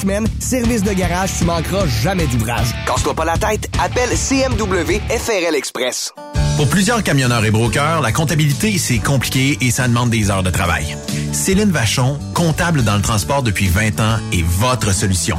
semaines. Service de garage, tu manqueras jamais d'ouvrage. Casse-toi pas la tête. Appelle CMW FRL Express. Pour plusieurs camionneurs et brokers, la comptabilité, c'est compliqué et ça demande des heures de travail. Céline Vachon, comptable dans le transport depuis 20 ans, est votre solution.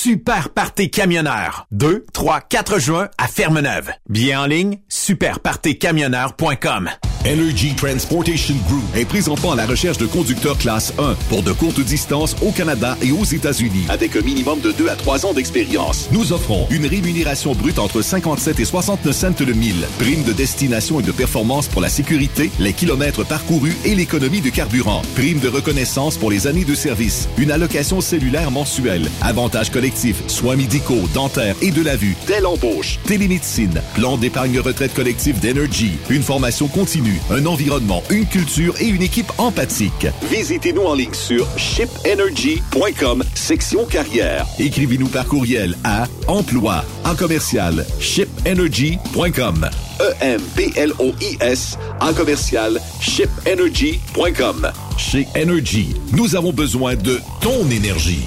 super party camionneur. 2, 3, 4 juin à Fermeneuve. Bien en ligne, superpartycamionneur.com. Energy Transportation Group est présentement à la recherche de conducteurs classe 1 pour de courtes distances au Canada et aux États-Unis avec un minimum de 2 à 3 ans d'expérience. Nous offrons une rémunération brute entre 57 et 69 cents le mille, prime de destination et de performance pour la sécurité, les kilomètres parcourus et l'économie de carburant, prime de reconnaissance pour les années de service, une allocation cellulaire mensuelle, avantages collectifs soins médicaux, dentaires et de la vue, dès l'embauche, télémédecine, plan d'épargne retraite collectif d'Energy, une formation continue, un environnement, une culture et une équipe empathique. Visitez-nous en ligne sur shipenergy.com, section carrière. Écrivez-nous par courriel à emploi en commercial shipenergy.com. E-M-P-L-O-I-S en commercial shipenergy.com. Chez Energy, nous avons besoin de ton énergie.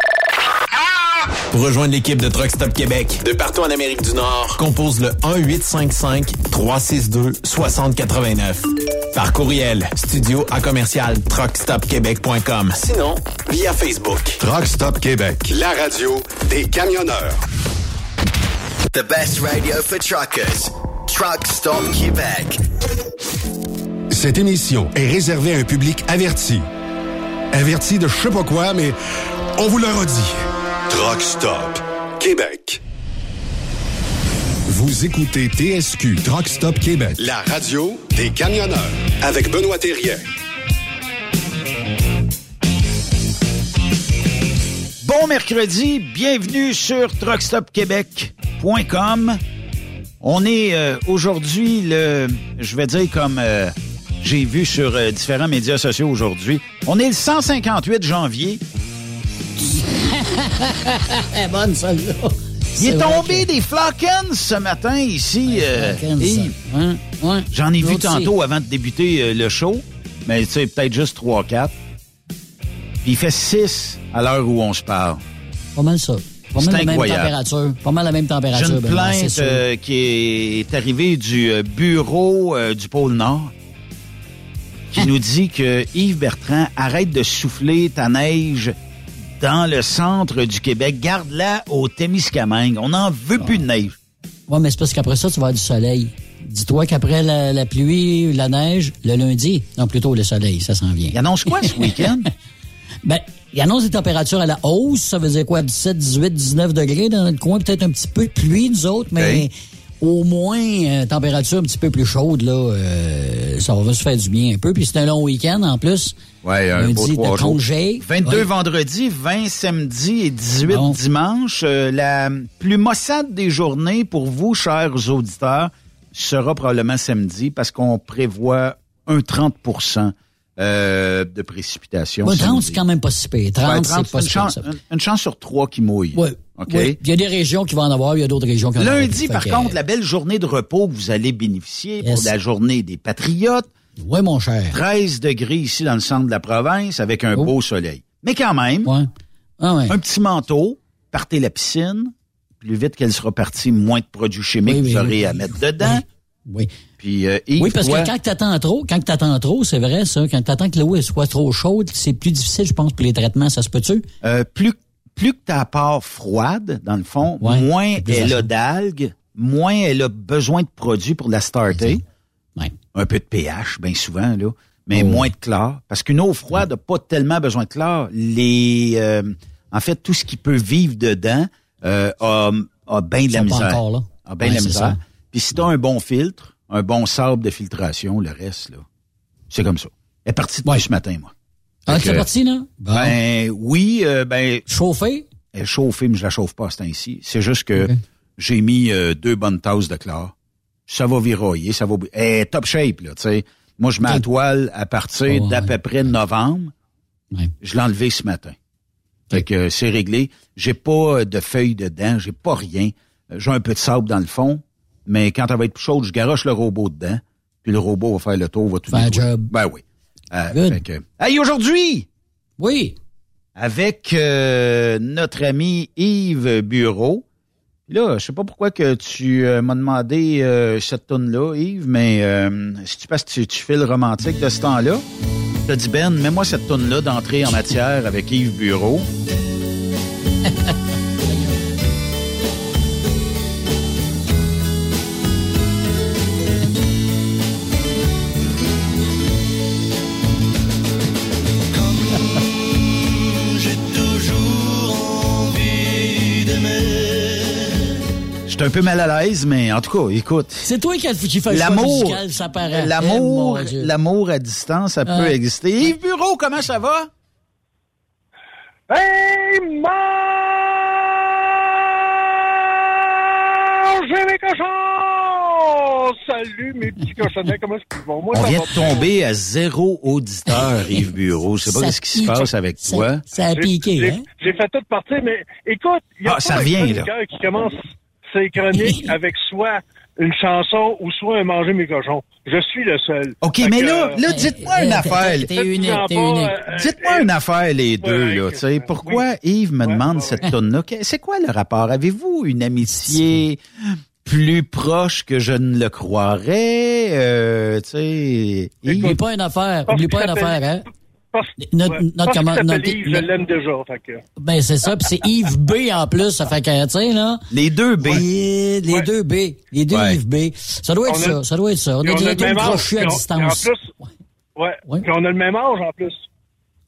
Pour rejoindre l'équipe de Truck Stop Québec, de partout en Amérique du Nord, compose le 1-855-362-6089. Par courriel, studio à commercial truckstopquebec.com. Sinon, via Facebook. Truck Stop Québec, la radio des camionneurs. The best radio for truckers. Truck Stop Québec. Cette émission est réservée à un public averti. Averti de je sais pas quoi, mais on vous le redit. Truck Stop Québec. Vous écoutez TSQ Truck Stop Québec, la radio des camionneurs avec Benoît Thérien. Bon mercredi, bienvenue sur truckstopquebec.com. On est euh, aujourd'hui le, je vais dire comme euh, j'ai vu sur euh, différents médias sociaux aujourd'hui, on est le 158 janvier. Elle est bonne, celle-là. Il est, tombé des Flockens ce matin ici. euh, Yves. hein? Ouais. J'en ai vu tantôt avant de débuter euh, le show, mais tu sais, peut-être juste 3-4. Puis il fait 6 à l'heure où on se parle. Pas mal ça. Pas mal la même température. Pas mal la même température. J'ai une plainte euh, qui est arrivée du bureau du pôle Nord qui nous dit que Yves Bertrand, arrête de souffler ta neige dans le centre du Québec. Garde-la au Témiscamingue. On n'en veut plus de neige. Ouais, mais c'est parce qu'après ça, tu vas avoir du soleil. Dis-toi qu'après la, la pluie, la neige, le lundi, non, plutôt le soleil, ça s'en vient. Il annonce quoi ce week-end? ben, il annonce des températures à la hausse. Ça veut dire quoi? 17, 18, 19 degrés dans notre coin. Peut-être un petit peu de pluie, nous autres, mais au moins euh, température un petit peu plus chaude, là, euh, ça va se faire du bien un peu. Puis c'est un long week-end en plus. Ouais, un beau Lundi trois de jours. congé. 22 Ouais. vendredi, 20 samedi et 18 dimanche. Euh, la plus maussade des journées pour vous, chers auditeurs, sera probablement samedi parce qu'on prévoit un 30 euh, de préciptation. Ouais, 30, samedi. c'est quand même pas si pire. 30, Ouais, c'est pas une, si chance, une- une chance sur trois qui mouille. Ouais. OK? Ouais. Puis Il y a des régions qui vont en avoir, il y a d'autres régions qui en Lundi, par que, contre, la belle journée de repos que vous allez bénéficier Yes. pour la journée des Patriotes. Oui, mon cher. 13 degrés ici dans le centre de la province avec un beau soleil. Mais quand même, Ah ouais. un petit manteau, partez la piscine. Plus vite qu'elle sera partie, moins de produits chimiques Oui, oui, vous aurez oui. à mettre dedans. Oui. Puis, euh, Yves, Oui, parce toi, que quand t'attends trop, quand t'attends trop, c'est vrai ça, quand t'attends que l'eau soit trop chaude, c'est plus difficile, je pense, pour les traitements, ça se peut-tu? euh, plus, plus que ta part froide, dans le fond, moins elle a d'algues, moins elle a besoin de produits pour la starter. Ouais. Un peu de pH, bien souvent, là, mais Oh. moins de chlore. Parce qu'une eau froide n'a pas tellement besoin de chlore. Les, euh, en fait, tout ce qui peut vivre dedans euh, a, a bien de la pas misère. encore là. A bien de la misère. ça. Puis si tu as un bon filtre, un bon sable de filtration, le reste, là, c'est comme ça. Elle est partie depuis ce matin, moi. Ah, c'est parti, là? Bon. Ben oui, euh, ben. Chauffé? Elle est chauffée, mais je la chauffe pas à ce temps-ci. C'est juste que j'ai mis euh, deux bonnes tasses de chlore. Ça va viroyer, ça va. Elle est top shape, là, tu sais. Moi, je mets la toile à partir Oh, d'à peu près novembre. Je l'ai enlevé ce matin. Fait que euh, c'est réglé. J'ai pas euh, de feuilles dedans, j'ai pas rien. J'ai un peu de sable dans le fond, mais quand elle va être plus chaude, je garoche le robot dedans, puis le robot va faire le tour, va tout nettoyer. job. Ben oui. Euh, Good. fait que- Hey, aujourd'hui! Oui. Avec euh, notre ami Yves Bureau. Là, je sais pas pourquoi que tu euh, m'as demandé euh, cette tonne-là, Yves, mais euh, si tu passes, tu, tu fais le romantique de ce temps-là? T'as dit Ben, mets-moi cette tonne-là d'entrée en matière avec Yves Bureau. J'étais un peu mal à l'aise, mais en tout cas, écoute. C'est toi qui, qui fais L'amour, musical, ça paraît. l'amour, Eh, mon Dieu. l'amour à distance, ça Ah. peut exister. Yves Bureau, comment ça va? Hey, mangez mes cochons! Salut mes petits cochonnets, comment est-ce qu'ils vont? Moi, On ça vient de tomber à zéro auditeur, Yves Bureau. Je sais pas ce qui se passe avec Ça- toi. Ça a piqué, j'ai- hein? J'ai fait toute partie, mais écoute, il y a Ah, pas ça un revient, chroniqueur qui commence ses chroniques avec soit une chanson ou soit un manger mes cochons. Je suis le seul. OK, Fait mais que, là, euh, là, dites-moi une affaire. T'es unique, t'es unique. euh, Dites-moi une affaire, les deux, là, tu sais. Pourquoi Yves me demande cette tonne-là? C'est quoi le rapport? Avez-vous une amitié plus proche que je ne le croirais? Euh, tu sais, pas une affaire, pas une affaire, hein? Notre- ouais, notre comment- je l'aime déjà. Fait que... Ben, c'est ça, puis c'est Yves B en plus, ça fait que, tu sais, là. Les deux B. Oui, les deux B. Les deux Ouais. Yves B. Ça doit être On a- ça, ça doit être ça. On on des a même âge, crochus à distance. En plus, ouais. Puis on a le même âge en plus.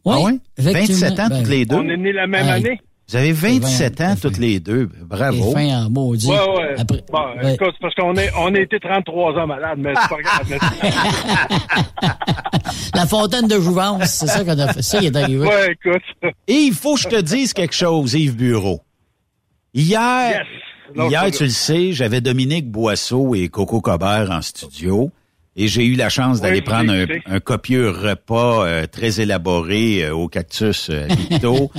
Ah ouais? effectivement. 27 ans Ben, toutes les deux? On est nés la même Hey. année. Vous avez 27 ans toutes les deux. Bravo. Et fin en maudit. Ouais, ouais. Après- Bon, ouais. écoute, parce qu'on est, on a été 33 ans malades, mais c'est pas grave. La fontaine de jouvence, c'est ça qu'on a fait. Ça, il est arrivé. ouais, écoute. Et il faut que je te dise quelque chose, Yves Bureau. Hier, Non, hier, tu le sais, j'avais Dominique Boisseau et Coco Cobert en studio. Et j'ai eu la chance d'aller Oui, prendre un, un copieux repas euh, très élaboré euh, au cactus euh, Victo.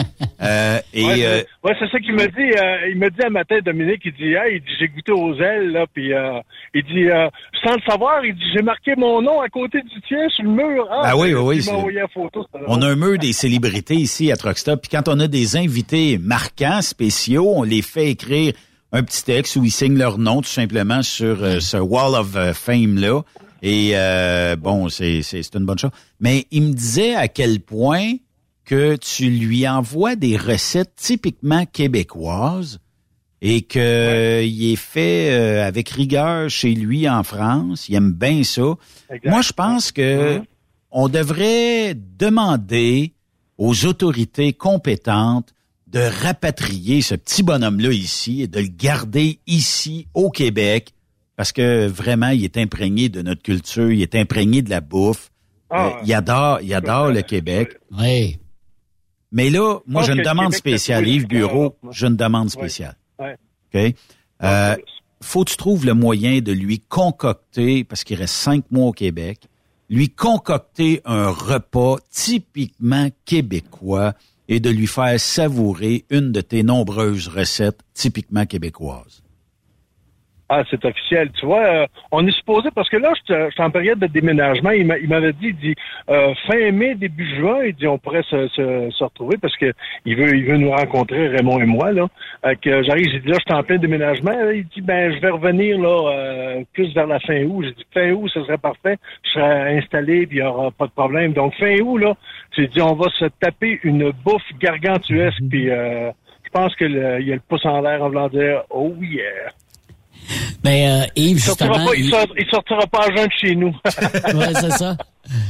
Euh, et ouais, euh, c'est- ouais, c'est ça qu'il m'a dit. euh, il m'a dit un matin, Dominique, il dit, hey, il dit, j'ai goûté aux ailes, là, puis euh, il dit, euh, sans le savoir, il dit, j'ai marqué mon nom à côté du tien sur le mur. Ah, Ben oui, oui, oui, photo. on a un mur des célébrités ici à Truckstop. Puis quand on a des invités marquants, spéciaux, on les fait écrire un petit texte où ils signent leur nom tout simplement sur euh, ce Wall of euh, Fame-là. Et euh, bon, c'est une bonne chose. Mais il me disait à quel point que tu lui envoies des recettes typiquement québécoises et que il est fait euh, avec rigueur chez lui en France. Il aime bien ça. Moi, je pense que on devrait demander aux autorités compétentes de rapatrier ce petit bonhomme-là ici et de le garder ici au Québec parce que vraiment, il est imprégné de notre culture, il est imprégné de la bouffe. Ah, Euh, il adore, il adore le Québec. Oui. Mais là, moi, j'ai une demande Québec, spéciale. Yves Bureau, j'ai une demande spéciale. Ouais. OK? Euh, faut que tu trouves le moyen de lui concocter, parce qu'il reste cinq mois au Québec, lui concocter un repas typiquement québécois et de lui faire savourer une de tes nombreuses recettes typiquement québécoises. Ah, c'est officiel. Tu vois, euh, on est supposé, parce que là, je suis- je suis en période de déménagement. Il m'a- il m'avait dit, il dit, euh, fin mai, début juin, il dit, on pourrait se, se, se retrouver parce que il veut, il veut nous rencontrer, Raymond et moi, là. Euh, que j'arrive, j'ai dit, là, je suis en plein déménagement. Il dit, ben, je vais revenir, là, euh, plus vers la fin août. J'ai dit, fin août, ce serait parfait. Je serais installé, puis il n'y aura pas de problème. Donc, fin août, là, j'ai dit, on va se taper une bouffe gargantuesque, puis euh, je pense que le- il y a le pouce en l'air en voulant dire, oh yeah. Ben, euh, Yves, justement... pas, il, sort- il sortira pas à jeun de chez nous. ouais, c'est ça.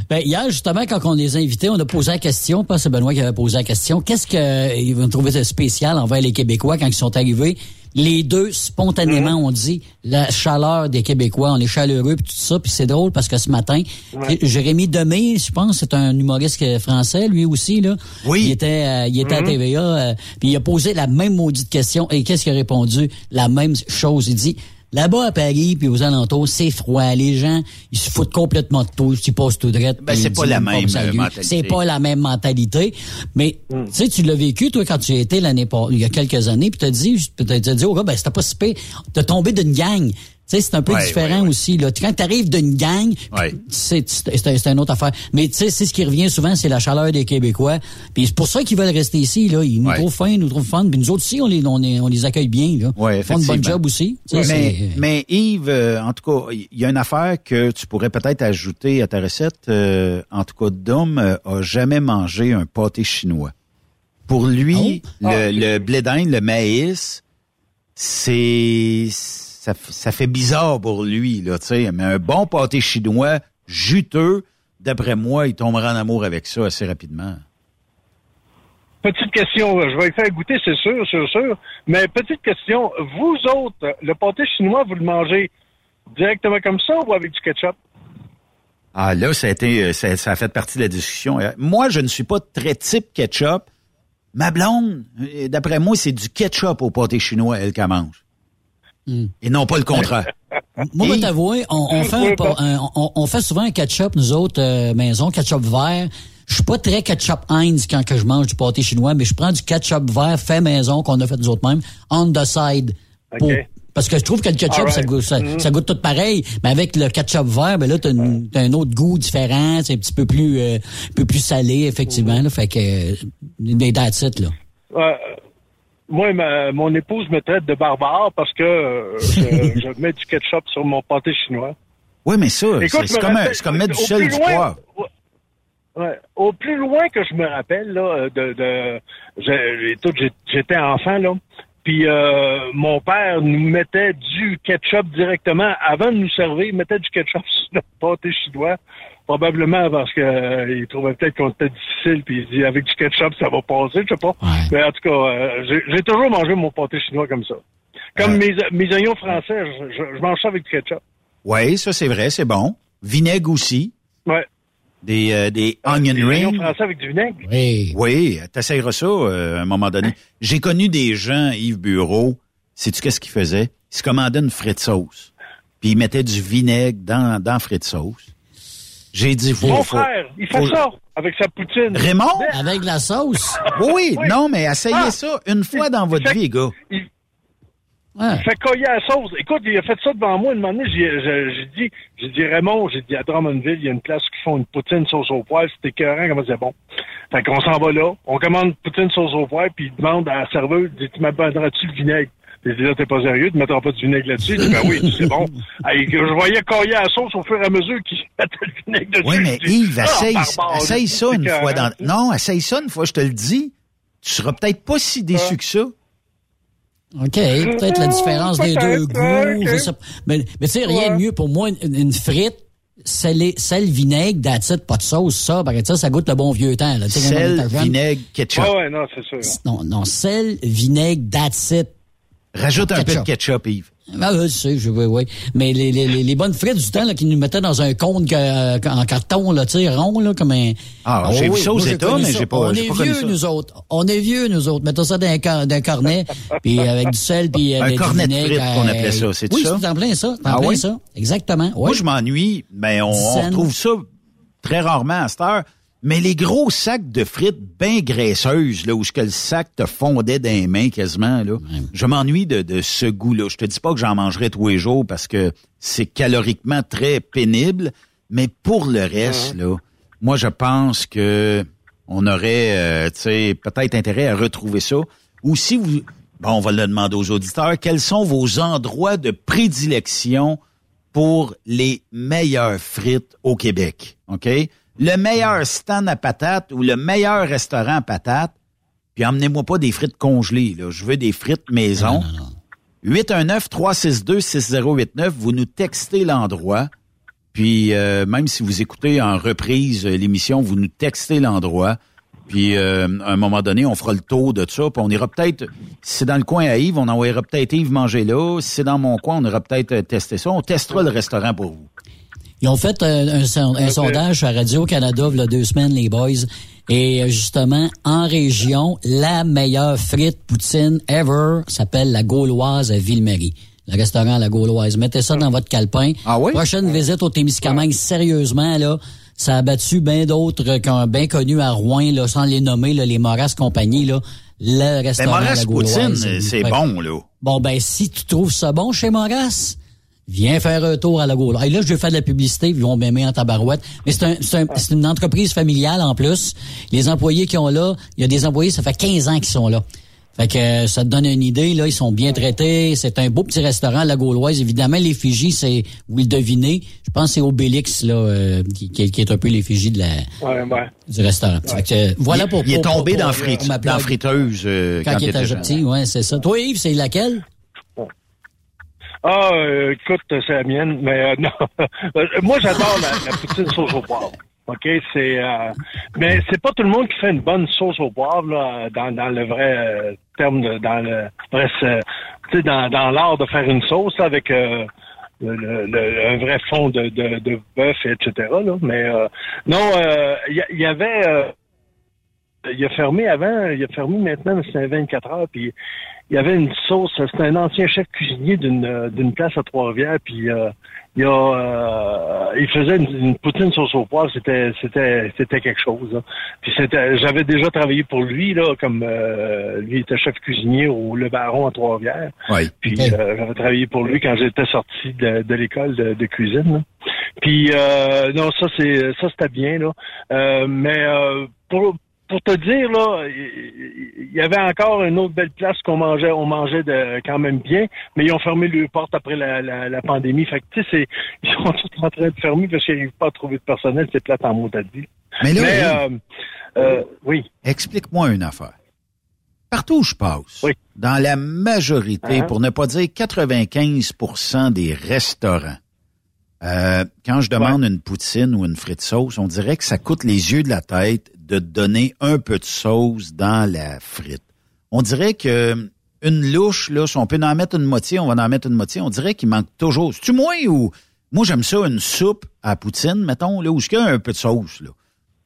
Ben, hier, justement, quand on les a invités, on a posé la question, pas c'est Benoît qui avait posé la question, qu'est-ce qu'ils vont trouver de spécial envers les Québécois quand ils sont arrivés? Les deux, spontanément, Mhm. ont dit la chaleur des Québécois, on est chaleureux, puis tout ça, puis c'est drôle parce que ce matin, Ouais. Jérémy Demé, je pense, c'est un humoriste français, lui aussi, là. Oui. Il était, euh, il était à Mhm. TVA, euh, puis il a posé la même maudite question, et qu'est-ce qu'il a répondu? La même chose. Il dit, Là-bas à Paris puis aux alentours, c'est froid. Les gens, ils se foutent complètement de tout. Ils passent tout droit. Ben, c'est pas la même, euh, mentalité. C'est pas la même mentalité. Mais Hmm. tu sais, tu l'as vécu toi quand tu étais l'année pas- il y a quelques années, puis t'as dit, t'as t'as dit gars, ben c'était pas si pire. T'as tombé d'une gang. Tu sais, c'est un peu Ouais, différent ouais, ouais. aussi. Là. Quand t'arrives d'une gang, Ouais. c'est c'est c'est une autre affaire. Mais tu sais, c'est ce qui revient souvent, c'est la chaleur des Québécois. Puis c'est pour ça qu'ils veulent rester ici. Là, ils nous Ouais. trouvent fins, ils nous trouvent fun. Puis nous autres aussi, on les on les, on les accueille bien. Là. Ouais, Ils font de bon job aussi. Tu sais, mais, c'est- mais Yves, euh, en tout cas, il y a une affaire que tu pourrais peut-être ajouter à ta recette. euh, en tout cas, Dom euh, a jamais mangé un pâté chinois. Pour lui, Oh. le, le blé d'Inde, le maïs, c'est ça, fait bizarre pour lui, là, tu sais. Mais un bon pâté chinois, juteux, d'après moi, il tombera en amour avec ça assez rapidement. Petite question, je vais le faire goûter, c'est sûr, sûr, sûr. Mais petite question, vous autres, le pâté chinois, vous le mangez directement comme ça ou avec du ketchup? Ah là, ça a été, euh, ça, ça a fait partie de la discussion. Euh, Moi, je ne suis pas très type ketchup. Ma blonde, euh, d'après moi, c'est du ketchup au pâté chinois, elle qu'elle mange. Hmm. Et non pas le contraire. Moi, je vais Et- t'avouer, on, on fait un un- on, on fait souvent un ketchup, nous autres, euh, maison, ketchup vert. Je suis pas très ketchup Heinz quand que je mange du pâté chinois, mais je prends du ketchup vert fait maison qu'on a fait nous autres mêmes, on the side. Pour- parce que je trouve que le ketchup, ça, goûte, ça, Mhm. ça goûte tout pareil, mais avec le ketchup vert, ben là, t'as, une- t'as un autre goût différent, c'est un petit peu plus, euh, un peu plus salé, effectivement, là, fait que, euh, des that's it, là. Euh, moi, ma- mon épouse me traite de barbare parce que euh, je, je mets du ketchup sur mon pâté chinois. Oui, mais ça, c'est comme, rappelle- comme mettre du sel et du poivre. Ouais. Au plus loin que je me rappelle, là, de, j'étais enfant, là, puis euh, mon père nous mettait du ketchup directement, avant de nous servir, il mettait du ketchup sur notre pâté chinois, probablement parce que euh, il trouvait peut-être qu'on était difficile, puis il dit, avec du ketchup, ça va passer, je sais pas. Mais en tout cas, euh, j'ai j'ai toujours mangé mon pâté chinois comme ça. Comme Euh. mes, mes oignons français, je, je- je mange ça avec du ketchup. Oui, ça c'est vrai, c'est bon. Vinaigre aussi. Ouais. Des, euh, des onion Des oignons rings. français avec du vinaigre. Oui. Oui, t'essayeras ça euh, à un moment donné. J'ai connu des gens, Yves Bureau, sais-tu qu'est-ce qu'ils faisaient? Ils se commandaient une frite sauce. Puis ils mettaient du vinaigre dans, dans frite sauce. J'ai dit, faut, Mon faut- frère, il fait faut- ça avec sa poutine. Raymond? Avec la sauce? Oui, Oui. non, mais essayez Ah. ça une fois dans votre Fait- vie, gars. Ouais. Il fait coller à la sauce. Écoute, il a fait ça devant moi une moment. J'ai, j'ai- j'ai dit, j'ai dit Raymond, j'ai dit à Drummondville, il y a une place qui font une poutine sauce au poivre. C'était écœurant, comment c'est bon? Fait qu'on s'en va là. On commande poutine sauce au poivre, puis il demande à la serveuse, il dit, tu m'abandonneras-tu le vinaigre? J'ai dit, là, t'es pas sérieux, tu mettras pas du vinaigre là-dessus. Dit, ben oui, c'est bon. Hey, je voyais coller à la sauce au fur et à mesure qu'il mettait le vinaigre dessus. Oui, mais Yves, Ah, essaye, barbare, essaye ça une fois dans... Non, essaye ça une fois, je te le dis. Tu seras peut-être pas si déçu que ça. OK, peut-être la différence des deux goûts. ok. je sais pas. Mais, mais tu sais, rien de mieux pour moi, une, une frite, sel, sel, vinaigre, it, pas de sauce, ça, par exemple, ça, ça goûte le bon vieux temps. Là, Sel, vinaigre, ketchup. Ouais, ouais, non, c'est sûr. Non, non, sel, vinaigre, it. Rajoute un peu de Ketchup. Yves. Ah, je sais, je, oui, oui. Mais les, les, les, les bonnes frites du temps, là, qui nous mettaient dans un cône que- euh, en carton, là, tu sais, rond, là, comme un... Ah, j'ai vu ça aux États, mais j'ai pas- On est pas vieux, ça. nous autres. On est vieux, nous autres. Mettons ça dans un, cor- dans un cornet, puis avec du sel, puis... euh, Un cornet de frites qu'on euh, appelait ça, c'est Oui, ça? c'est en plein ça. En Ah plein oui? ça. Exactement. Ouais. Moi, je m'ennuie. Ben, on, on retrouve ça très rarement à cette heure. Mais les gros sacs de frites bien graisseuses, là, où ce que le sac te fondait dans les mains quasiment, là, je m'ennuie de, de ce goût-là. Je te dis pas que j'en mangerai tous les jours parce que c'est caloriquement très pénible, mais pour le reste, là, moi, je pense que on aurait, euh, tu sais, peut-être intérêt à retrouver ça. Ou si vous, bon, on va le demander aux auditeurs, quels sont vos endroits de prédilection pour les meilleures frites au Québec, OK? Le meilleur stand à patates ou le meilleur restaurant à patates, puis emmenez-moi pas des frites congelées, là. Je veux des frites maison. 819-362-6089, vous nous textez l'endroit. Puis euh, même si vous écoutez en reprise euh, l'émission, vous nous textez l'endroit. Puis euh, à un moment donné, on fera le tour de ça. Puis on ira peut-être, si c'est dans le coin à Yves, on envoyera peut-être Yves manger là. Si c'est dans mon coin, on ira peut-être tester ça. On testera le restaurant pour vous. Ils ont fait un, son- un sondage à Radio-Canada il y a deux semaines, les boys. Et euh, justement, en région, la meilleure frite poutine ever s'appelle la Gauloise à Ville-Marie. Le restaurant La Gauloise. Mettez ça dans votre calepin. Ah oui? Prochaine visite au Témiscamingue, sérieusement, là, ça a battu bien d'autres qui ont bien connus à Rouen, là, sans les nommer, là, les Moras compagnie, là. Le Mais restaurant Moras La Gauloise. Poutine, c'est bon, là. Bon, ben, si tu trouves ça bon chez Moras, viens faire un tour à la Gauloise. Et là, je vais faire de la publicité, ils vont m'aimer en tabarouette. Mais c'est un, c'est un- c'est une entreprise familiale en plus. Les employés qui ont là, il y a des employés, ça fait 15 ans qu'ils sont là. Fait que euh, ça te donne une idée, là, ils sont bien traités. C'est un beau petit restaurant, la Gauloise. Évidemment, l'effigie, c'est, vous le devinez, je pense que c'est Obélix, là, euh, qui, qui- est un peu l'effigie de la, Ouais, ouais. du restaurant. Fait que, euh, voilà pour Il est tombé pour- dans, pour- frit- dans friteuse euh, Quand, il était jeune. petit, ouais, c'est ça. Toi, Yves, c'est laquelle? Ah, euh, écoute, c'est la mienne, mais euh, non. Euh, Moi, j'adore la, la poutine sauce au poivre. OK, c'est euh, mais c'est pas tout le monde qui fait une bonne sauce au poivre là, dans, dans le vrai euh, terme de, dans le vrai euh, dans, dans l'art de faire une sauce là, avec euh, le, le- le- un vrai fond de, de, de bœuf, etc. Là. Mais euh, non, euh, il y, il y avait euh, il a fermé avant, il a fermé maintenant, mais c'est un 24 heures, puis il y avait une sauce, c'était un ancien chef cuisinier d'une euh, d'une place à Trois-Rivières, puis euh, il a euh, il faisait une, une poutine sauce au poivre, c'était c'était c'était quelque chose. là. Puis c'était j'avais déjà travaillé pour lui là comme euh, lui était chef cuisinier au Le Baron à Trois-Rivières. Oui. Puis euh, j'avais travaillé pour lui quand j'étais sorti de, de l'école de, de cuisine. là. Puis euh, non, ça c'est ça c'était bien là. Euh, mais euh, pour pour te dire là, il y avait encore une autre belle place qu'on mangeait, on mangeait de quand même bien, mais ils ont fermé leurs portes après la, la, la pandémie. Fait que tu sais, ils sont tous en train de fermer parce qu'ils n'arrivent pas à trouver de personnel. C'est plate en mot à dire. Mais là, euh, euh, oui. Explique-moi une affaire. Partout où je passe, dans la majorité, Uh-huh. pour ne pas dire 95% des restaurants, euh, quand je demande une poutine ou une frite sauce, on dirait que ça coûte les yeux de la tête de donner un peu de sauce dans la frite. On dirait que une louche, là, si on peut en mettre une moitié, on va en mettre une moitié. On dirait qu'il manque toujours. C'est-tu moi ou... Moi, j'aime ça, une soupe à poutine, mettons, là, où il y a un peu de sauce, là?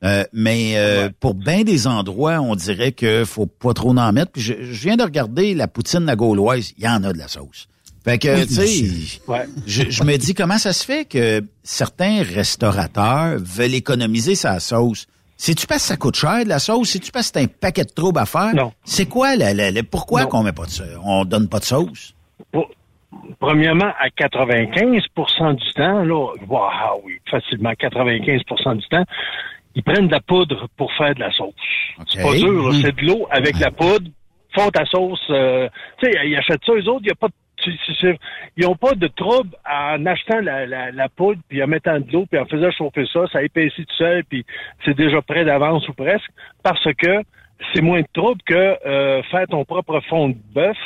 Euh, mais euh, pour bien des endroits, on dirait que faut pas trop en mettre. Puis je, je viens de regarder la poutine la gauloise, il y en a de la sauce. Fait que, tu sais, Ouais. je, je me dis comment ça se fait que certains restaurateurs veulent économiser sa sauce. C'est-tu parce que ça coûte cher de la sauce? C'est-tu parce que c'est un paquet de troubles à faire? Non. C'est quoi la- pourquoi qu'on met pas de sauce? On donne pas de sauce? Pour- premièrement, à 95% du temps, là, wow, oui, facilement 95% du temps, ils prennent de la poudre pour faire de la sauce. C'est pas dur, c'est de l'eau avec de la poudre, font ta sauce. euh, tu sais, ils achètent ça, eux autres, il y a pas de ils n'ont pas de trouble en achetant la, la, la poudre, puis en mettant de l'eau, puis en faisant chauffer ça, ça épaissit tout seul, puis c'est déjà prêt d'avance ou presque, parce que c'est moins de trouble que euh, faire ton propre fond de bœuf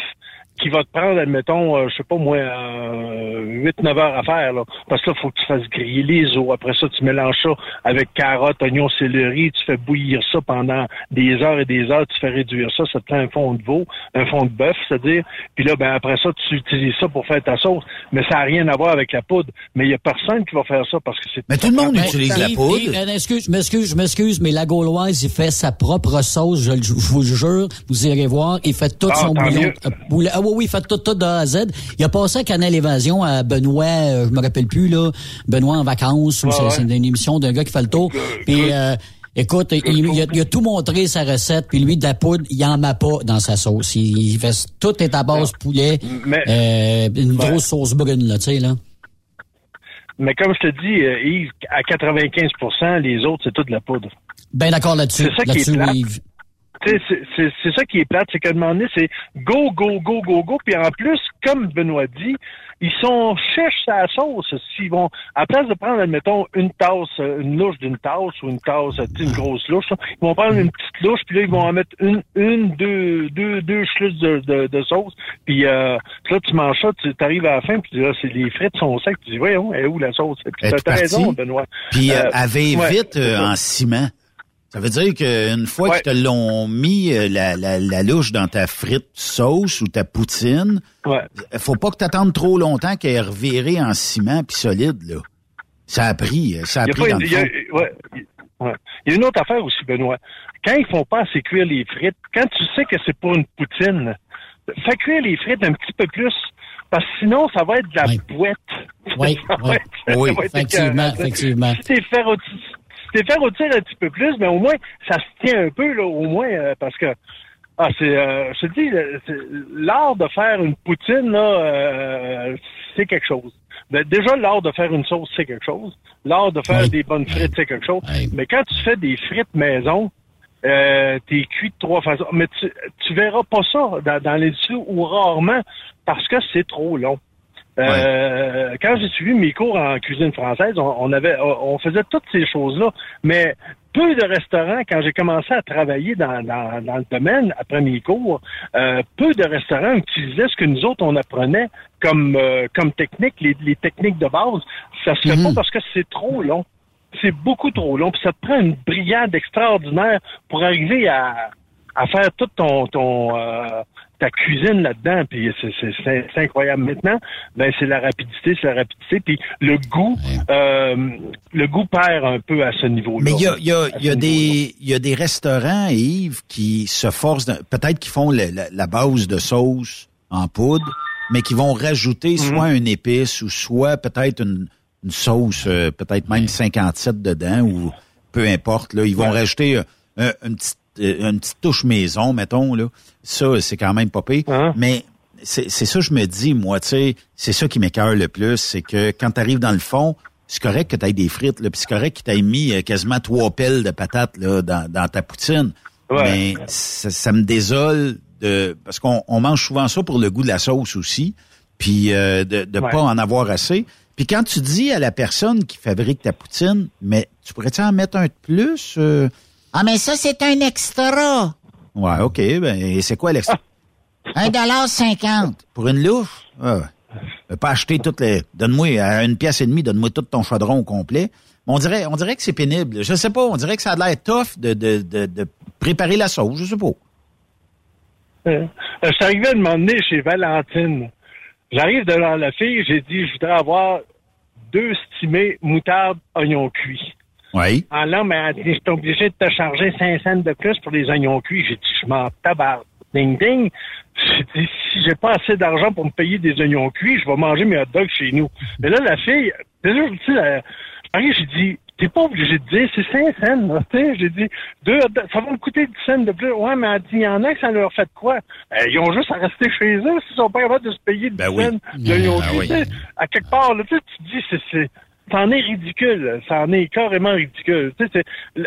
qui va te prendre, admettons, euh, je sais pas moi, euh, 8-9 heures à faire. Là. Parce que là, il faut que tu fasses griller les os. Après ça, tu mélanges ça avec carottes, oignons, céleri, tu fais bouillir ça pendant des heures et des heures, tu fais réduire ça, ça te fait un fond de veau, un fond de bœuf, c'est-à-dire. Puis là, ben après ça, tu utilises ça pour faire ta sauce. Mais ça n'a rien à voir avec la poudre. Mais il n'y a personne qui va faire ça parce que c'est... Mais tout le monde utilise la poudre. Euh, excuse, je m'excuse, je m'excuse, mais la Gauloise, il fait sa propre sauce, je, le- je vous le jure. Vous irez voir, il fait tout Ah, son bouillon. euh. Ah oui, oui, il fait tout, tout de A à Z. Il a passé à Canal Évasion à Benoît, euh, je me rappelle plus, là, Benoît en vacances, ou Ouais, c'est ouais. une émission d'un gars qui fait le tour. Puis, euh, écoute, il, il a, il a tout montré sa recette, puis lui, de la poudre, il en met pas dans sa sauce. Il, il fait, tout est à base poulet, Mais- euh, une grosse sauce brune, là, tu sais, là. Mais comme je te dis, euh, Yves, à 95% les autres, c'est toute de la poudre. Ben d'accord là-dessus, C'est ça qui est plate. Yves. C'est- c'est c'est ça qui est plate, c'est qu'à un moment donné, c'est go, go, go, go, go. Puis en plus, comme Benoît dit, ils sont cherchent sa sauce. S'ils vont, à place de prendre, admettons, une tasse, euh, une louche d'une tasse ou une tasse, euh, une grosse louche, là, ils vont prendre une petite louche, puis là, ils vont en mettre une, une, deux, deux, deux chlusses de, de, de sauce. Puis euh, là, tu manges ça, tu arrives à la fin, puis là, c'est les frites sont secs. Tu dis, voyons, elle est où la sauce? Puis t'as raison, Benoît. Puis euh, Euh, avait ouais, vite euh, en ciment. Ça veut dire qu'une fois Ouais. qu'ils te l'ont mis euh, la, la, la louche dans ta frite sauce ou ta poutine, Ouais. faut pas que tu attendes trop longtemps qu'elle est revirée en ciment puis solide là. Ça a pris, euh, ça a Il y a pris pas dans une- le il fond. ouais, il- ouais. Il y a une autre affaire aussi, Benoît. Quand ils font pas assez cuire les frites, quand tu sais que c'est pour une poutine, fais cuire les frites un petit peu plus. Parce que sinon, ça va être de la bouette. Oui, Ça oui. être- Oui, effectivement, effectivement. Si faire rôtir un petit peu plus, mais au moins, ça se tient un peu, là, au moins, euh, parce que, ah, c'est, euh, je te dis, l'art de faire une poutine, là, euh, c'est quelque chose. Ben, déjà, l'art de faire une sauce, c'est quelque chose. L'art de faire Oui. des bonnes frites, c'est quelque chose. Mais quand tu fais des frites maison, euh, t'es cuit de trois façons. Mais tu, tu verras pas ça dans, dans l'industrie ou rarement parce que c'est trop long. Euh, Quand j'ai suivi mes cours en cuisine française, on, on avait, on faisait toutes ces choses-là, mais peu de restaurants, quand j'ai commencé à travailler dans, dans, dans le domaine après mes cours, euh, peu de restaurants utilisaient ce que nous autres on apprenait comme euh, comme technique, les, les techniques de base. Ça se fait pas parce que c'est trop long. C'est beaucoup trop long. Puis ça te prend une brigade extraordinaire pour arriver à, à faire toute ton, ton euh, ta cuisine là-dedans. Puis c'est, c'est, c'est, c'est incroyable. Maintenant, ben c'est la rapidité, c'est la rapidité. Puis le goût, euh, le goût perd un peu à ce niveau-là. Mais il y a, y a, y a des il y a des restaurants, Yves, qui se forcent, peut-être qu'ils font la, la base de sauce en poudre, mais qui vont rajouter soit une épice ou soit peut-être une, une sauce, euh, peut-être même 57 dedans ou peu importe. Là, ils vont rajouter euh, un- une petite une petite touche maison, mettons là. Ça, c'est quand même pas pire. Mais c'est c'est ça que je me dis, moi, tu sais, c'est ça qui m'écœure le plus, c'est que quand tu arrives dans le fond, c'est correct que tu aies des frites, puis c'est correct que tu aies mis euh, quasiment trois pelles de patates là, dans, dans ta poutine. Ouais. Mais ça, ça me désole de parce qu'on on mange souvent ça pour le goût de la sauce aussi, puis euh, de ne Ouais. pas en avoir assez. Puis quand tu dis à la personne qui fabrique ta poutine, mais tu pourrais-tu en mettre un de plus? euh? Ah, mais ça, c'est un extra. Ouais, OK. Ben, et c'est quoi l'extra? Un dollar cinquante. Pour une louche? Ah, ouais. pas acheter toutes les. Donne-moi à une pièce et demie, donne-moi tout ton chaudron au complet. On dirait, on dirait que c'est pénible. Je sais pas, on dirait que ça a l'air tough de, de, de, de préparer la sauce, je sais pas. Euh, je suis arrivé à un moment donné chez Valentine. J'arrive devant la fille, j'ai dit, je voudrais avoir deux stimés moutarde, oignons cuits. Oui. En là, mais elle dit, je suis obligé de te charger 5 cents de plus pour les oignons cuits. J'ai dit, je m'en tabarde. Ding, ding. J'ai dit, si j'ai pas assez d'argent pour me payer des oignons cuits, je vais manger mes hot dogs chez nous. Mais là, la fille, déjà, tu sais, j'ai dit, t'es pas obligé de dire, c'est 5 cents. Tu sais, j'ai dit, deux ça va me coûter 10 cents de plus. Ouais, mais elle dit, il y en a que ça leur fait quoi? Euh, ils ont juste à rester chez eux s'ils sont pas capables de se payer 10 Ben oui. cents d'oignons Ah cuits. oui. À quelque part, là, tu te dis, c'est, ça en est ridicule. Ça en est carrément ridicule. Tu sais, euh,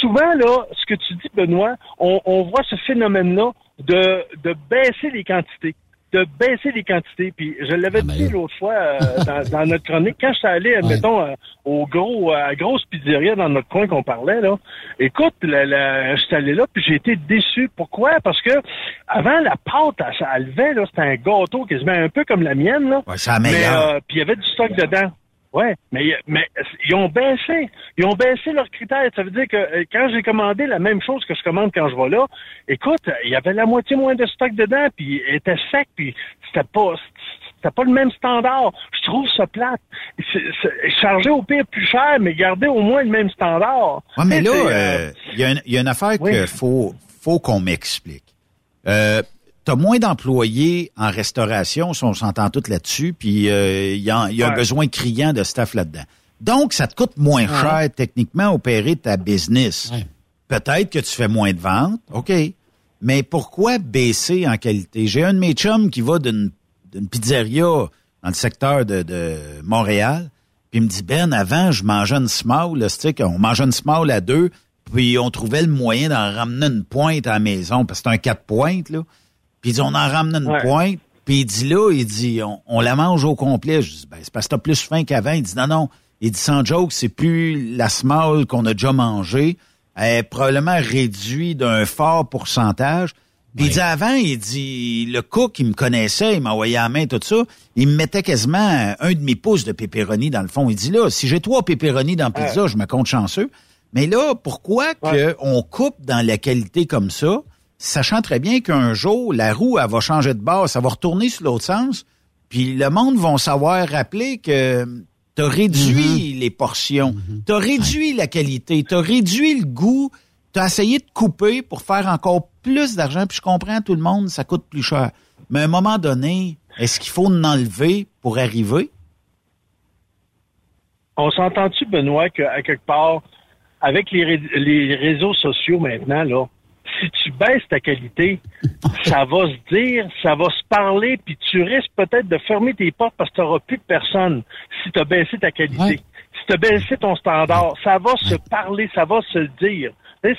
souvent, là, ce que tu dis, Benoît, on, on voit ce phénomène-là de, de baisser les quantités. De baisser les quantités. Puis je l'avais dit l'autre fois euh, dans, dans notre chronique, quand je suis allé, mettons, euh, au gros, à la grosse pizzeria dans notre coin qu'on parlait, là, écoute, la, la, je suis allé là, puis j'ai été déçu. Pourquoi? Parce que avant, la pâte, elle, elle levait, là, c'était un gâteau quasiment un peu comme la mienne, là. Ouais, la Mais, euh, puis il y avait du stock dedans. Ouais, mais, mais ils ont baissé. Ils ont baissé leurs critères. Ça veut dire que euh, quand j'ai commandé la même chose que je commande quand je vais là, écoute, il y avait la moitié moins de stock dedans, puis il était sec, puis c'était pas c'était pas le même standard. Je trouve ça plate. Charger au pire plus cher, mais garder au moins le même standard. Ouais, mais là, euh, il y, a une- il y a une affaire Oui. qu'il faut, faut qu'on m'explique. Euh, T'as moins d'employés en restauration, si on s'entend tous là-dessus, puis euh, il y a, y a un besoin criant de staff là-dedans. Donc, ça te coûte moins Ouais. cher techniquement opérer ta business. Peut-être que tu fais moins de ventes, OK. Mais pourquoi baisser en qualité? J'ai un de mes chums qui va d'une d'une pizzeria dans le secteur de, de Montréal, puis il me dit, Ben, avant, je mangeais une small, là, c'est-à-dire qu'on mangeait une small à deux, puis on trouvait le moyen d'en ramener une pointe à la maison, parce que c'est un quatre pointes, là. Puis il dit, on en ramène une Ouais. pointe, puis il dit là, il dit, on, on la mange au complet. Je dis, ben, c'est parce que t'as plus faim qu'avant. Il dit, non, non. Il dit, sans joke, c'est plus la small qu'on a déjà mangée. Elle est probablement réduite d'un fort pourcentage. Puis il dit avant, il dit, le cook, il me connaissait, il m'envoyait à la main, tout ça. Il me mettait quasiment un demi-pouce de pépéroni dans le fond. Il dit là, si j'ai trois pépéronis dans la pizza, je me compte chanceux. Mais là, pourquoi que on coupe dans la qualité comme ça, sachant très bien qu'un jour, la roue, elle va changer de base, ça va retourner sur l'autre sens, puis le monde va savoir rappeler que t'as réduit les portions, t'as réduit la qualité, t'as réduit le goût, t'as essayé de couper pour faire encore plus d'argent, puis je comprends tout le monde, ça coûte plus cher. Mais à un moment donné, est-ce qu'il faut en enlever pour arriver? On s'entend-tu, Benoît, qu'à quelque part, avec les, ré- les réseaux sociaux maintenant, là, si tu baisses ta qualité, ça va se dire, ça va se parler, puis tu risques peut-être de fermer tes portes parce que tu n'auras plus de personne si tu as baissé ta qualité. Si tu as baissé ton standard, ça va se parler, ça va se dire.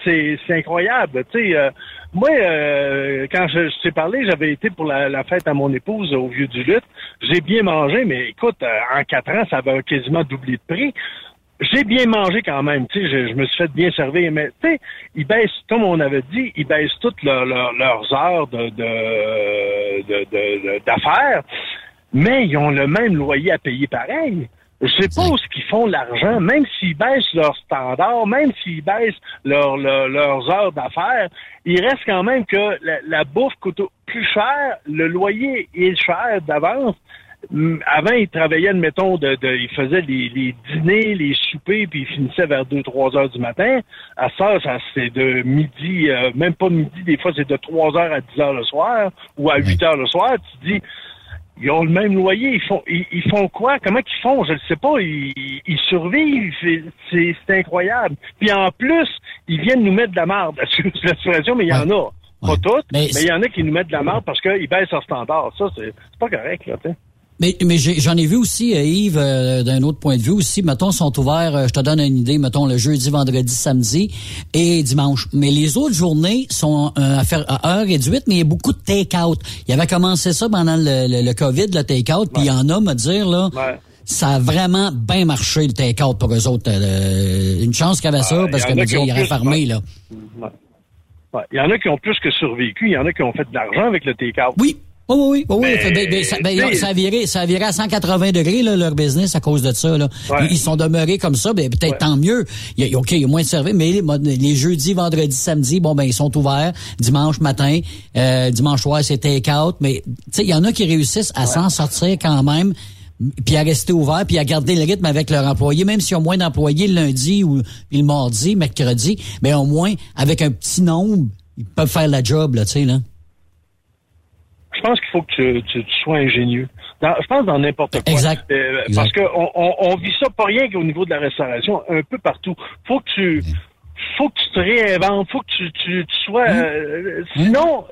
C'est, incroyable. Tu euh, moi, euh, quand je, je t'ai parlé, j'avais été pour la, la fête à mon épouse au Vieux du Lutte. J'ai bien mangé, mais écoute, euh, en quatre ans, ça avait quasiment doublé de prix. J'ai bien mangé quand même, tu sais, je, me suis fait bien servir, mais tu sais, ils baissent, comme on avait dit, ils baissent toutes leurs- leurs- heures de, d'affaires, mais ils ont le même loyer à payer pareil. Je sais pas où ce qu'ils font l'argent, même s'ils baissent leurs standards, même s'ils baissent leur- leur- leurs heures d'affaires, il reste quand même que la, la bouffe coûte plus cher, le loyer est cher d'avance. Avant, ils travaillaient, admettons, de, de, ils faisaient les, les dîners, les soupers, puis ils finissaient vers 2-3 heures du matin. À ça, ça c'est de midi, euh, même pas midi, des fois c'est de 3 heures à 10 heures le soir ou à 8 heures le soir. Tu te dis, ils ont le même loyer, ils font ils, ils font quoi? Comment qu'ils font? Je ne sais pas. Ils, ils survivent. C'est- incroyable. Puis en plus, ils viennent nous mettre de la merde. Excuse l'expression, mais il y en a. Pas toutes, mais il y en a qui nous mettent de la merde parce qu'ils baissent leur standard. Ça, c'est pas correct, là, tu sais. Mais, mais j'en ai vu aussi, euh, Yves, euh, d'un autre point de vue aussi. Mettons, sont ouverts, euh, je te donne une idée, mettons, le jeudi, vendredi, samedi et dimanche. Mais les autres journées sont euh, à faire à heure réduite, mais il y a beaucoup de take-out. Il avait commencé ça pendant le, le, le COVID, le take-out, puis il y en a, me dire, là, ça a vraiment bien marché, le take-out, pour eux autres. Euh, une chance qu'il y avait ça, Ah, parce que, me dire, ont il aurait plus, fermé, ouais. là. Ouais. Ouais. Il y en a qui ont plus que survécu. Il y en a qui ont fait de l'argent avec le take-out. Oui. Oui, oui, oui. oui. Mais, ben, ben, ça, ben, ça, a viré, ça a viré à 180 degrés, là, leur business, à cause de ça. Là. Ouais. Ils, sont demeurés comme ça, ben, peut-être tant mieux. Il y a, OK, il y a moins de services, mais les, les jeudis, vendredis, samedis, bon, ben, ils sont ouverts. Dimanche matin, euh, dimanche soir, c'est take-out. Mais, tu sais, il y en a qui réussissent à s'en sortir quand même, puis à rester ouverts, puis à garder le rythme avec leurs employés, même s'ils ont moins d'employés le lundi ou le mardi, mercredi, mais au moins, avec un petit nombre, ils peuvent faire la job, là, tu sais, là. Je pense qu'il faut que tu, tu- tu sois ingénieux. Dans- je pense dans n'importe quoi. Exact. Euh, Exact. Parce qu'on on, on vit ça pas rien qu'au niveau de la restauration, un peu partout. Faut que tu faut que tu te réinventes, faut que tu, tu, tu sois euh, sinon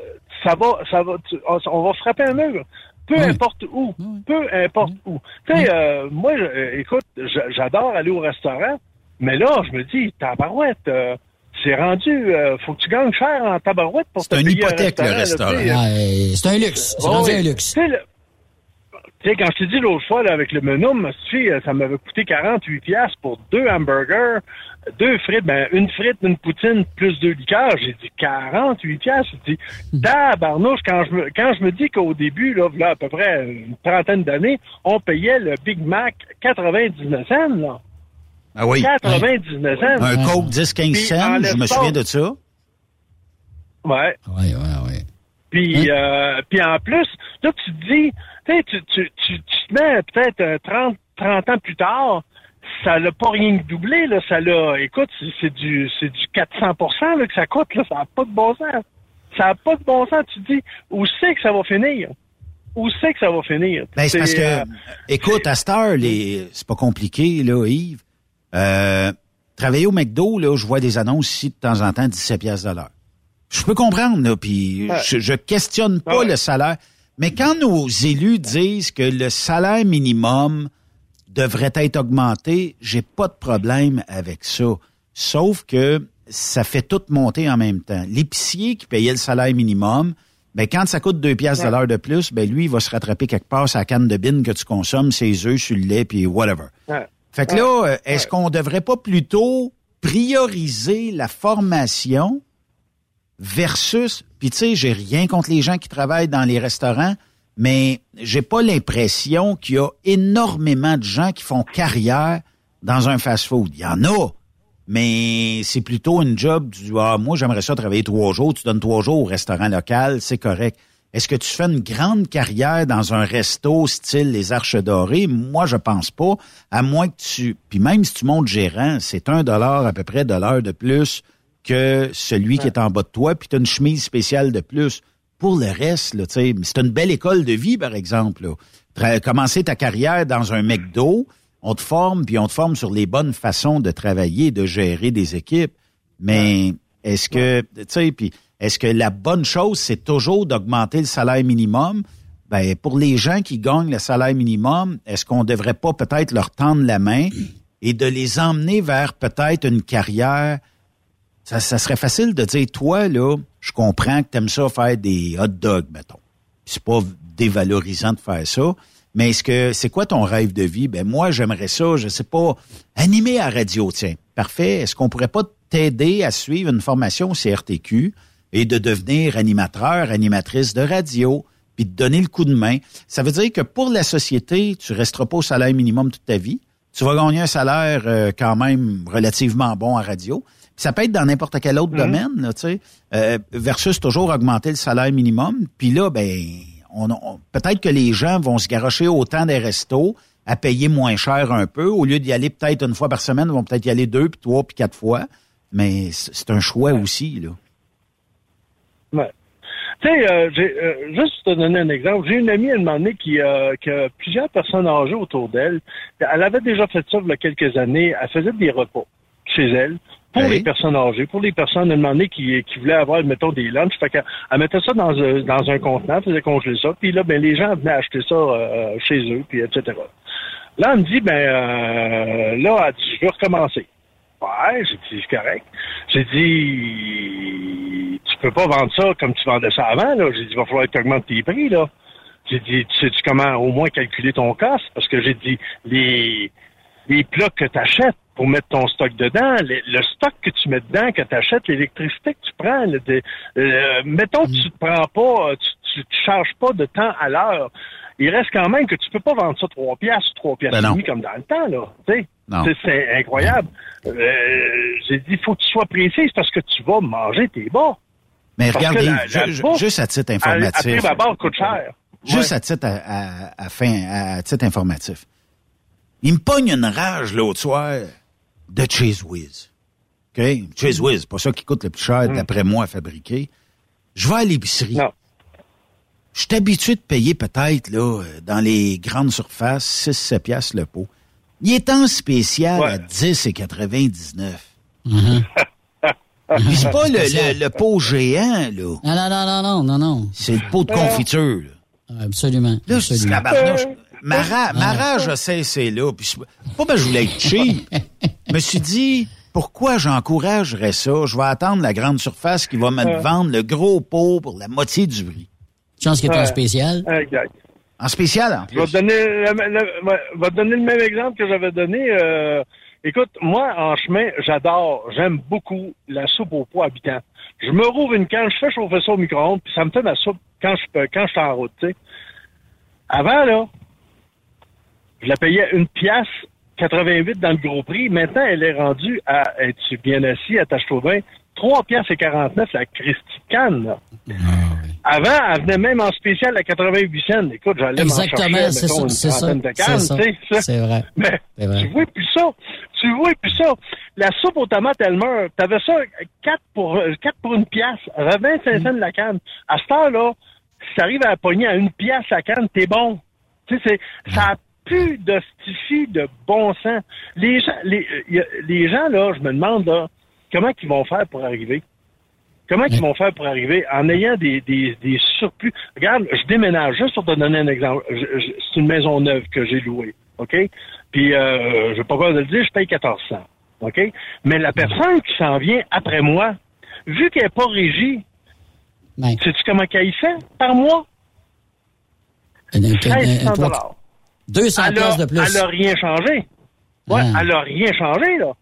ça va ça va tu- on, va frapper un mur. Peu importe où, peu importe où. Tu sais, euh, moi, je- euh, écoute, j'adore aller au restaurant, mais là, je me dis, tabarouette, euh, c'est rendu, euh, faut que tu gagnes cher en tabarouette pour C'est te une payer un hypothèque, le restaurant. Ouais, c'est un luxe. C'est rendu un luxe. Tu sais, quand je t'ai dit l'autre fois, là, avec le menu, ça m'avait coûté 48 piastres pour deux hamburgers, deux frites, ben, une frite, une poutine, plus deux liqueurs. J'ai dit 48 piastres? J'ai dit, tabarnouche, quand je me, quand je me dis qu'au début, là, là, à peu près une trentaine d'années, on payait le Big Mac 99 cents, là. Ah oui. 99 cents. Un Coke 10-15 Puis, cents, en je me souviens de ça. Ouais. Ouais, ouais, ouais. Puis, euh, puis en plus, là, tu te dis, tu, tu, tu, te mets peut-être euh, 30, 30 ans plus tard, ça l'a pas rien que doublé, là, ça l'a, écoute, c'est- c'est du, c'est du 400 là, que ça coûte, là, ça n'a pas de bon sens. Ça n'a pas de bon sens, tu te dis, où c'est que ça va finir? Où c'est que ça va finir? Ben, c'est parce que, euh, écoute, à cette heure, les- c'est pas compliqué, là, Yves. Euh, travailler au McDo, là, je vois des annonces ici de temps en temps, 17 piastres de l'heure. Je peux comprendre, là, puis Ouais. je, je questionne pas Ouais. le salaire. Mais quand nos élus disent que le salaire minimum devrait être augmenté, j'ai pas de problème avec ça. Sauf que ça fait tout monter en même temps. L'épicier qui payait le salaire minimum, ben quand ça coûte deux piastres de l'heure de plus, ben lui, il va se rattraper quelque part sa canne de bine que tu consommes, ses œufs sur le lait, puis whatever. ouais. Fait que là, euh, est-ce qu'on devrait pas plutôt prioriser la formation versus, puis tu sais, j'ai rien contre les gens qui travaillent dans les restaurants, mais j'ai pas l'impression qu'il y a énormément de gens qui font carrière dans un fast-food. Il y en a, mais c'est plutôt une job du ah, moi j'aimerais ça travailler trois jours, tu donnes trois jours au restaurant local, c'est correct. Est-ce que tu fais une grande carrière dans un resto style les Arches Dorées? Moi, je pense pas. À moins que tu... Puis même si tu montes gérant, c'est un dollar à peu près de l'heure de plus que celui qui est en bas de toi, puis tu as une chemise spéciale de plus. Pour le reste, là, c'est une belle école de vie, par exemple. Là. Tra- commencer ta carrière dans un McDo, on te forme, puis on te forme sur les bonnes façons de travailler, de gérer des équipes. Mais est-ce que, tu sais, puis est-ce que la bonne chose, c'est toujours d'augmenter le salaire minimum? Ben, pour les gens qui gagnent le salaire minimum, est-ce qu'on devrait pas peut-être leur tendre la main et de les emmener vers peut-être une carrière? Ça, serait facile de dire, toi, là, je comprends que tu aimes ça faire des hot dogs, mettons. C'est pas dévalorisant de faire ça. Mais est-ce que c'est quoi ton rêve de vie? Ben moi, j'aimerais ça, je sais pas, animer à radio, tiens. Parfait. Est-ce qu'on pourrait pas t'aider à suivre une formation au CRTQ et de devenir animateur, animatrice de radio, puis de donner le coup de main? Ça veut dire que pour la société, tu resteras pas au salaire minimum toute ta vie. Tu vas gagner un salaire euh, quand même relativement bon à radio. Puis ça peut être dans n'importe quel autre domaine, là, tu sais, euh, versus toujours augmenter le salaire minimum. Puis là, ben, on, on- peut-être que les gens vont se garocher autant des restos à payer moins cher un peu. Au lieu d'y aller peut-être une fois par semaine, ils vont peut-être y aller deux, puis trois, puis quatre fois. Mais c'est c'est un choix aussi, là. Tu sais, euh, j'ai, euh, juste te donner un exemple, j'ai une amie à un moment donné qui, euh, qui a plusieurs personnes âgées autour d'elle. Elle avait déjà fait ça il y a quelques années. Elle faisait des repas chez elle pour Oui. les personnes âgées, pour les personnes à un moment donné qui, qui voulaient avoir, mettons, des lunchs. Fait qu'elle elle mettait ça dans un, dans un contenant, faisait congeler ça. Puis là, ben, les gens venaient acheter ça euh, chez eux, puis etc. Là, elle me dit, ben, euh, là, elle dit, je veux recommencer. Ouais, j'ai dit, c'est correct. J'ai dit, tu peux pas vendre ça comme tu vendais ça avant, là. J'ai dit, il va falloir que tu augmentes tes prix, là. J'ai dit, tu sais-tu comment au moins calculer ton cost? Parce que j'ai dit, les, les plats que tu achètes pour mettre ton stock dedans, le, le stock que tu mets dedans, que tu achètes, l'électricité que tu prends, le- de- euh, mettons que tu te prends pas, tu, tu, tu charges pas de temps à l'heure. Il reste quand même que tu peux pas vendre ça 3 piastres, 3 piastres Ben et demi comme dans le temps, là. Tu sais, Non. C'est- incroyable. Euh, J'ai dit, faut que tu sois précis parce que tu vas manger tes bas. Mais Parce regardez, la- la bouffe, juste à titre informatif. à prime coûte cher. Juste Ouais. à titre, à, fin, à titre informatif. Il me pogne une rage l'autre soir de Cheese Whiz. OK? Cheese Whiz, pas ça qui coûte le plus cher, d'après moi, à fabriquer. Je vais à l'épicerie. Je suis habitué de payer peut-être, là, dans les grandes surfaces, 6-7 piastres le pot. Il est en spécial à 10,99. Puis c'est pas le, le- le pot géant, là. Non, non, non, non, non, non, non. C'est le pot de confiture, là. Absolument. Là, je absolument. tabarnouche. Ma, ra- ma rage a cessé là. Puis c'est pas parce que je voulais être cheap. Je me suis dit, pourquoi j'encouragerais ça? Je vais attendre la grande surface qui va me Ouais. vendre le gros pot pour la moitié du prix. Chance qu'il est en spécial. Exact. En spécial, en Je vais te donner le, vais te donner le même exemple que j'avais donné. euh, écoute, moi, en chemin, j'adore, j'aime beaucoup la soupe au pois habitant. Je me rouvre une canne, je fais chauffer ça au micro-ondes, puis ça me fait ma soupe quand je peux, quand suis en route, tu sais. Avant, là, je la payais une pièce 88 dans le gros prix. Maintenant, elle est rendue à, es-tu bien assis, attache-toi bien, 3 pièces et 49 la Christie Canne, là. Avant, elle venait même en spécial à 88 cents. Écoute, j'allais m'en Exactement, chercher, c'est ça, une c'est ça, c'est vrai. Mais vrai. tu vois plus ça. Tu vois plus ça. La soupe aux tomates, elle meurt. T'avais ça 4 pour, 4 pour une pièce. Elle avait 25 Mm. cents de la canne. À cette heure-là, si t'arrives à pogner à une pièce la canne, t'es bon. Tu sais, ça a plus de de bon sens. Les gens, les, a- les gens, là, je me demande, là, comment ils vont faire pour arriver? Comment ils vont faire pour arriver en ayant des, des, des surplus? Regarde, je déménage, juste pour te donner un exemple. C'est une maison neuve que j'ai louée, OK? Puis, euh, je vais pas peur de le dire, je paye 1400, OK? Mais la personne qui s'en vient après moi, vu qu'elle n'est pas régie, sais-tu comment qu'elle fait par mois? Un- un- un- un- 1600 trois- dollars. 200 Elle a- de plus. Elle a rien changé. Ouais, Ah. elle a rien changé, là.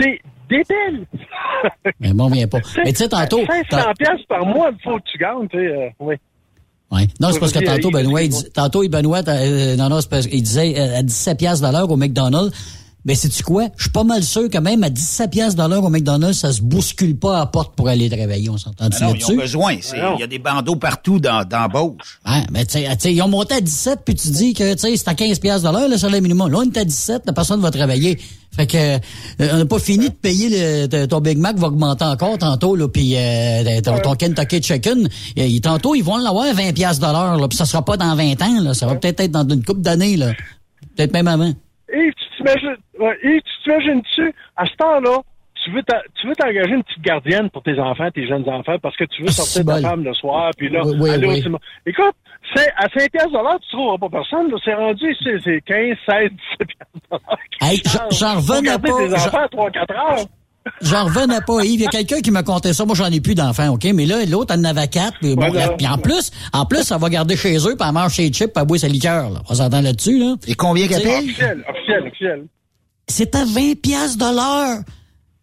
C'est débile. Mais bon, vient pas. Mais tu sais, tantôt. 500 t'as- pièces par mois, il faut que tu gagnes, tu sais. euh, oui. Ouais. Non, c'est parce que tantôt, Benoît, il, tantôt, Benoît, euh, non, non, c'est parce qu'il disait euh, à 17 piastres de l'heure au McDonald's. Ben, sais-tu quoi? Je suis pas mal sûr que même à 17 piastres de l'heure au McDonald's, ça se bouscule pas à la porte pour aller travailler. On s'entend Ah non, ils là-dessus? ont besoin. c'est- Il y a des bandeaux partout dans, dans Beauce. Ouais, mais tu sais, tu sais, ils ont monté à 17, puis tu dis que, tu sais, c'est à 15 piastres de l'heure, le salaire minimum. Là, on est à 17, la personne va travailler. Fait que, euh, on n'a pas fini de payer le, ton Big Mac va augmenter encore tantôt, là, puis euh, ton, ton Kentucky Chicken, il- tantôt, ils vont l'avoir à 20 piastres de l'heure, là, puis ça sera pas dans 20 ans, là, ça va peut-être être dans une couple d'années, là. Peut-être même avant. Et tu t'imagines, ouais, et tu t'imagines-tu, à ce temps-là, tu veux tu veux t'engager une petite gardienne pour tes enfants, tes jeunes enfants, parce que tu veux Ah, sortir ta c'est femme le soir, puis là, Oui, oui, aller au oui. cinéma. Écoute, à 5 piastres de l'heure, tu trouveras pas personne, là. C'est rendu, c'est c'est 15, 16, 17 piastres de l'heure. Hey, j'en- revenais pas, j'en- enfants à 3-4 heures. J'en revenais pas, Yves. Il y a quelqu'un qui m'a conté ça. Moi, j'en ai plus d'enfants, OK? Mais là, l'autre, elle en avait quatre. Puis, bon, la- puis en plus, en plus, ça va garder chez eux, puis elle mange ses chips, puis elle boit sa liqueur, là. On s'entend là-dessus, là? Et combien qu'elle paye? Officiel, officiel, officiel. C'est à 20 piastres de l'heure.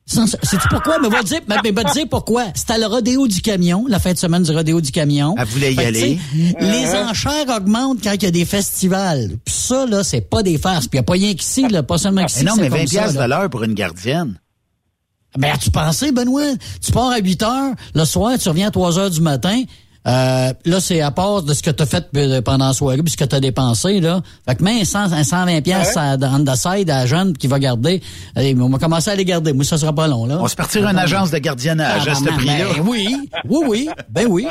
Sans- Sais-tu pourquoi? Mais va dire, mais, mais va dire pourquoi? C'est à le rodéo du camion, la fin de semaine du rodéo du camion. Elle voulait y Fait aller. Les enchères augmentent quand il y a des festivals. Puis ça, là, c'est pas des farces. Puis il n'y a pas rien qu'ici, là, pas seulement qu'ici. Mais non, mais c'est 20 comme ça, piastres de l'heure pour une gardienne. Ben, as-tu pensé, Benoît? Tu pars à 8 heures, le soir, tu reviens à 3 heures du matin. Euh, là, c'est à part de ce que tu as fait euh, pendant la soirée, puis ce que tu as dépensé, là. Fait que même 100, un 120 pièces à on the side à la jeune qui va garder. Allez, on va commencer à les garder. Moi, ça sera pas long, là. On va se partir une agence de gardiennage à ce prix-là. ben oui, oui, oui, ben oui.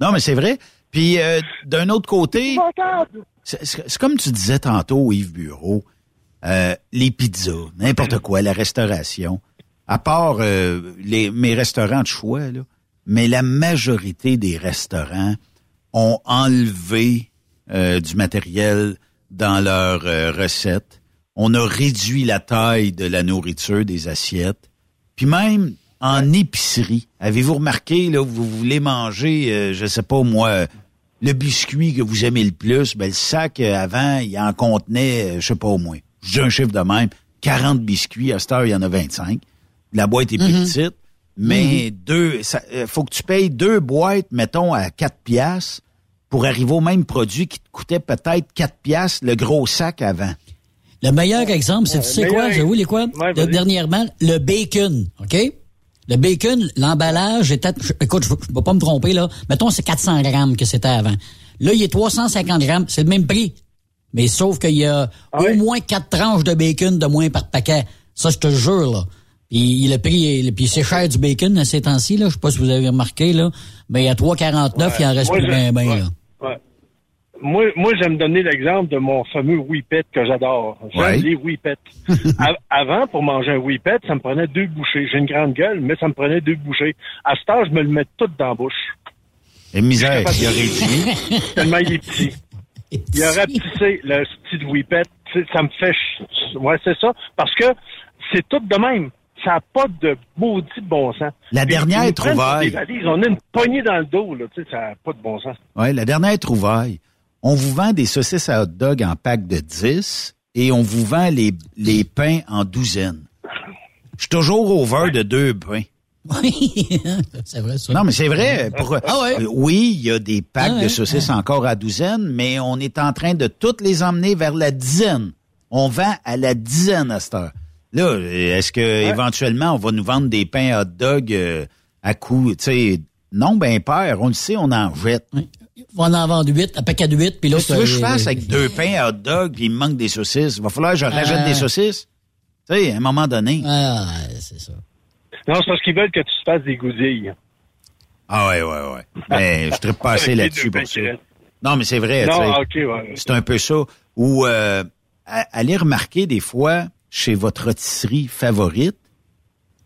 Non, mais c'est vrai. Puis, euh, d'un autre côté, c'est comme tu disais tantôt, Yves Bureau, euh, les pizzas, n'importe quoi, la restauration, à part euh, les, mes restaurants de choix, là, mais la majorité des restaurants ont enlevé euh, du matériel dans leurs euh, recettes. On a réduit la taille de la nourriture, des assiettes. Puis même en épicerie, avez-vous remarqué, là, vous voulez manger, euh, je sais pas moi, le biscuit que vous aimez le plus, ben le sac euh, avant, il en contenait, je sais pas au moins, je dis un chiffre de même, 40 biscuits, à cette heure, il y en a 25. La boîte est plus Mhm. petite, mais deux, ça, euh, faut que tu payes deux boîtes, mettons, à 4 piastres pour arriver au même produit qui te coûtait peut-être 4 piastres, le gros sac avant. Le meilleur exemple, c'est, tu sais quoi, je vous les quoi? Ouais, Le- dernièrement, le bacon, OK? Le bacon, l'emballage était, écoute, je ne vais pas me tromper, là. Mettons, c'est 400 grammes que c'était avant. Là, il est 350 grammes, c'est le même prix. Mais sauf qu'il y a au moins quatre tranches de bacon de moins par paquet. Ça, je te jure, là. Puis le prix, puis c'est cher du bacon à ces temps-ci, là. Je sais pas si vous avez remarqué, là. Mais à 3,49, il en reste Moi, plus je- bien, bien, ouais. là. Ouais. Moi, moi j'aime donner l'exemple de mon fameux Whippet que j'adore. J'aime Ouais. les Whippets. A- Avant, pour manger un Whippet, ça me prenait deux bouchées. J'ai une grande gueule, mais ça me prenait deux bouchées. À ce temps, je me le mets tout dans la bouche. Et misère, il a réduit. Tellement il est petit. Il a rapetissé le style Whippet. Ça me fait... ch- Ouais, c'est ça. Parce que c'est tout de même. Ça n'a pas de maudit de bon sens. La Puis, dernière trouvaille. valises. On a une poignée dans le dos, là. Tu sais, ça n'a pas de bon sens. Ouais, la dernière trouvaille. On vous vend des saucisses à hot dog en pack de 10 et on vous vend les, les pains en douzaine. Je suis toujours over de deux pains. Oui, c'est vrai ça. Non, mais c'est vrai. Pour- Ah ouais? Oui, il y a des packs Ah ouais, de saucisses encore à douzaine, mais on est en train de toutes les emmener vers la dizaine. On vend à la dizaine à cette heure. Là, euh, est-ce que éventuellement on va nous vendre des pains hot dog euh, à coût, tu sais, non, ben père, on le sait, on en jette. On en vendre 8, un paquet de 8, puis Qu'est-ce l'autre... que tu veux que je euh, fasse avec deux pains à hot dog puis il me manque des saucisses? Il va falloir que je rajoute Ah. des saucisses? Tu sais, à un moment donné. Ah, c'est ça. Non, c'est parce qu'ils veulent que tu te fasses des goudilles. Ah ouais, ouais, ouais. Mais je tripe pas assez là-dessus pour ça. Non, mais c'est vrai, tu Non, sais. ok, ouais. C'est un peu ça. Ou euh, a- allez remarquer des fois chez votre rôtisserie favorite,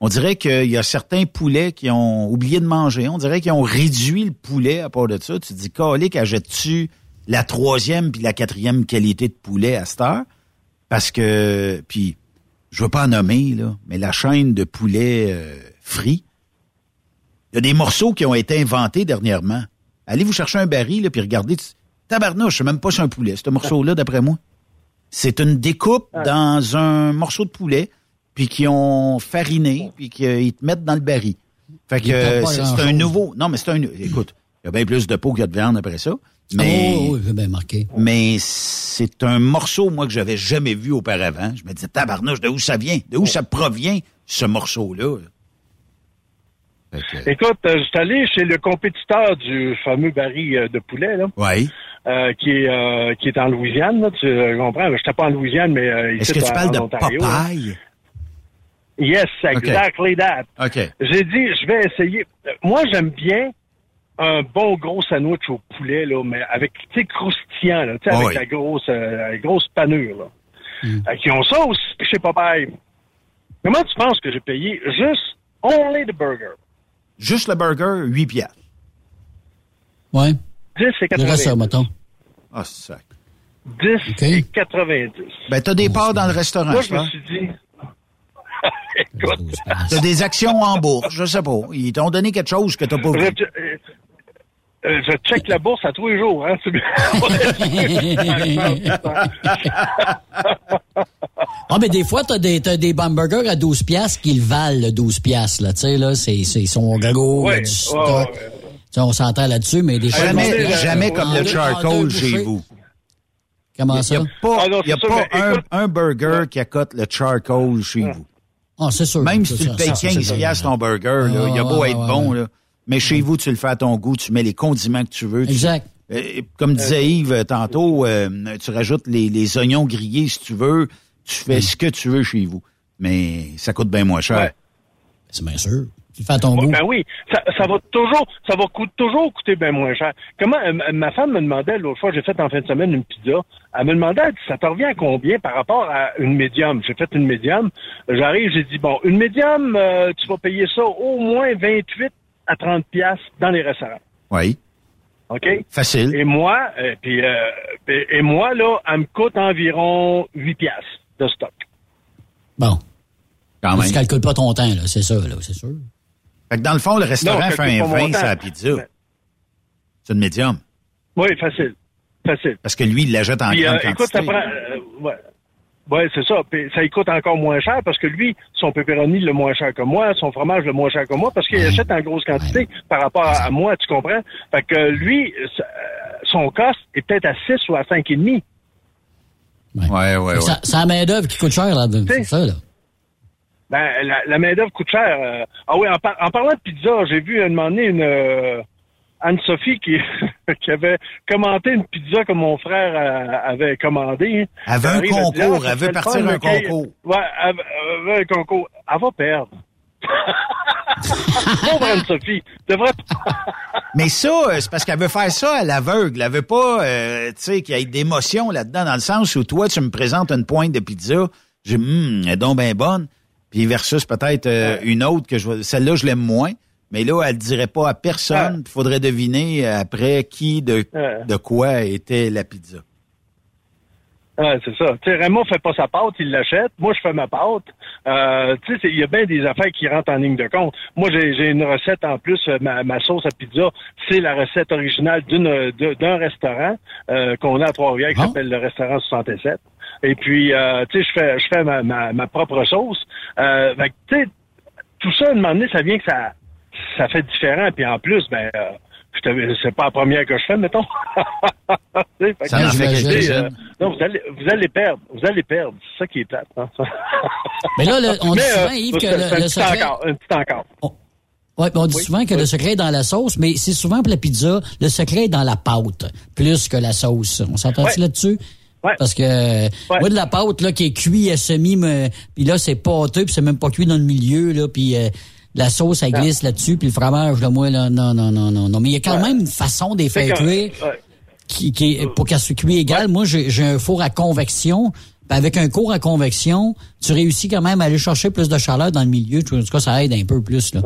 on dirait qu'il y a certains poulets qui ont oublié de manger. On dirait qu'ils ont réduit le poulet à part de ça. Tu te dis, calique, achètes-tu la troisième puis la quatrième qualité de poulet à cette heure? Parce que, puis, je veux pas en nommer, là, mais la chaîne de poulet euh, frit, il y a des morceaux qui ont été inventés dernièrement. Allez vous chercher un baril, là, puis regardez. Tabarnouche, c'est même pas sur un poulet, ce morceau-là, d'après moi. C'est une découpe dans un morceau de poulet, puis qui ont fariné, puis qu'ils te mettent dans le baril. Fait que euh, c'est un nouveau. Non, mais c'est un. Écoute, il y a bien plus de peau qu'il y a de viande après ça. Mais, Oh, oui, j'ai bien marqué. mais c'est un morceau, moi, que j'avais jamais vu auparavant. Je me disais, tabarnouche, de où ça vient? De où ça provient, ce morceau-là? Écoute, euh, je suis allé chez le compétiteur du fameux baril euh, de poulet, là. Oui. euh, qui est qui est en Louisiane, là, tu comprends? Je n'étais pas en Louisiane, mais Est-ce que tu en- parles de Ontario, là. Popeye? Yes, exactly that. OK. J'ai dit, je vais essayer. Moi, j'aime bien un bon gros sandwich au poulet, là, mais avec, tu sais, croustillant, là, tu sais, avec oui. la grosse, euh, la grosse panure, là. Euh, qui ont ça aussi chez Popeye. Comment tu penses que j'ai payé juste only the burger? Juste le burger, 8 piastres. Ouais. 10 et Le reste, 90. mettons. Ah, sac. 10 et 90. Ben, t'as des parts dans le restaurant, Moi, je je me pense. suis dit, écoute, T'as des actions en bourse, je sais pas. Ils t'ont donné quelque chose que t'as pas je, vu. euh, euh, je check la bourse à tous les jours, hein. Ah, mais des fois, t'as des, t'as des hamburgers à 12 piastres qui le valent, le 12 piastres, là. Tu sais, là, c'est, c'est, ils sont gros, il y a Ouais, du stock. ouais, on s'entend là-dessus, mais des fois... Jamais, jamais comme le charcoal chez vous. Comment Il n'y ça? a pas, Ah non, y a ça, pas mais un, écoute- un burger qui accote le charcoal chez vous. Ah, c'est sûr. Même Ça, si tu ça, le payes ça, ça, 15 c'est piastres ton burger, là, il a Ah, beau ouais, être ouais, bon, là. Mais chez vous, tu le fais à ton goût, tu mets les condiments que tu veux. tu- Exact. Euh, comme disait Yves euh, tantôt, euh, tu rajoutes les, les oignons grillés si tu veux. Tu fais ce que tu veux chez vous. Mais ça coûte bien moins cher. Ouais. C'est bien sûr. Tu fais à ton goût. Ben oui, ça, ça va toujours, ça va coûter, toujours coûter bien moins cher. Comment euh, ma- femme me demandait l'autre fois, j'ai fait en fin de semaine une pizza. Elle me demandait, elle dit, ça te revient à combien par rapport à une médium? J'ai fait une médium. J'arrive, j'ai dit bon, une médium, euh, tu vas payer ça au moins 28 à 30 piastres dans les restaurants. Oui. OK? Facile. Et moi, euh, puis, euh, et, et moi, là, elle me coûte environ 8 piastres de stock. Bon. Quand Tu même. calcules pas ton temps, là. C'est ça, là. C'est sûr. Fait que dans le fond, le restaurant Non, fait un pas mon 20 temps. sur la pizza. Mais- C'est une médium. Oui, facile. Facile. Parce que lui, il la jette en Puis, grande euh, écoute, ça quantité. prend. euh, ouais. Ouais, c'est ça. Puis ça lui coûte encore moins cher parce que lui, son pepperoni le moins cher que moi, son fromage le moins cher que moi parce qu'il achète en grosse quantité par rapport à, moi, tu comprends? Fait que lui, euh, son cost est peut-être à 6 ou à 5,5. Ouais, ouais, ouais. Ça- C'est la main-d'œuvre qui coûte cher, là. C'est ça, là. Ben, la, la main-d'œuvre coûte cher. euh. Ah oui, en, par- en parlant de pizza, j'ai vu un moment donné une euh, Anne-Sophie qui, qui avait commenté une pizza que mon frère euh, avait commandée. Elle veut un concours, elle veut partir un concours. Ouais, elle, elle veut un concours. Elle va perdre. Pauvre Anne-Sophie. Devrait Mais ça, euh, c'est parce qu'elle veut faire ça à l'aveugle. Elle veut pas, euh, tu sais, qu'il y ait d'émotion là-dedans, dans le sens où toi, tu me présentes une pointe de pizza, j'ai, hum, elle est donc bien bonne. Puis versus peut-être euh, une autre que je celle-là, je l'aime moins. Mais là, elle dirait pas à personne. Il faudrait deviner après qui, de, de quoi était la pizza. Ouais, c'est ça. Tu sais, Raymond fait pas sa pâte, il l'achète. Moi, je fais ma pâte. Euh, tu sais, c'est- il y a bien des affaires qui rentrent en ligne de compte. Moi, j'ai j'ai une recette en plus. euh, Ma, ma sauce à pizza, c'est la recette originale d'un restaurant euh, qu'on a à Trois-Rivières qui Ah. s'appelle le restaurant 67. Et puis, euh, tu sais, je fais, je fais ma, ma, ma propre sauce. Euh, tu sais, tout ça, à un moment donné, ça vient que ça, ça fait différent. Puis en plus, ben, euh, c'est pas la première que je fais, mettons. Ça que, fait euh, non, vous allez, vous allez perdre. Vous allez perdre. C'est ça qui est plate. hein. Mais là, le- on dit Mais, souvent, euh, Yves, que le- le petit secret- encore, un petit encore. Ouais, on dit souvent que le secret est dans la sauce, mais c'est souvent pour la pizza, le secret est dans la pâte, plus que la sauce. On s'entend Ouais. là-dessus? Parce que euh, moi de la pâte là qui est cuite à semi, me- puis là c'est pâteux, puis c'est même pas cuit dans le milieu là, puis euh, la sauce elle glisse là-dessus, puis le fromage là moi là non non non non non. Mais il y a quand même une façon de C'est faire cuire ouais. qui, qui est- pour qu'elle soit cuite égale. Moi j'ai j'ai un four à convection. puis avec un cours à convection, tu réussis quand même à aller chercher plus de chaleur dans le milieu. En tout cas, ça aide un peu plus. Là.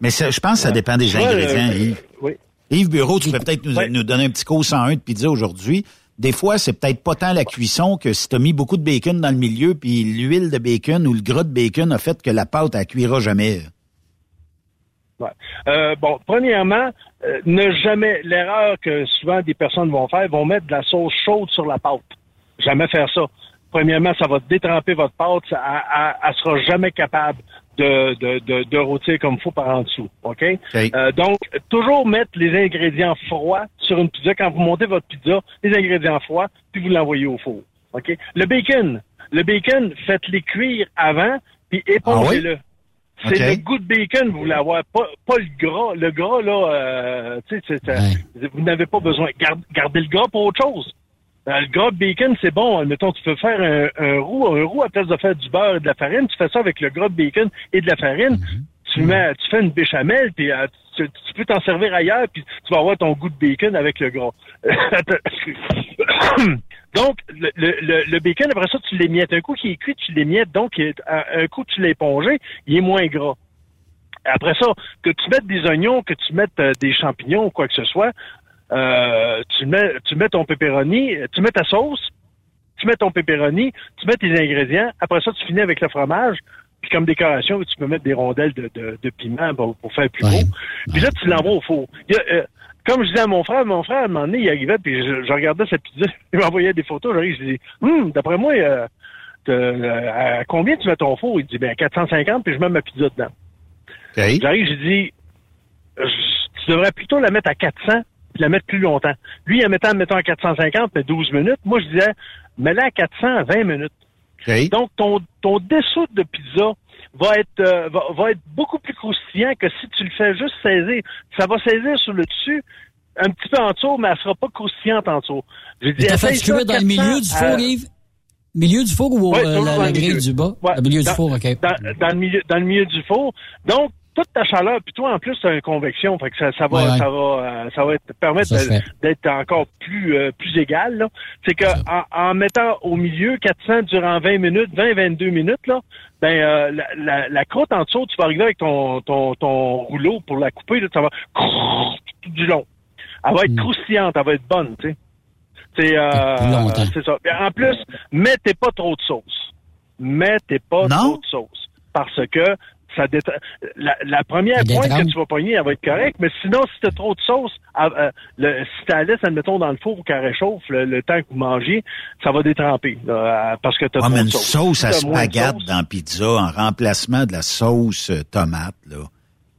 Mais ça, je pense que ça dépend des Ouais, ingrédients, Yves. oui. Yves Bureau, tu peux peut-être nous, nous donner un petit cours 101 de pizza aujourd'hui. Des fois, c'est peut-être pas tant la cuisson que si tu as mis beaucoup de bacon dans le milieu, puis l'huile de bacon ou le gras de bacon a fait que la pâte, elle cuira jamais. Ouais. Euh, bon, premièrement, euh, ne jamais l'erreur que souvent des personnes vont faire, vont mettre de la sauce chaude sur la pâte. Jamais faire ça. Premièrement, ça va détremper votre pâte, ça, elle, elle sera jamais capable de, de, de, de rôtir comme il faut par en dessous. OK? Euh, donc, toujours mettre les ingrédients froids sur une pizza. Quand vous montez votre pizza, les ingrédients froids, puis vous l'envoyez au four. OK? Le bacon. Le bacon, faites-les cuire avant, puis épongez-le. C'est OK. le goût de bacon, vous voulez avoir, pas, pas le gras. Le gras, là, euh, tu sais, vous n'avez pas besoin. Garde- gardez le gras pour autre chose. Euh, le gras de bacon, c'est bon. Mettons, tu peux faire un, un roux. Un roux, à place de faire du beurre et de la farine, tu fais ça avec le gras de bacon et de la farine. Tu, mets, tu fais une béchamel, puis euh, tu, tu peux t'en servir ailleurs, puis tu vas avoir ton goût de bacon avec le gras. donc, le, le, le- bacon, après ça, tu l'émiettes. Un coup qui est cuit, tu l'émiettes. Donc, un, coup, tu l'as épongé, il est moins gras. Après ça, que tu mettes des oignons, que tu mettes euh, des champignons ou quoi que ce soit, euh, tu mets tu mets ton pepperoni, tu mets ta sauce, tu mets ton pepperoni, tu mets tes ingrédients. Après ça, tu finis avec le fromage. Puis comme décoration, tu peux mettre des rondelles de, de, de piment pour, pour faire plus beau. Puis là, tu l'envoies au four. Il y a, euh, comme je disais à mon frère, mon frère, à un moment donné, il arrivait, puis je, je regardais sa pizza, il m'envoyait des photos, j'arrive, je dis, hum, d'après moi, euh, euh, à combien tu mets ton four? Il dit, ben, 450, puis je mets ma pizza dedans. J'arrive, j'ai dit, je- tu devrais plutôt la mettre à 400 puis la mettre plus longtemps. Lui, il la mettait, mettons, à 450, mais 12 minutes. Moi, je disais, mets-la à 400 à 20 minutes. Donc, ton, ton dessous de pizza va être, euh, va, va être beaucoup plus croustillant que si tu le fais juste saisir. Ça va saisir sur le dessus, un petit peu en dessous, mais elle sera pas croustillante en dessous. Mais t'as fait cuire dans le 400 milieu du four, à- Yves? Milieu du four ou Ouais, euh, la, dans la le grille milieu. du bas? Ouais, le milieu dans- du four, OK. Dans, dans le milieu, dans le milieu du four. Donc, toute ta chaleur, puis toi, en plus, tu as une convection, fait que ça, ça va, Ouais, ouais. ça va, euh, ça va être, permettre d'être encore plus, euh, plus égal, là. C'est que, en, en mettant au milieu 400 durant 20 minutes, 20-22 minutes, là, ben, euh, la, la, la croûte en dessous, tu vas arriver avec ton, ton, ton rouleau pour la couper, là, ça va tout du long. Elle va être Hmm. croustillante, elle va être bonne, tu sais. C'est, euh, c'est ça. En plus, mettez pas trop de sauce. Mettez pas trop de sauce. Parce que ça la, la première pointe que tu vas pogner, elle va être correcte, mais sinon, si t'as trop de sauce, euh, le, si tu la laisses, admettons, dans le four ou qu'elle réchauffe le, le temps que vous mangez, ça va détremper, là, euh, parce que t'as trop mais de une sauce. sauce à sauce, dans pizza en remplacement de la sauce euh, tomate, là,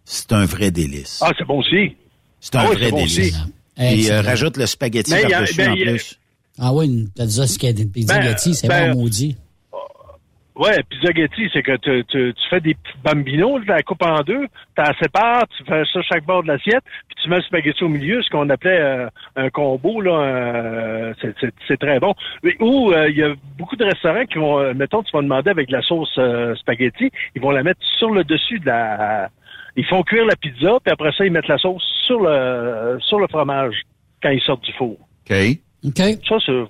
c'est un vrai délice. Ah, c'est bon aussi. C'est un Ah vrai c'est bon délice. aussi. Puis euh, rajoute le spaghetti par-dessus ben, en plus. Ah oui, t'as dit ça, c'est qu'il y a des Ben, c'est ben, bon maudit. Ouais, pizzaghetti, c'est que tu, tu, tu fais des petits bambinos, tu la coupes en deux, tu la sépares, tu fais ça chaque bord de l'assiette, puis tu mets le spaghetti au milieu, ce qu'on appelait euh, un combo, là, euh, c'est- c'est c'est très bon. Ou euh, il y a beaucoup de restaurants qui vont, euh, mettons, tu vas demander avec de la sauce euh, spaghetti, ils vont la mettre sur le dessus de la... Ils font cuire la pizza, puis après ça, ils mettent la sauce sur le sur le fromage quand ils sortent du four. OK. OK. Ça, c'est...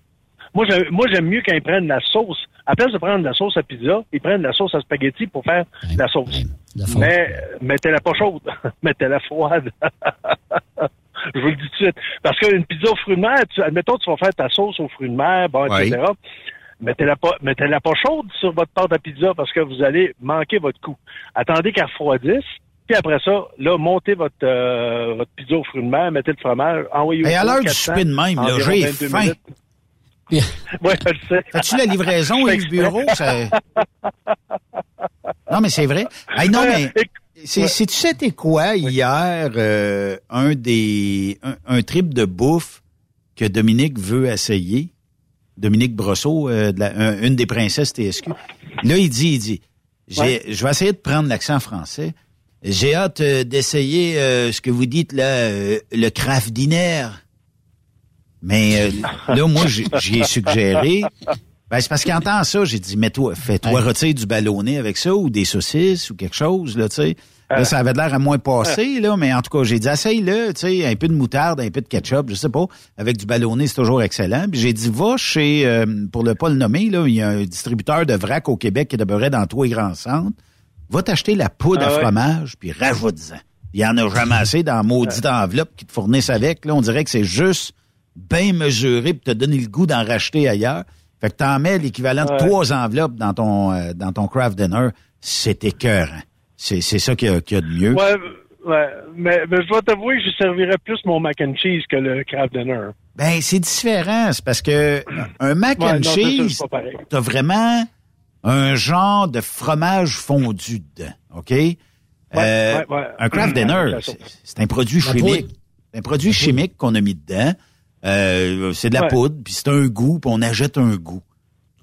Moi, j'aime, mieux quand ils prennent la sauce. À place de prendre la sauce à pizza, ils prennent la sauce à spaghetti pour faire la sauce. Mais mettez-la pas chaude. mettez-la froide. Je vous le dis tout de suite. Parce qu'une pizza aux fruits de mer, tu, admettons, tu vas faire ta sauce aux fruits de mer, bon, etc. Mettez-la pas, mettez-la pas chaude sur votre pâte à pizza parce que vous allez manquer votre coup. Attendez qu'elle refroidisse. Puis après ça, là, montez votre, euh, votre pizza aux fruits de mer, mettez le fromage, envoyez au Et à l'heure du 400, souper de même, là, j'ai 22 faim. minutes. Ouais, je le sais. As-tu la livraison, fais Yves Bureau? Ça- Non, mais c'est vrai. Hey, non, mais c'est, c'est- tu sais, t'es quoi hier, euh, un des, un, un trip de bouffe que Dominique veut essayer? Dominique Brosseau, euh, de la- un- une des princesses TSQ. Là, il dit, il dit, j'ai, je vais essayer de prendre l'accent français. J'ai hâte euh, d'essayer euh, ce que vous dites là, euh, le craft dinner. Mais euh, là, moi, j'ai j'ai suggéré. Ben, c'est parce qu'il entend ça. J'ai dit, mets-toi, fais-toi retirer du ballonné avec ça ou des saucisses ou quelque chose, là, tu sais. Là, ça avait l'air à moins passé, là, mais en tout cas, j'ai dit, essaye-le, tu sais, un peu de moutarde, un peu de ketchup, je sais pas. Avec du ballonné, c'est toujours excellent. Puis j'ai dit, va chez, euh, pour ne pas le nommer, là, il y a un distributeur de vrac au Québec qui demeurait dans tous les grands centres. Va t'acheter la poudre Ah à ouais. fromage, puis rajoute-en. Il y en a jamais assez dans maudite enveloppe qu'ils te fournissent avec. Là, on dirait que c'est juste bien mesuré pour te donner le goût d'en racheter ailleurs. Fait que t'en mets l'équivalent de trois enveloppes dans ton euh, dans ton craft dinner. C'est écœurant. C'est, c'est ça qu'il y, a, qu'il y a de mieux. Ouais, ouais. Mais, mais je dois t'avouer que je servirais plus mon mac and cheese que le craft dinner. Ben, c'est différent. C'est parce que un mac Ouais, and non, cheese, t'as vraiment un genre de fromage fondu dedans. OK? Euh, ouais, ouais. Un craft dinner, c'est, un produit chimique. un produit chimique qu'on a mis dedans. Euh, c'est de la Ouais. poudre, puis c'est un goût, puis on ajoute un goût.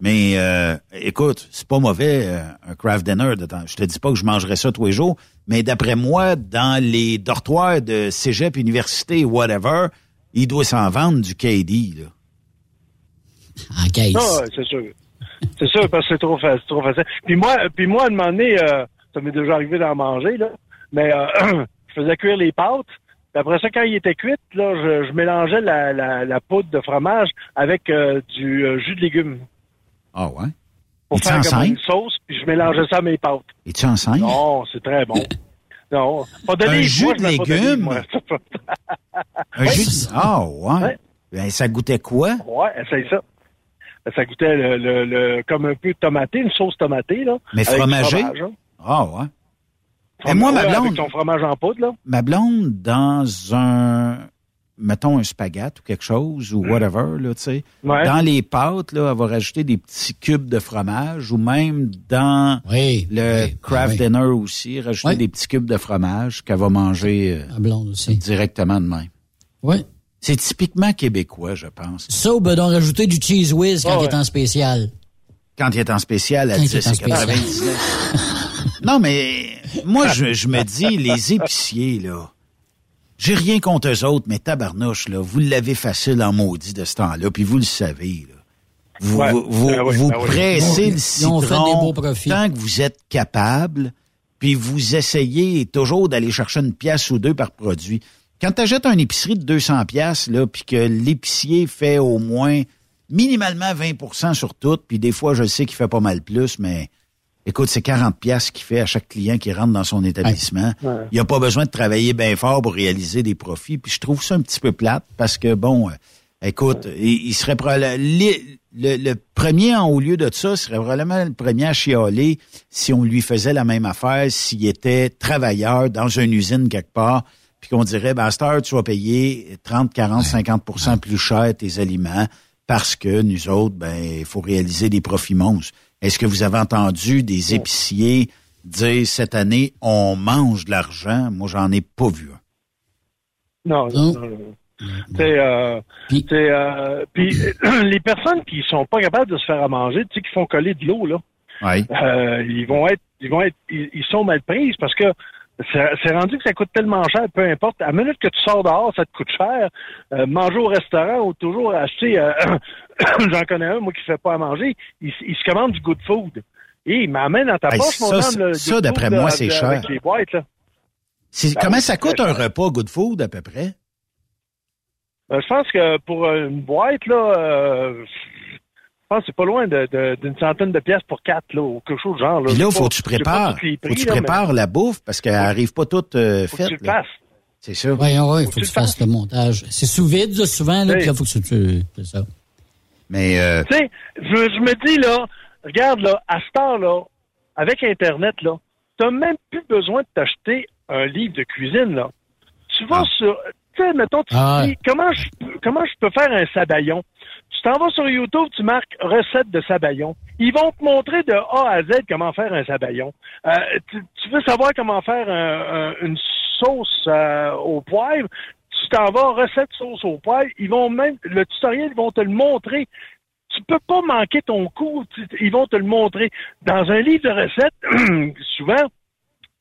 Mais euh, écoute, c'est pas mauvais euh, un craft dinner. De temps. Je te dis pas que je mangerais ça tous les jours, mais d'après moi, dans les dortoirs de cégep, université, whatever, il doit s'en vendre du KD. Là. En caisse. Ah, ouais, c'est sûr. C'est sûr, parce que c'est trop, fa- c'est trop facile. Puis moi, puis moi, à un moment donné, euh, ça m'est déjà arrivé d'en manger, là, mais euh, je faisais cuire les pâtes. Puis après ça, quand ils étaient cuites, là, je, je mélangeais la, la, la poudre de fromage avec euh, du euh, jus de légumes Ah ouais? pour faire comme une sauce, puis je mélangeais ça à mes pâtes. Es-tu enceinte? Non, c'est très bon. Non, pas de Un jus de légumes? Un jus de- Ah ouais? Ben, ça goûtait quoi? Ouais, essaye ça. Ça goûtait le, le, le- comme un peu tomaté, une sauce tomatée, là. Mais avec du fromagé? fromage, hein. Ah ouais? Et moi, ma blonde, Avec ton fromage en poudre, là? ma blonde, dans un, mettons un spaghette ou quelque chose, ou whatever, là, tu sais, Ouais. dans les pâtes, là, elle va rajouter des petits cubes de fromage, ou même dans le craft dinner aussi, rajouter Oui. des petits cubes de fromage qu'elle va manger euh, directement de même. Oui. C'est typiquement québécois, je pense. Ça, ou ben, donc rajouter du cheese whiz quand Ah il ouais. est en spécial. Quand il est en spécial, à Quand il 10 est en et spécial. 99. Non, mais moi, je, je me dis, les épiciers, là, j'ai rien contre eux autres, mais tabarnouche, là, vous l'avez facile en maudit de ce temps-là, puis vous le savez, là. Vous, Ouais. vous, vous, Ben oui, vous ben oui. pressez le citron tant que vous êtes capable, puis vous essayez toujours d'aller chercher une pièce ou deux par produit. Quand tu achètes une épicerie de 200 pièces là, puis que l'épicier fait au moins minimalement 20% sur tout, puis des fois je sais qu'il fait pas mal plus, mais écoute, c'est 40 pièces qu'il fait à chaque client qui rentre dans son établissement. Ouais. Il a pas besoin de travailler bien fort pour réaliser des profits, puis je trouve ça un petit peu plate parce que bon, euh, écoute, il, il serait probablement le premier en haut lieu de ça serait probablement le premier à chialer si on lui faisait la même affaire s'il était travailleur dans une usine quelque part puis qu'on dirait, ben, à cette heure, tu vas payer 30, 40, 50% plus cher tes aliments parce que nous autres, ben, il faut réaliser des profits monstres. Est-ce que vous avez entendu des épiciers dire cette année, on mange de l'argent? Moi, j'en ai pas vu un. Non, non, non, non. C'est, euh, c'est, euh, puis les personnes qui sont pas capables de se faire à manger, tu sais, qui font coller de l'eau là, Oui. euh, ils vont être, ils vont être, ils, ils sont mal prises parce que c'est rendu que ça coûte tellement cher, peu importe. À la minute que tu sors dehors, ça te coûte cher. Euh, manger au restaurant ou toujours acheter, euh, j'en connais un, moi qui fait pas à manger, il, se commande du good food. Et il m'amène dans ta Hey, poche, mon homme, ça, d'après moi, là, c'est cher. Avec les boîtes, là. C'est- Ben comment oui, ça coûte un repas good food à peu près? Euh, je pense que pour une boîte, là, euh, pense que c'est pas loin de- de- d'une centaine de pièces pour quatre, là, ou quelque chose de genre. Là. Puis là, faut pas- que tu prépares. Faut que tu là, mais prépares la bouffe parce qu'elle arrive pas toute euh, faut que faite. tu le là. fasses. C'est ça. Oui, oui, il faut que tu fasses le montage. C'est sous vide, là, souvent, là, puis il faut que tu... c'est ça. Mais euh, Tu sais, je, je me dis, là, regarde, là, à ce temps-là, avec Internet, là, t'as même plus besoin de t'acheter un livre de cuisine, là. Tu vas sur, tu sais, mettons, tu Ah dis, comment je, peux- comment je peux faire un sabayon? T'en vas sur YouTube, tu marques recette de sabayon. Ils vont te montrer de A à Z comment faire un sabayon. Euh, tu, tu veux savoir comment faire un- un- une sauce euh, au poivre? Tu t'en vas, recette sauce au poivre. Ils vont même, le tutoriel, ils vont te le montrer tu peux pas manquer ton coup. Tu- Ils vont te le montrer. Dans un livre de recettes, souvent,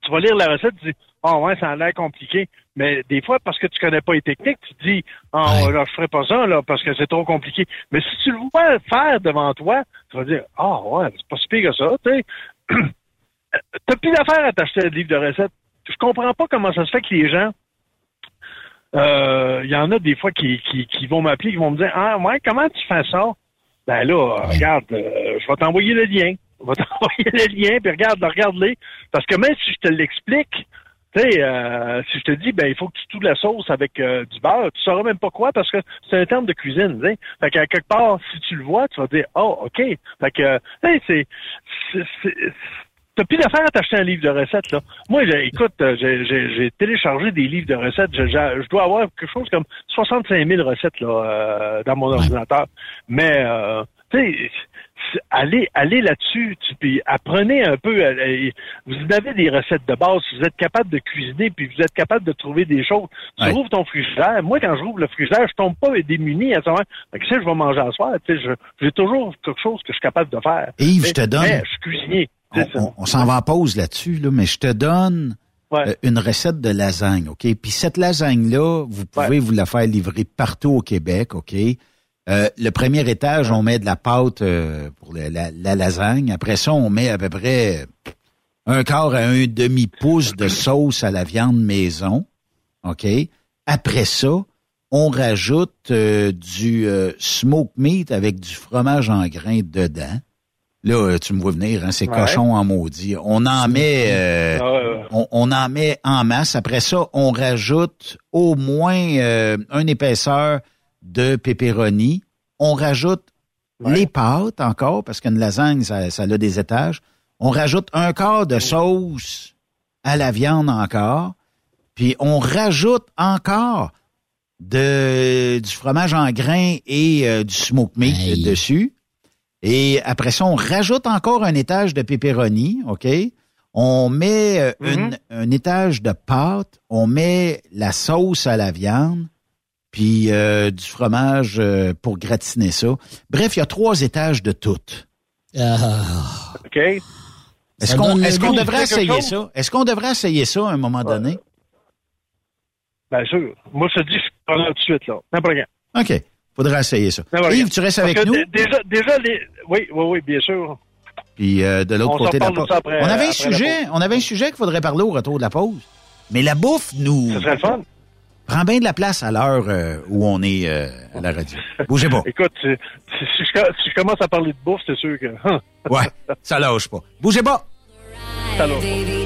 tu vas lire la recette, tu dis, ah ouais, ça a l'air compliqué. Mais des fois, parce que tu connais pas les techniques, tu te dis, ah, là, je ferai pas ça, là, parce que c'est trop compliqué. Mais si tu le vois faire devant toi, tu vas dire, ah ouais, c'est pas si pire que ça, tu sais. T'as plus d'affaires à t'acheter un livre de recettes. Je comprends pas comment ça se fait que les gens, euh, il y en a des fois qui, qui, qui vont m'appeler, qui vont me dire, ah ouais, comment tu fais ça? Ben là, regarde, euh, je vais t'envoyer le lien. Je vais t'envoyer le lien, puis regarde, regarde-les. Parce que même si je te l'explique, tu sais, euh, si je te dis, ben il faut que tu toules la sauce avec euh, du beurre, tu sauras même pas quoi parce que c'est un terme de cuisine, tu sais. Fait qu'à quelque part, si tu le vois, tu vas dire, oh, OK. Fait que, tu sais, c'est... T'as plus d'affaires à t'acheter un livre de recettes, là. Moi, j'ai- écoute, euh, j'ai- téléchargé des livres de recettes. Je, je- je dois avoir quelque chose comme 65 000 recettes, là, euh, dans mon ordinateur. Mais, euh, tu sais, allez, allez là-dessus, puis apprenez un peu. euh, euh, vous avez des recettes de base, vous êtes capable de cuisiner, puis vous êtes capable de trouver des choses. Tu Ouais. rouvres ton frigidaire. Moi, quand je rouvre le frigidaire, je tombe pas démuni à savoir que je vais manger à soir. Tu sais, je- j'ai toujours quelque chose que je suis capable de faire. Yves, Mais- je te donne- mais je suis cuisinier. on, c'est ça. on- on s'en va en pause là-dessus, là, mais je te donne euh, une recette de lasagne, OK? Puis cette lasagne-là, vous pouvez vous la faire livrer partout au Québec, OK? Euh, le premier étage, on met de la pâte euh, pour la, la- la lasagne. Après ça, on met à peu près un quart à un demi-pouce de sauce à la viande maison, OK? Après ça, on rajoute euh, du euh, smoke meat avec du fromage en grains dedans. Là, tu me vois venir, hein, c'est Ouais. cochon en maudit. On en met, euh, Ah ouais, ouais. on, on en met en masse. Après ça, on rajoute au moins euh, une épaisseur de pepperoni. On rajoute les pâtes encore, parce qu'une lasagne, ça, ça a des étages. On rajoute un quart de sauce à la viande encore. Puis on rajoute encore de, du fromage en grains et euh, du smoke meat dessus. Et après ça, on rajoute encore un étage de pepperoni, OK? On met euh, une- un étage de pâte, on met la sauce à la viande, puis euh, du fromage euh, pour gratiner ça. Bref, il y a trois étages de tout. OK? Est-ce Ça qu'on devrait essayer ça? Est-ce qu'on devrait essayer ça à un moment donné? Bien sûr. Moi, je te dis, je là tout de suite, là. N'importe quand. OK. Faudrait essayer ça. Yves, tu restes avec nous? dé- Déjà, déjà les... Oui, oui, oui, bien sûr. Puis euh, de l'autre côté de la pause. ça après- on avait un sujet, on avait un sujet qu'il faudrait parler au retour de la pause. Mais la bouffe nous Ce serait le fun. Prend bien de la place à l'heure euh, où on est euh, à la radio. Bougez pas. Écoute, si, si- si je, si je commence à parler de bouffe, c'est sûr que... Ouais, ça lâche pas. Bougez pas. Ça lâche Baby,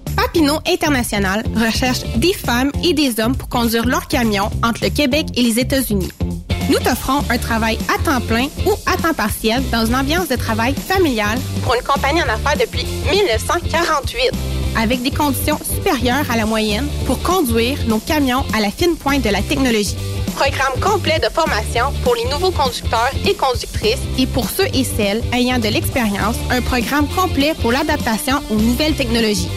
Papineau International recherche des femmes et des hommes pour conduire leur camion entre le Québec et les États-Unis. Nous t'offrons un travail à temps plein ou à temps partiel dans une ambiance de travail familiale pour une compagnie en affaires depuis 1948, avec des conditions supérieures à la moyenne pour conduire nos camions à la fine pointe de la technologie. Programme complet de formation pour les nouveaux conducteurs et conductrices et pour ceux et celles ayant de l'expérience, un programme complet pour l'adaptation aux nouvelles technologies.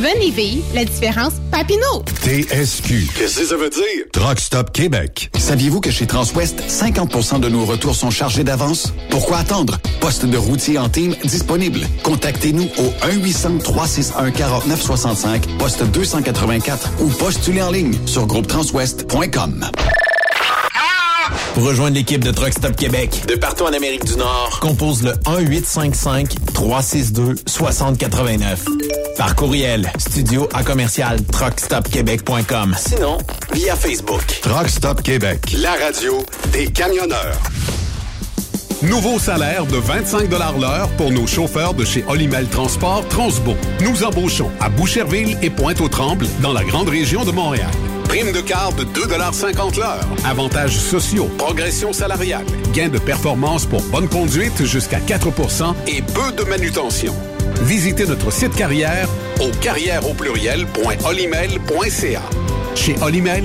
Venez vivre la différence Papineau. TSQ. Qu'est-ce que ça veut dire? Truck Stop Québec. Saviez-vous que chez Transwest, 50% de nos retours sont chargés d'avance? Pourquoi attendre? Poste de routier en team disponible. Contactez-nous au 1-800-361-4965, poste 284 ou postulez en ligne sur groupetranswest.com. Pour rejoindre l'équipe de Truck Stop Québec, de partout en Amérique du Nord, compose le 1-855-362-6089. Par courriel, studio à commercial truckstopquebec.com. Sinon, via Facebook. Truck Stop Québec. La radio des camionneurs. Nouveau salaire de 25 l'heure pour nos chauffeurs de chez Olimel Transport Transbo. Nous embauchons à Boucherville et Pointe-aux-Trembles dans la grande région de Montréal. Prime de quart de 2,50 l'heure. Avantages sociaux, progression salariale, gains de performance pour bonne conduite jusqu'à 4% et peu de manutention. Visitez notre site carrière au carrière. Chez Olimel,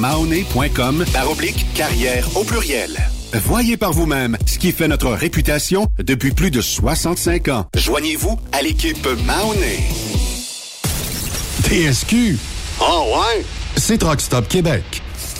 guimauné.com par oblique carrière au pluriel. Voyez par vous-même ce qui fait notre réputation depuis plus de 65 ans. Joignez-vous à l'équipe Mahoney. TSQ. Oh ouais? C'est Truck Stop Québec.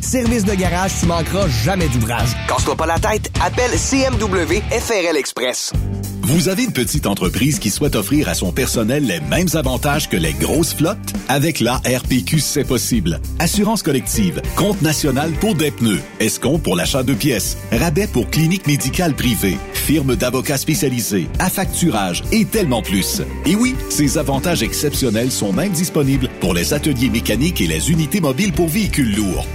Service de garage, tu manqueras jamais d'ouvrage. Casse-toi pas la tête, appelle CMW FRL Express. Vous avez une petite entreprise qui souhaite offrir à son personnel les mêmes avantages que les grosses flottes? Avec la RPQ, c'est possible. Assurance collective, compte national pour des pneus, escompte pour l'achat de pièces, rabais pour clinique médicale privée, firme d'avocats spécialisés, affacturage et tellement plus. Et oui, ces avantages exceptionnels sont même disponibles pour les ateliers mécaniques et les unités mobiles pour véhicules lourds.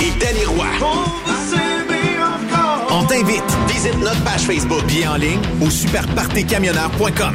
et Danny Roy. On t'invite. Visite notre page Facebook bien en ligne au superpartycamionneur.com.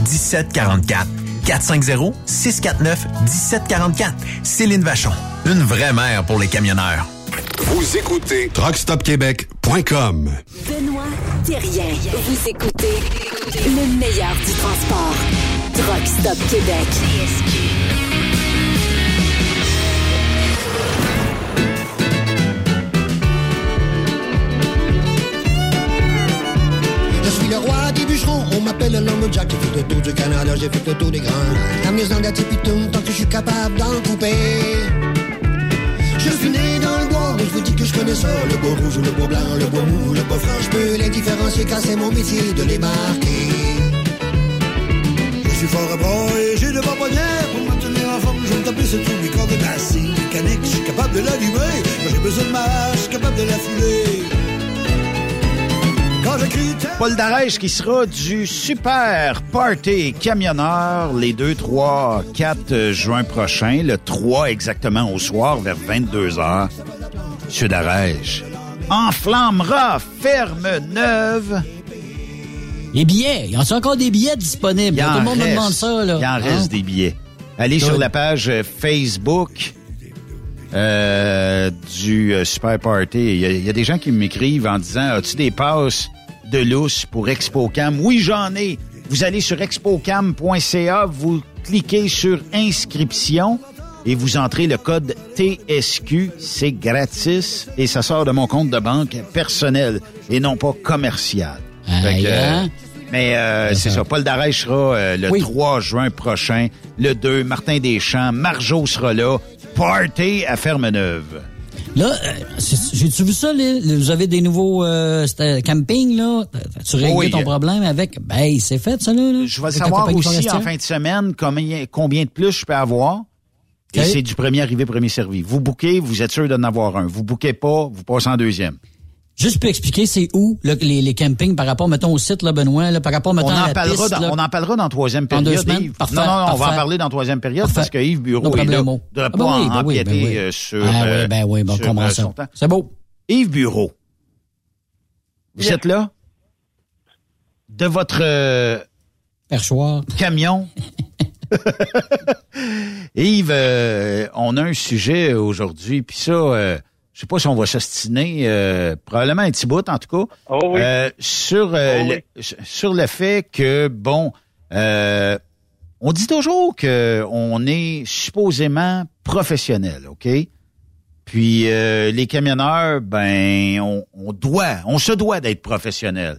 1744. 450-649-1744. Céline Vachon. Une vraie mère pour les camionneurs. Vous écoutez truckstopquebec.com. Benoît Thérien. Vous écoutez le meilleur du transport. Truck Stop Québec. Je suis le roi des bûcherons, on m'appelle le lumberjack. J'ai fait le tour du Canada, j'ai fait le tour des grands. La maison d'Atipitoum, tant que je suis capable d'en couper. Je suis né dans le bois, je vous dis que je connais ça. Le bois rouge ou le bois blanc, le bois mou ou le bois franc. Je peux les différencier car c'est mon métier de les marquer. Je suis fort à bras et j'ai de bonbonnières pour me tenir en forme. Je vais me taper sur tous mes cordes mécanique. Je suis capable de l'allumer. J'ai besoin de ma je suis capable de la filer. Paul Darèche qui sera du Super Party Camionneur les 2, 3, 4 juin prochains, le 3 exactement au soir vers 22 h Monsieur Darèche enflammera Ferme Neuve. Les billets, il y en a encore des billets disponibles. Il en Tout le monde me demande ça. Là. Il en Hein? reste des billets. Allez sur la page euh, Facebook euh, du euh, Super Party. Il y, y a des gens qui m'écrivent en disant As-tu des passes de lousse pour ExpoCam? Oui, j'en ai. Vous allez sur expocam.ca, vous cliquez sur inscription et vous entrez le code TSQ. C'est gratis et ça sort de mon compte de banque personnel et non pas commercial. Fait que, euh, hein? mais euh, c'est ça. Paul Darèche sera euh, le 3 juin prochain. Le 2, Martin Deschamps. Marjo sera là. Party à Ferme-Neuve. Là, euh, j'ai-tu vu ça? là? Vous avez des nouveaux euh, c'était camping, là? Tu réglé Oui. ton problème avec... Ben, c'est fait, ça, là? Je vais savoir aussi en fin de semaine combien, combien de plus je peux avoir. Et c'est du premier arrivé, premier servi. Vous bouquez, vous êtes sûr d'en avoir un. Vous bouquez pas, vous passez en deuxième. Juste pour expliquer, c'est où les, les campings par rapport, mettons, au site, là, Benoît, là, par rapport, mettons, On à la parlera piste, dans, là. on en parlera dans la troisième deux période, semaines? Yves. Parfait, non, non, non, on va en parler dans la troisième période Parfait. parce que Yves Bureau est là. devrait Ah, pas ben oui, en- ben oui, ben oui. euh, sur... Ah oui, euh, ben oui, ben, sur, euh, ça? C'est beau. Yves Bureau. Vous êtes là? De votre euh, Perchoir. camion? Yves, euh, on a un sujet aujourd'hui, puis ça, euh, je sais pas si on va s'ostiner, euh, probablement un petit bout en tout cas, Oh oui. euh, sur, euh, Oh le, sur le fait que, bon, euh, on dit toujours que on est supposément professionnel, OK? Puis euh, les camionneurs, ben, on, on doit, on se doit d'être professionnel.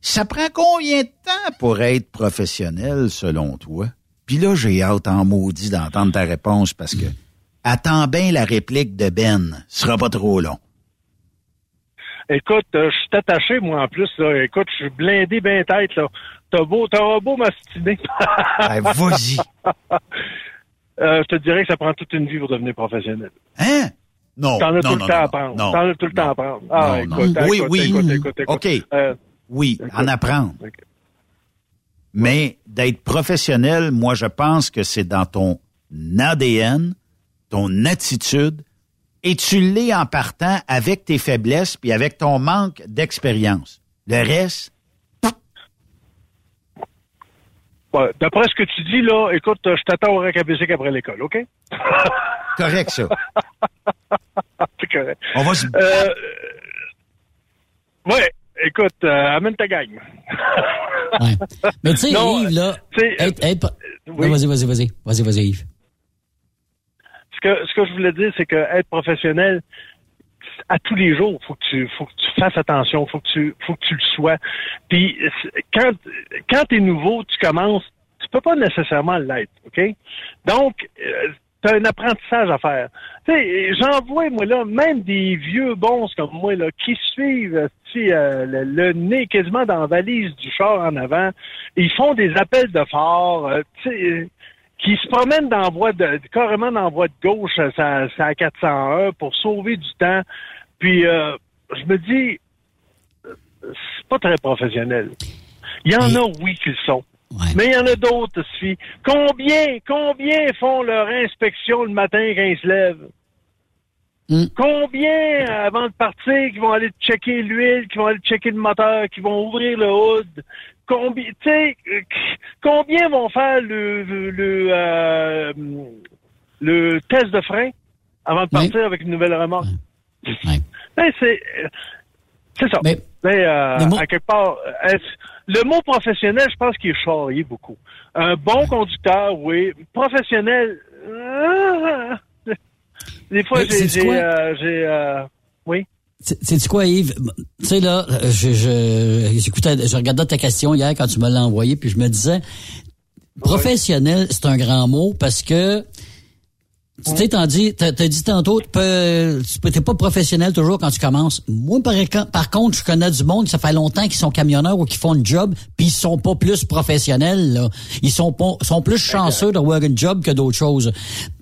Ça prend combien de temps pour être professionnel, selon toi? Puis là, j'ai hâte en maudit d'entendre ta réponse parce que attends bien la réplique de Ben. Ce sera pas trop long. Écoute, euh, je suis attaché, moi, en plus. Là. Écoute, je suis blindé bien tête. là. T'as beau, t'auras beau m'astiner. Eh, vas-y. Euh, je te dirais que ça prend toute une vie pour devenir professionnel. Hein? Non. T'en as non, tout non, le temps non, à prendre. T'en as tout le temps à prendre. Ah, écoute. Oui, écoute, oui. écoute, écoute. OK. Euh, Oui, en apprendre. Mais d'être professionnel, moi, je pense que c'est dans ton ADN, ton attitude, et tu l'es en partant avec tes faiblesses puis avec ton manque d'expérience. Le reste, ouais, D'après ce que tu dis, là, écoute, euh, je t'attends au bicycle après l'école, OK? correct, ça. C'est correct. On va se... Euh, ouais, écoute, euh, amène ta gang. Ouais. Mais tu sais, Yves, là, être- être- oui. Vas-y, vas-y, vas-y. Vas-y, vas-y, Yves. Ce que je voulais dire, c'est que être professionnel à tous les jours, faut que tu faut que tu fasses attention, faut que tu faut que tu le sois. Puis quand quand t'es nouveau, tu commences, tu peux pas nécessairement l'être, ok? Donc tu as un apprentissage à faire. Tu j'en vois moi là, même des vieux bons comme moi là, qui suivent euh, le, nez quasiment dans la valise du char en avant, ils font des appels de phare, euh, qui se promènent dans la voie de carrément dans la voie de gauche, euh, ça, ça à 401 pour sauver du temps. Puis euh, je me dis, c'est pas très professionnel. Il y en a, oui, qui le sont. Mais il y en a d'autres aussi. Combien, combien font leur inspection le matin quand ils se lèvent? Combien, euh, avant de partir, qui vont aller checker l'huile, qui vont aller checker le moteur, qui vont ouvrir le hood? Combien, tu sais, euh, combien vont faire le, le, le, euh, le test de frein avant de partir avec une nouvelle remorque? Ben, c'est, euh, c'est ça. Mais, euh, moi- à quelque part, euh, le mot professionnel, je pense qu'il est charrié beaucoup. Un bon conducteur, oui. Professionnel, euh, des fois, j'ai, j'ai, euh, euh, oui? C'est quoi, Yves? Tu sais, là, je, je, j'écoutais, je regardais ta question hier quand tu me l'as envoyée, puis je me disais, professionnel, c'est un grand mot parce que, tu t'es dit, t'as, dit tantôt, tu t'es pas professionnel toujours quand tu commences. Moi, par, par contre, je connais du monde, ça fait longtemps qu'ils sont camionneurs ou qu'ils font une job, puis ils sont pas plus professionnels, là. Ils sont pas, sont plus chanceux d'avoir une job que d'autres choses.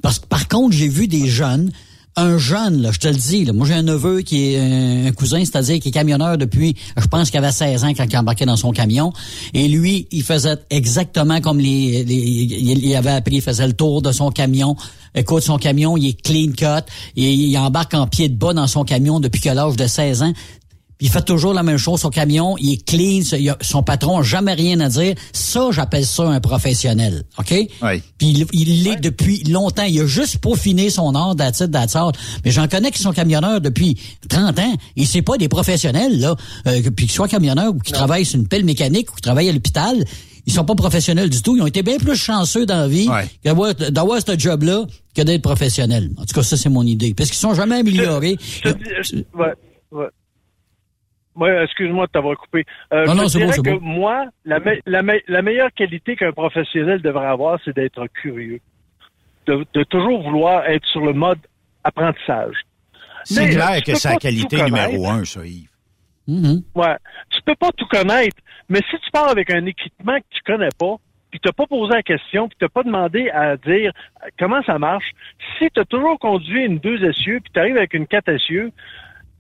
Parce que, par contre, j'ai vu des jeunes, un jeune, là, je te le dis, là, moi j'ai un neveu qui est un, cousin, c'est-à-dire qui est camionneur depuis, je pense qu'il avait 16 ans quand il embarquait dans son camion. Et lui, il faisait exactement comme les, les il, avait appris, il faisait le tour de son camion. Écoute, son camion, il est clean cut. Il, il embarque en pied de bas dans son camion depuis que l'âge de 16 ans. Puis il fait toujours la même chose. Son camion, il est clean. son patron n'a jamais rien à dire. Ça, j'appelle ça un professionnel. OK? Oui. Puis il il l'est depuis longtemps. Il a juste peaufiné son art d'attitude d'attitude. Mais j'en connais qui sont camionneurs depuis 30 ans. Et c'est pas des professionnels, là. Euh, que- puis qu'ils soient camionneurs ou qui travaillent sur une pelle mécanique ou qui travaillent à l'hôpital, ils sont pas professionnels du tout. Ils ont été bien plus chanceux dans la vie d'avoir, d'avoir ce job-là que d'être professionnels. En tout cas, ça, c'est mon idée. Parce qu'ils sont jamais améliorés. Je je- ouais, ouais. Ouais, excuse-moi de t'avoir coupé. Euh, Non, je non, c'est bon, que bon. moi, la, me- la, me- la meilleure qualité qu'un professionnel devrait avoir, c'est d'être curieux. De, de toujours vouloir être sur le mode apprentissage. C'est clair que c'est la qualité numéro un, ça, Yves. Mm-hmm. Ouais. Tu peux pas tout connaître, mais si tu pars avec un équipement que tu connais pas, puis t'as pas posé la question, puis t'as pas demandé à dire euh, comment ça marche, si t'as toujours conduit une deux essieux, puis t'arrives avec une quatre essieux,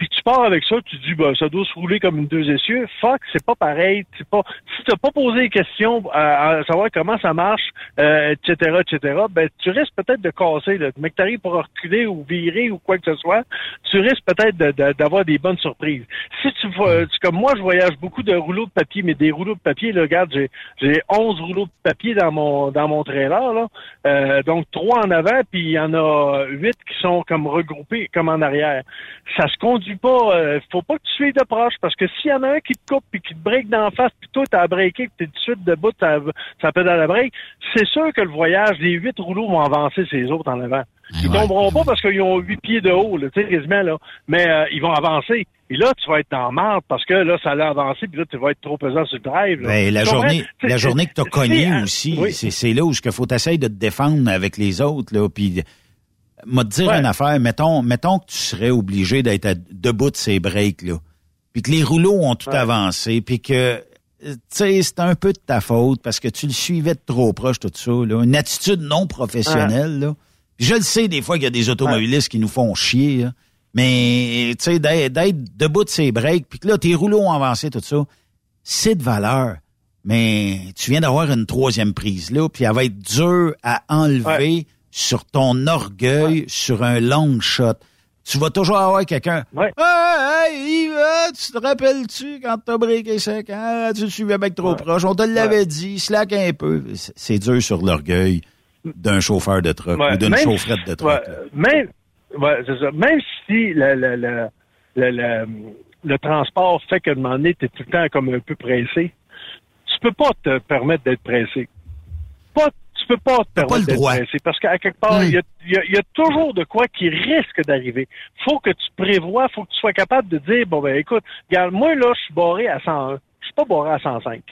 puis tu pars avec ça, tu dis bah ça doit se rouler comme une deux essieux. Fuck, c'est pas pareil. C'est pas si t'as pas posé les questions à, à savoir comment ça marche, euh, etc., etc. Ben tu risques peut-être de casser. Là. Mais que t'arrives pour reculer ou virer ou quoi que ce soit, tu risques peut-être de- de- d'avoir des bonnes surprises. Si tu vois, tu- comme moi, je voyage beaucoup de rouleaux de papier, mais des rouleaux de papier, là, regarde, j'ai j'ai 11 rouleaux de papier dans mon dans mon trailer là. Euh, donc trois en avant, puis il y en a huit qui sont comme regroupés comme en arrière. Ça se conduit pas. euh, faut pas que tu suives de proche parce que s'il y en a un qui te coupe puis qui te break d'en face, puis toi t'as breaké, que t'es tout de suite debout, ça ça pédale à break, c'est sûr que le voyage, les huit rouleaux vont avancer ces autres en avant. Ils tomberont pas parce qu'ils ont huit pieds de haut, tu sais, quasiment, là. Mais euh, ils vont avancer. Et là, tu vas être en marde parce que là, ça l'a avancé, puis là, tu vas être trop pesant sur le drive. là. Ben, la journée, la journée que tu as c'est- aussi, oui. c'est là où il faut t'essayer de te défendre avec les autres. Là, puis, m'a te dire une affaire, mettons, mettons que tu serais obligé d'être debout de ces breaks, là, puis que les rouleaux ont tout avancé, puis que, euh, tu sais, c'est un peu de ta faute parce que tu le suivais de trop proche, tout ça. Là. Une attitude non professionnelle. Là. Je le sais, des fois, qu'il y a des automobilistes qui nous font chier, là. mais tu sais, d'être, d'être debout de ces breaks, puis que là, tes rouleaux ont avancé, tout ça, c'est de valeur. Mais tu viens d'avoir une troisième prise là, puis elle va être dure à enlever sur ton orgueil sur un long shot. Tu vas toujours avoir quelqu'un. Ouais. Hey, hey, Yves, hein, tu te rappelles-tu quand t'as breaké 5 ans, tu le suivais avec trop proche, on te l'avait dit, slack un peu. C'est- dur sur l'orgueil d'un chauffeur de truck ou d'une chaufferette de truck. ouais, même, ça. Même si le, le, le, le, le- transport fait que, un moment donné, t'es tout le temps comme un peu pressé, tu peux pas te permettre d'être pressé. Pas, peux pas te permettre le d'être droit. pressé parce qu'à quelque part, il y, a, y y toujours de quoi qui risque d'arriver. Faut que tu prévois, faut que tu sois capable de dire, bon ben écoute, regarde, moi là, je suis barré à 101. Je suis pas barré à 105.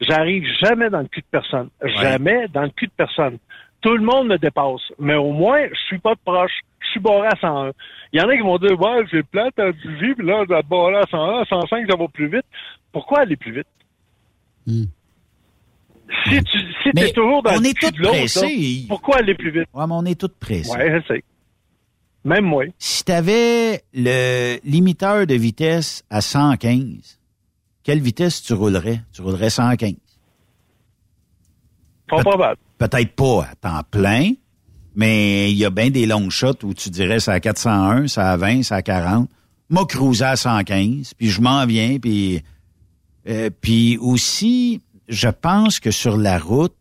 J'arrive jamais dans le cul de personne. Jamais dans le cul de personne. Tout le monde me dépasse. Mais au moins, je suis pas de proche. Je suis barré à 101. Il y en a qui vont dire, ouais, j'ai plate à 18, puis là, je vais barré à 101, à 105, ça va plus vite. Pourquoi aller plus vite? Si tu si es toujours dans on le est tous pressés. pourquoi aller plus vite? Ouais, mais on est tous pressés. Ouais, je sais. Même moi. Si tu avais le limiteur de vitesse à 115, quelle vitesse tu roulerais? Tu roulerais 115. Pas probable. Peut-être pas à temps plein, mais il y a bien des longs shots où tu dirais c'est à 401, c'est à 20, c'est à 40. Moi, cruiser à 115, puis je m'en viens, puis... euh, puis aussi, je pense que sur la route,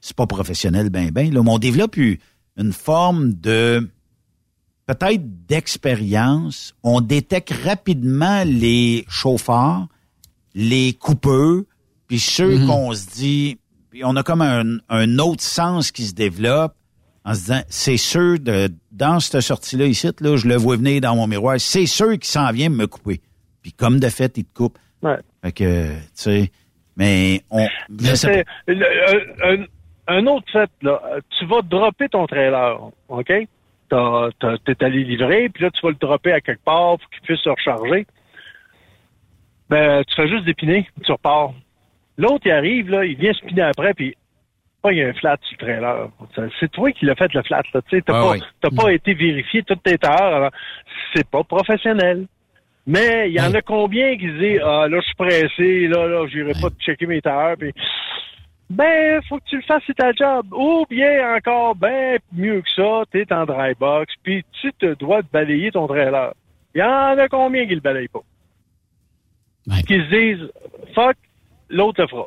c'est pas professionnel ben ben. Là, mais on développe une forme de peut-être d'expérience. On détecte rapidement les chauffeurs, les coupeux, puis ceux Mhm. qu'on se dit, puis on a comme un, un autre sens qui se développe en se disant, c'est sûr de dans cette sortie-là ici, là, je le vois venir dans mon miroir, c'est sûr qu'il s'en vient me couper. Puis comme de fait, il te coupe. Ouais. Fait que, tu sais, mais on... je sais un, un autre fait, là, tu vas dropper ton trailer, OK? T'es allé livrer, puis là, tu vas le dropper à quelque part pour qu'il puisse se recharger. Ben, tu fais juste dépiner, tu repars. L'autre, il arrive, là, il vient spiner après, puis pas il y a un flat sur le trailer. C'est toi qui l'as fait, le flat, là. Tu sais, t'as Ah pas, oui. t'as pas été vérifié toutes tes heures. C'est pas professionnel. Mais il y en a combien qui se disent Ah là, je suis pressé, là, là, j'irai pas checker mes tailleurs, puis ben, faut que tu le fasses, c'est ta job. Ou bien encore, ben, mieux que ça, t'es en dry box, puis tu te dois de balayer ton trailer. Il y en a combien qui le balayent pas? Qui se disent fuck, l'autre le fera.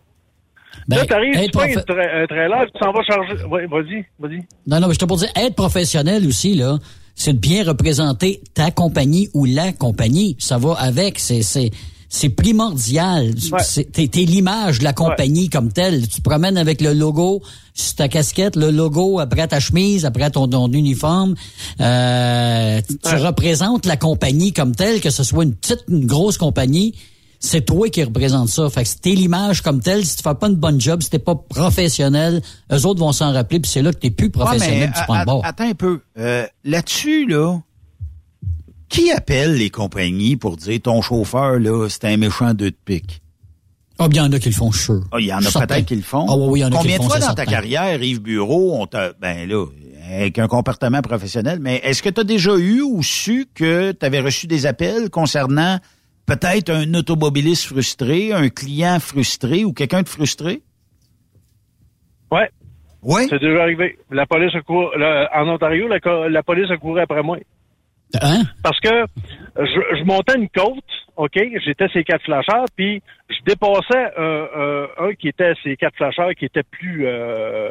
Ben, là, t'arrives, tu profe- un tra- un trailer, tu t'en vas charger. Ouais, vas-y, vas-y. Non, non, mais je te pour dire, être professionnel aussi, là, c'est de bien représenter ta compagnie ou la compagnie. Ça va avec, c'est, c'est, c'est primordial. C'est- T'es, t'es l'image de la compagnie comme telle. Tu te promènes avec le logo sur ta casquette, le logo après ta chemise, après ton, ton uniforme. Euh, tu tu représentes la compagnie comme telle, que ce soit une petite, une grosse compagnie. C'est toi qui représente ça. Fait que si t'es l'image comme telle, si tu fais pas une bonne job, si t'es pas professionnel, eux autres vont s'en rappeler, puis c'est là que t'es plus professionnel, Ouais, mais tu prends le a- bord. Attends un peu. Euh, Là-dessus, là, qui appelle les compagnies pour dire ton chauffeur, là, c'est un méchant deux de pique? Ah, bien, il y en a qui le font, je suis sûr. Ah, il y en a peut-être qui le font. Ah oui, oui, il y en a qui Combien le de font, fois c'est dans ta carrière, Yves Bureau, on t'a, ben là, avec un comportement professionnel, mais est-ce que tu as déjà eu ou su que tu avais reçu des appels concernant peut-être un automobiliste frustré, un client frustré ou quelqu'un de frustré? Ouais. Ouais. C'est déjà arrivé. La police a couru, en Ontario, la, la police a couru après moi. Hein? Parce que je, je montais une côte, OK, j'étais ces quatre flasheurs, puis je dépassais euh, euh, un qui était ces quatre flasheurs qui était plus euh,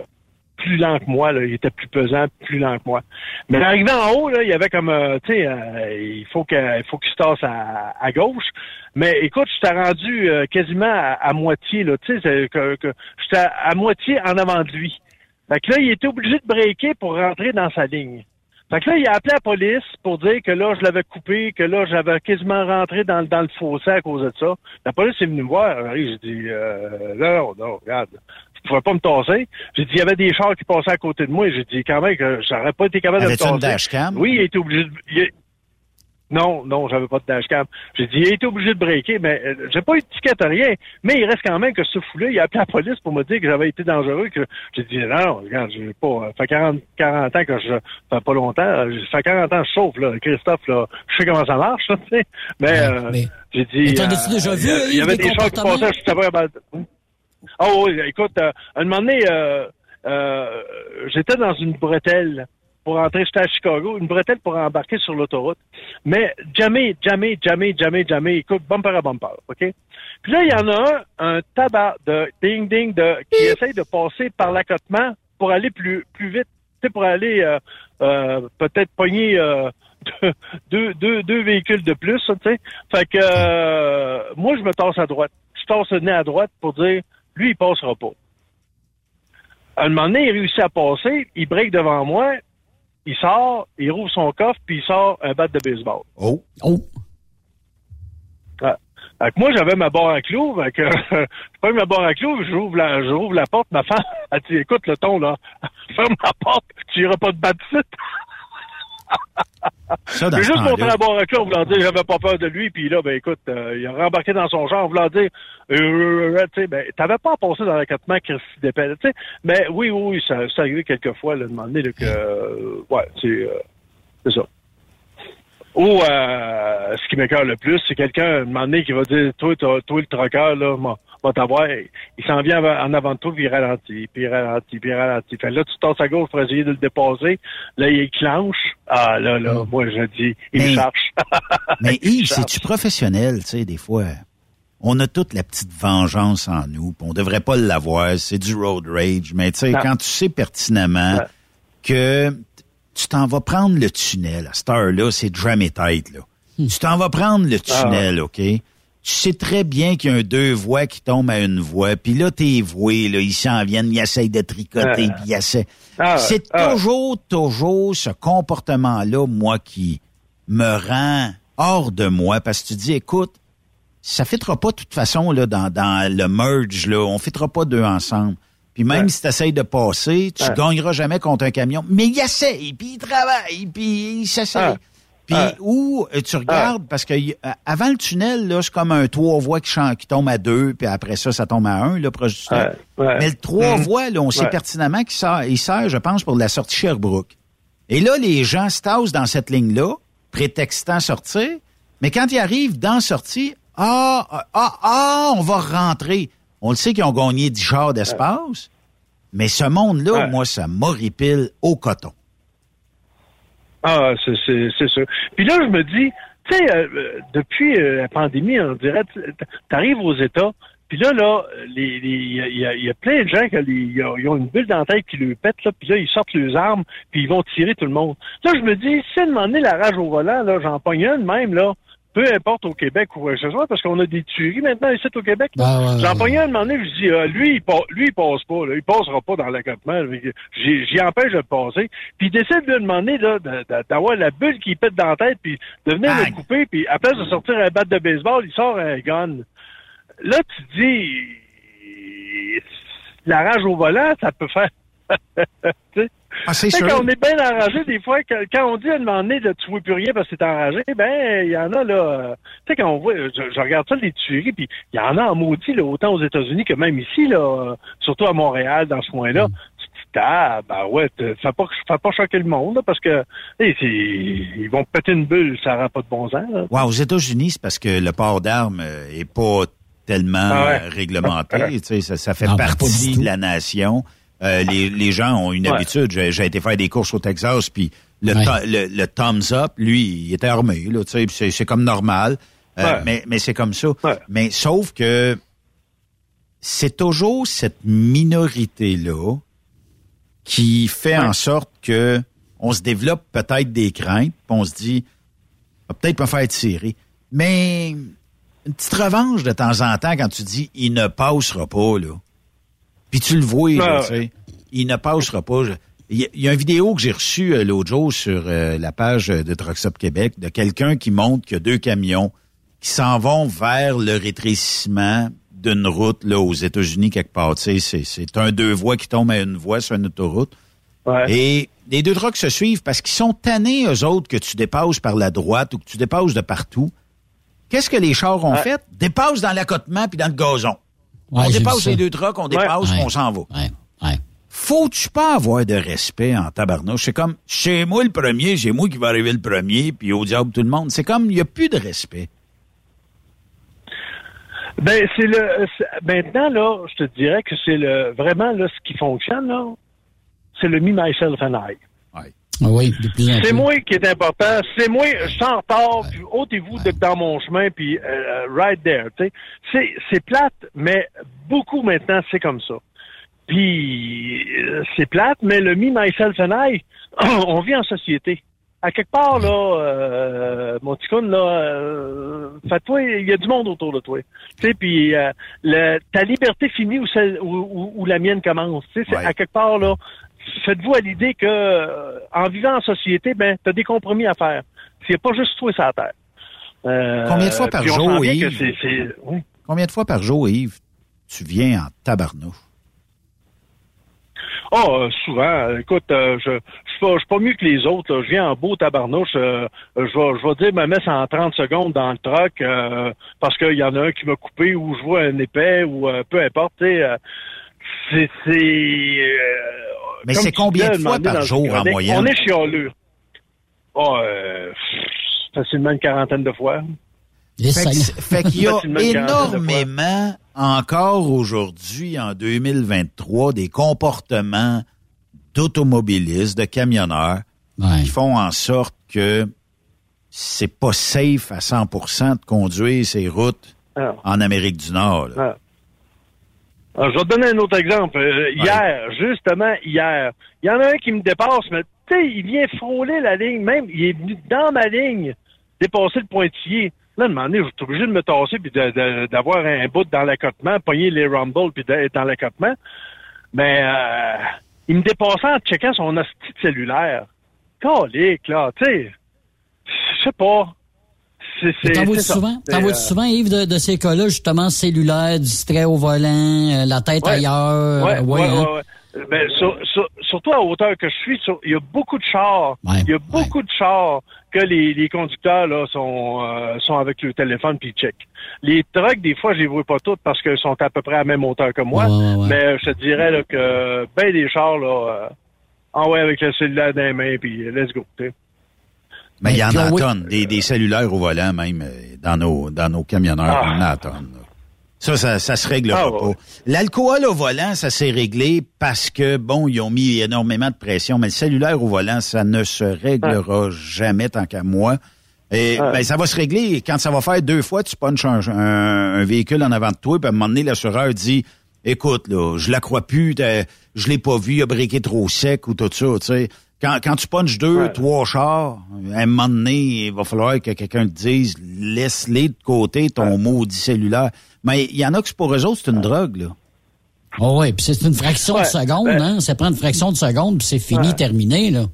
plus lent que moi, là. il était plus pesant, plus lent que moi. Mais arrivé en haut, là, il y avait comme euh, tu sais, euh, il faut que il faut qu'il se tasse à, gauche. Mais écoute, je t'ai rendu euh, quasiment à, moitié, là, tu sais, que, j'étais à, à moitié en avant de lui. Fait que là, il était obligé de breaker pour rentrer dans sa ligne. Fait que là, il a appelé la police pour dire que là, je l'avais coupé, que là, j'avais quasiment rentré dans, le fossé à cause de ça. La police est venue me voir. J'ai dit, euh, non, non, regarde, je pouvais pas me tasser. J'ai dit, il y avait des chars qui passaient à côté de moi. J'ai dit, quand même, que j'aurais pas été capable de me Avais-tu une tasser. dashcam? Oui, il été obligé de... il Non, non, j'avais pas de dashcam. J'ai dit, il été obligé de breaker, mais euh, j'ai pas eu de ticket à rien. Mais il reste quand même que ce fou-là, il a appelé la police pour me dire que j'avais été dangereux. que J'ai dit, non, regarde, j'ai pas... euh, Ça fait 40, 40 ans que je... Ça fait pas longtemps. euh, Ça fait 40 ans que je chauffe, là. Christophe, là, je sais comment ça marche, là, tu sais. Mais, euh, j'ai dit... Mais t'en as-tu euh, déjà vu, il y a- Il y Yves, avait des des chars qui passaient, je savais pas... Oh oui, écoute, euh, à un moment donné, euh, euh, j'étais dans une bretelle pour entrer, j'étais à Chicago, une bretelle pour embarquer sur l'autoroute. Mais jamais, jamais, jamais, jamais, jamais, écoute, bumper à bumper, OK? Puis là, il y en a un, un tabac de ding-ding de, qui essaye de passer par l'accotement pour aller plus, plus vite, tu sais, pour aller euh, peut-être pogner deux, deux, deux véhicules de plus, tu sais. Fait que moi, je me tasse à droite. Je tasse le nez à droite pour dire, lui, il passera pas. À un moment donné, il réussit à passer, il break devant moi, il sort, il rouvre son coffre, puis il sort un bat de baseball. Oh. Oh. Fait que moi, j'avais ma barre à clous, fait que je prends ma barre à clous, j'ouvre la, j'ouvre la porte, ma femme, elle dit, écoute le ton, là, ferme la porte, tu iras pas de battre Ça, dans juste montré la barre à en voulant dire j'avais pas peur de lui, puis là, ben écoute, euh, il a rembarqué dans son genre en voulant dire euh, euh, tu sais, ben, t'avais pas à passer dans l'accotement Christy d'épelle, tu sais. Mais oui, oui, oui, ça, ça arrivé quelques fois, là, de demander là, que euh, ouais, c'est c'est ça. Ou euh, ce qui m'écoeure le plus, c'est quelqu'un un moment donné qui va dire Toi, t'as- toi le troqueur, là, moi, va t'avoir. Il s'en vient en avant de toi, puis il ralentit, puis il ralentit, puis il ralentit. Fait là, tu tasses à gauche pour essayer de le dépasser. Là, il clenche. Ah là, là, moi je dis, il Mais- cherche. Mais Yves, c'est-tu professionnel, tu sais, des fois? On a toute la petite vengeance en nous, puis on devrait pas l'avoir, c'est du road rage, mais tu sais, quand tu sais pertinemment que tu t'en vas prendre le tunnel, à cette heure-là, c'est jamais tête, là. Tu t'en vas prendre le Ah, tunnel, OK? Tu sais très bien qu'il y a un deux voies qui tombent à une voie, puis là, tes voués, là, ils s'en viennent, ils essayent de tricoter, Ah. puis ils essaient... Ah, c'est ah. toujours, toujours ce comportement-là, moi, qui me rend hors de moi, parce que tu dis, écoute, ça fitera pas de toute façon là, dans, dans le merge, là. On fitera pas deux ensemble. Puis même Ouais. si tu essayes de passer, tu Ouais. gagneras jamais contre un camion. Mais il essaie, puis il travaille, puis il s'essaye. Puis Ouais. où euh, tu regardes, parce que euh, avant le tunnel, là, c'est comme un trois voies qui, qui tombe à deux, puis après ça, ça tombe à un, là, proche du tunnel. Ouais. Mais le trois Mhm. voies, là, on sait Ouais. pertinemment qu'il sert, il sert, je pense, pour la sortie Sherbrooke. Et là, les gens se tassent dans cette ligne-là, prétextant sortir, mais quand ils arrivent dans sortie, ah, ah, ah, ah, on va rentrer. On le sait qu'ils ont gagné 10 chars d'espace, mais ce monde-là, moi, ça m'horripile au coton. Ah, c'est, sûr. Puis là, je me dis, tu sais, euh, depuis euh, la pandémie, on dirait, tu arrives aux États, puis là, là, il y, a- y a, plein de gens qui ils ont, une bulle dans la tête qui le pète, là, puis là, ils sortent leurs armes, puis ils vont tirer tout le monde. Là, je me dis, si à donné, la rage au volant, là, j'en pogne un de même, là, peu importe au Québec ou quoi que ce soit, parce qu'on a des tueries maintenant ici au Québec. Ben, ouais, J'en ouais. pognais un moment donné, je dis, ah, lui, il pa- lui, il passe pas, là. il passera pas dans l'accotement. J'y j'y empêche de le passer. Puis il décide de demander là, d'avoir la bulle qui pète dans la tête, puis de venir le couper, puis à place de sortir un bat de baseball, il sort un gun. Là, tu dis, la rage au volant, ça peut faire... Ah, c'est sûr. Quand on est bien enragé, des fois, quand, quand on dit à un moment donné, là, tu vois plus rien parce que t'es enragé, ben, il y en a, là, tu sais, quand on voit, je, je regarde ça, les tueries, puis il y en a en maudit, là, autant aux États-Unis que même ici, là, surtout à Montréal, dans ce coin-là. Tu te dis, ah, ben ouais, fais pas, fais pas choquer le monde, là, parce que, hey, ils vont péter une bulle, ça rend pas de bon sens, là. Ouais, aux États-Unis, c'est parce que le port d'armes euh, est pas tellement Ah ouais. euh, réglementé. tu sais, ça, ça fait Non, ben, partie de la nation. Euh, les, les gens ont une Ouais. habitude. J'ai j'ai été faire des courses au Texas, puis le, Ouais. to- le, le thumbs up, lui, il était armé. Là, tu sais, puis c'est c'est comme normal. Euh, Ouais. Mais, mais c'est comme ça. Ouais. Mais sauf que c'est toujours cette minorité-là qui fait en sorte que on se développe peut-être des craintes, puis on se dit, va peut-être me faire tirer. Mais une petite revanche de temps en temps quand tu dis, il ne passera pas, là. Puis tu le vois, là, Ah, tu sais. Il ne passera pas. Il y, a- une vidéo que j'ai reçue euh, l'autre jour sur euh, la page euh, de Trucks Up Québec de quelqu'un qui montre qu'il y a deux camions qui s'en vont vers le rétrécissement d'une route là aux États-Unis quelque part. Tu sais, c'est, c'est un deux voies qui tombe à une voie sur une autoroute. Ouais. Et les deux trucks se suivent parce qu'ils sont tannés, eux autres, que tu dépasses par la droite ou que tu dépasses de partout. Qu'est-ce que les chars ont Ouais. fait? Dépassent dans l'accotement puis dans le gazon. Ouais, on dépasse les deux trucks, on dépasse, Ouais. on s'en va. Faut-tu pas avoir de respect en tabarnouche? C'est comme, chez moi le premier, c'est moi qui va arriver le premier, puis au diable tout le monde. C'est comme, il n'y a plus de respect. Ben, c'est le, maintenant, là, je te dirais que c'est le, vraiment, là, ce qui fonctionne, là, c'est le me, myself and I. Ah Oui. C'est moi qui est important. C'est moi, en retard, puis ôtez-vous dans mon chemin, puis euh, right there. C'est, plate, mais beaucoup maintenant, c'est comme ça. Puis euh, c'est plate, mais le me, myself and I, on vit en société. À quelque part, là, euh, mon petit con, là, euh, fais-toi, il y a du monde autour de toi. Tu sais, puis euh, ta liberté finit où, celle, où, où- où la mienne commence. Tu sais, c'est- Ouais. à quelque part, là, faites-vous à l'idée que euh, en vivant en société, ben, t'as des compromis à faire. C'est pas juste toi sur la terre. Euh, Combien de fois par jour, Yves? oui. Combien de fois par jour, Yves, tu viens en tabarnouche? Oh, souvent. Écoute, euh, je je suis pas, mieux que les autres. là. Je viens en beau tabarnouche. euh, je vais je vais dire ma messe en 30 secondes dans le truck euh, parce qu'il y en a un qui m'a coupé ou je vois un épais ou peu importe. C'est euh, Mais c'est combien de fois par jour en moyenne? On est chialeux. Oh, euh, facilement une quarantaine de fois. Fait, qu'il y a énormément, encore aujourd'hui, en 2023, des comportements d'automobilistes, de camionneurs, Ouais. qui font en sorte que c'est pas safe à 100% de conduire ces routes Ah. en Amérique du Nord. Ah. Alors, je vais te donner un autre exemple. Euh, Hier, justement, hier, il y en a un qui me dépasse, mais tu sais, il vient frôler la ligne, même, il est venu dans ma ligne, dépasser le pointillé. Là, à un moment donné, je suis obligé de me tasser puis de- de- d'avoir un bout dans l'accotement, pogner les rumbles puis d'être dans l'accotement. Mais euh, il me dépassait en checkant son hostie de cellulaire. Calique, là, tu sais. Je sais pas. T'en vois c'est ça. souvent, t'en euh, souvent, Yves, de, de ces cas-là, justement, cellulaire, distrait au volant, euh, la tête Ouais. ailleurs. Ouais, euh, ouais, hein? ouais, ouais. Ben, sur- sur- surtout à hauteur que je suis, sur- il y a beaucoup de chars. Ouais, il y a beaucoup de chars que les, les conducteurs là sont euh, sont avec le téléphone puis ils checkent. Les trucks, des fois, je les vois pas toutes parce qu'ils sont à peu près à la même hauteur que moi. Ouais. Mais je te dirais là, que ben des chars là, euh, en ouais avec le cellulaire dans les mains puis let's go. Mais il y en Puis a voit- tonnes, des, des cellulaires au volant même euh, dans nos, dans nos camionneurs, Ah. on en a à tonnes. là. Ça, ça, ça se réglera Ah, pas. ouais. L'alcool au volant, ça s'est réglé parce que, bon, ils ont mis énormément de pression, mais le cellulaire au volant, ça ne se réglera jamais tant qu'à moi. Et Ouais. ben, ça va se régler quand ça va faire deux fois, tu punches un, un- un véhicule en avant de toi, puis à un moment donné, l'assureur dit Écoute, là, je la crois plus, t'as- je l'ai pas vu, il a briqué trop sec ou tout ça, tu sais. Quand, quand tu punches deux, Ouais. trois chars, à un moment donné, il va falloir que quelqu'un te dise laisse-les de côté ton maudit cellulaire. Mais il y en a que pour eux autres, c'est une drogue, là. Oh ouais, puis c'est une fraction de seconde, ben- hein. Ça prend une fraction de seconde, puis c'est fini, Ouais. terminé, là.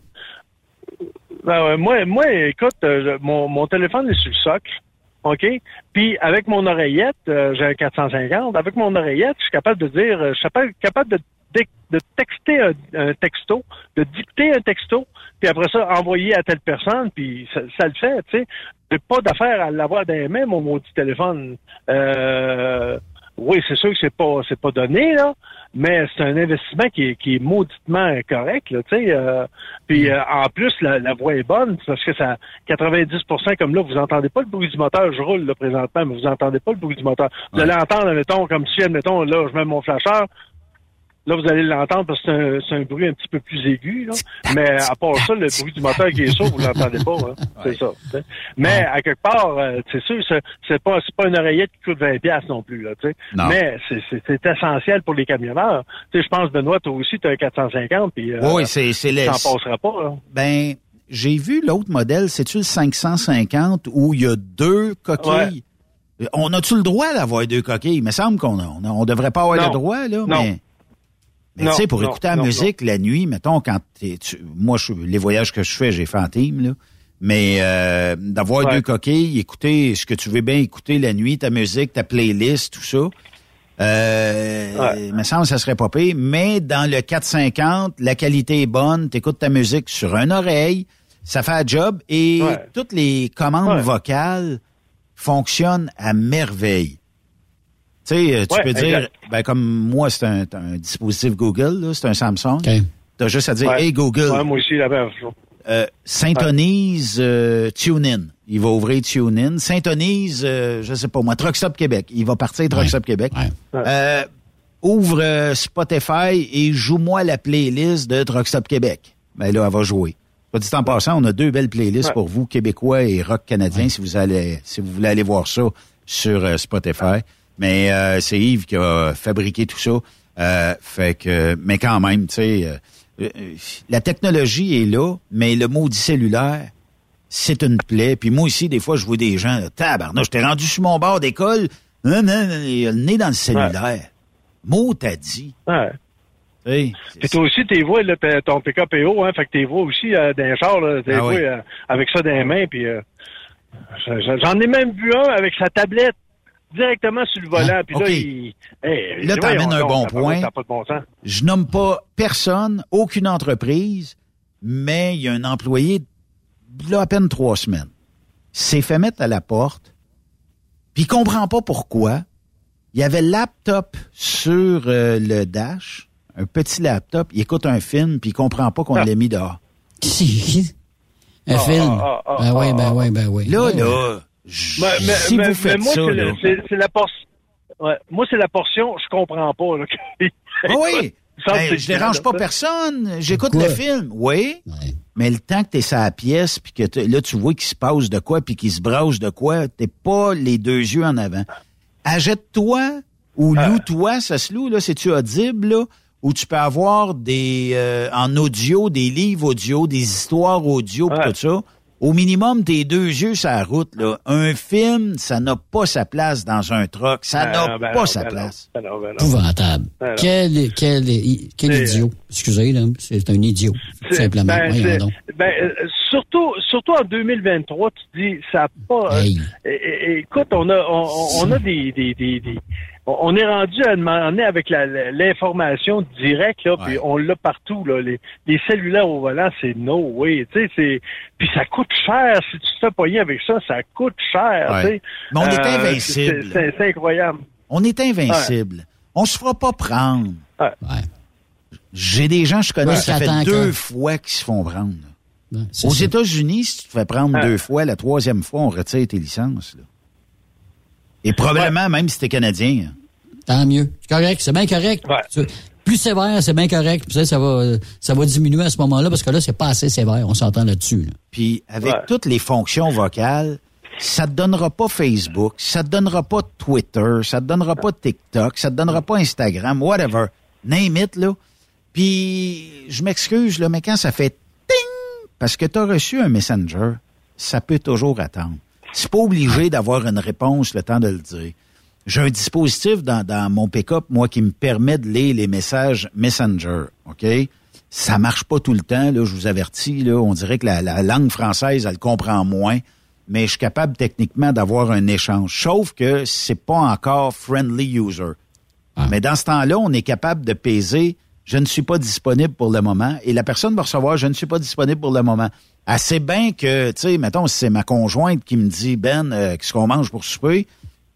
Ben ouais, moi, moi, écoute, euh, mon, mon téléphone est sur le socle, OK? Puis avec mon oreillette, euh, j'ai un 450, avec mon oreillette, je suis capable de dire, euh, je suis capable, capable de de texter un, un texto, de dicter un texto, puis après ça, envoyer à telle personne, puis ça, ça le fait, tu sais. J'ai pas d'affaire à l'avoir dans les mains, mon maudit téléphone. Euh, oui, c'est sûr que c'est pas c'est pas donné, là, mais c'est un investissement qui est, qui est mauditement correct, là, tu sais. euh, puis euh, en plus, la, la voix est bonne, parce que ça 90% comme là, vous entendez pas le bruit du moteur, je roule là présentement, mais vous entendez pas le bruit du moteur. Vous allez entendre, mettons, comme si, admettons, là, je mets mon flasheur, Là, vous allez l'entendre parce que c'est un, bruit un petit peu plus aigu. Là. Mais à part ça, le bruit du moteur qui est sourd, vous l'entendez pas. Hein. C'est ça. t'sais. Mais à quelque part, euh, c'est sûr, c'est, pas pas une oreillette qui coûte 20 pièces non plus. Là. Non. Mais c'est, essentiel pour les camionneurs. Je pense, Benoît, toi aussi, tu as un 450. Puis, euh, Oui, c'est les- passera pas. Là. Ben, j'ai vu l'autre modèle, c'est-tu le 550 où il y a deux coquilles? On a-tu le droit d'avoir deux coquilles? Il me semble qu'on a, on, on devrait pas avoir Non. le droit, là, Non. mais. Tu sais, pour non, écouter la non, musique la nuit, mettons, quand t'es, tu- moi, je, les voyages que je fais, j'ai fait en team, là. Mais euh, d'avoir Ouais. deux coquilles, écouter ce que tu veux bien écouter la nuit, ta musique, ta playlist, tout ça. Euh, Il me semble que ça serait pas pire. Mais dans le 450, la qualité est bonne, t'écoutes ta musique sur une oreille, ça fait un job et Ouais. toutes les commandes Ouais. vocales fonctionnent à merveille. Tu sais, euh, tu Ouais, peux dire, ben comme moi, c'est un, un dispositif Google, c'est un Samsung. T'as juste à dire, Ouais. hey Google, Ouais, moi aussi, la même chose. euh, syntonise euh, TuneIn. Il va ouvrir TuneIn. Syntonise, euh, je sais pas moi, Truck Stop Québec. Il va partir Truck Stop Québec. Euh, ouvre euh, Spotify et joue-moi la playlist de Truck Stop Québec. Ben là, elle va jouer. Pas dit en passant, on a deux belles playlists Ouais. pour vous, Québécois et rock canadien, si vous allez, si vous voulez aller voir ça sur euh, Spotify. Mais euh, c'est Yves qui a fabriqué tout ça. Euh, fait que, mais quand même, tu sais, euh, la technologie est là, mais le maudit cellulaire, c'est une plaie. Puis moi aussi, des fois, je vois des gens, tabarnak, je t'ai rendu sur mon bord d'école, non, non, non, il a le nez dans le cellulaire. Mot t'as dit. Ouais. Puis toi aussi, t'es là, t'as- ton pick-up est haut, hein, fait que t'es voix aussi euh, dans les chars, là, t'es Ah oui. euh, avec ça dans les mains, puis euh, j'en ai même vu un avec sa tablette directement sur le volant, puis OK. là, il... Hey, Là, voyons t'amènes un bon pas- point. Pas de bon sens. Je nomme pas personne, aucune entreprise, mais il y a un employé, là, à peine trois semaines, s'est fait mettre à la porte, puis il comprend pas pourquoi. Il y avait le laptop sur euh, le dash, un petit laptop, il écoute un film, puis il comprend pas qu'on Ah. l'a mis dehors. Un film. ah, ah, ben oui, ben oui, ben oui. Là, Ouais, Mais, mais- si mais- vous faites mais moi, ça, c'est la portion... Ouais, moi, c'est la portion, je comprends pas. Là, Ah oui! Ben, je dérange pas ça. personne. J'écoute le film. Oui. Mais le temps que t'es sur la pièce, puis que là, tu vois qu'il se passe de quoi, puis qu'il se brasse de quoi, t'es pas les deux yeux en avant. Achète-toi ou Ah. loue-toi, ça se loue, là, c'est-tu audible, là, où tu peux avoir des euh, en audio, des livres audio, des histoires audio, pis tout ça. Au minimum, tes deux yeux sur la route, là. Un film, ça n'a pas sa place dans un truck. Ça Ben n'a ben pas non, sa ben place. ben ben. Ben non. Quel, quel, quel idiot? Excusez, là. C'est un idiot. Tout simplement. ben, Voyons c'est- donc. ben, euh, surtout, surtout en 2023, tu te dis, ça a pas. euh, Hey. écoute, on a, on, on- on a des, des, des, des- on on est rendu à demander avec l'information directe là, puis on l'a partout là. Les, les cellulaires au volant, c'est no way. Tu sais, c'est, puis ça coûte cher. Si tu te fais pogner avec ça, ça coûte cher. Ouais. tu sais. Mais on est Euh, invincible. c'est- incroyable. On est invincible. On se fera pas prendre. J'ai des gens, je connais, Ouais, ça fait deux que- fois qu'ils se font prendre. Aux ça. États-Unis, si tu te fais prendre Ouais. deux fois, la troisième fois, on retire tes licences. là. Et probablement, même si t'es Canadien. hein. Tant mieux. C'est correct. C'est bien correct. Tu- Plus sévère, c'est bien correct. Puis ça, ça va, ça va diminuer à ce moment-là parce que là, c'est pas assez sévère. On s'entend là-dessus. là. Puis avec toutes les fonctions vocales, ça te donnera pas Facebook, ça te donnera pas Twitter, ça te donnera pas TikTok, ça te donnera pas Instagram, whatever. Name it, là. Puis, je m'excuse, là, mais quand ça fait ting, parce que tu as reçu un messenger, ça peut toujours attendre. C'est pas obligé d'avoir une réponse le temps de le dire. J'ai un dispositif dans, dans mon pick-up, moi, qui me permet de lire les messages Messenger, OK? Ça marche pas tout le temps, là, je vous avertis, là. On dirait que la, la langue française, elle comprend moins, mais je suis capable techniquement d'avoir un échange. Sauf que c'est pas encore friendly user. Mais dans ce temps-là, on est capable de peser je ne suis pas disponible pour le moment. Et la personne va recevoir, je ne suis pas disponible pour le moment. Assez bien que, tu sais, mettons, si c'est ma conjointe qui me dit, Ben, euh, qu'est-ce qu'on mange pour souper,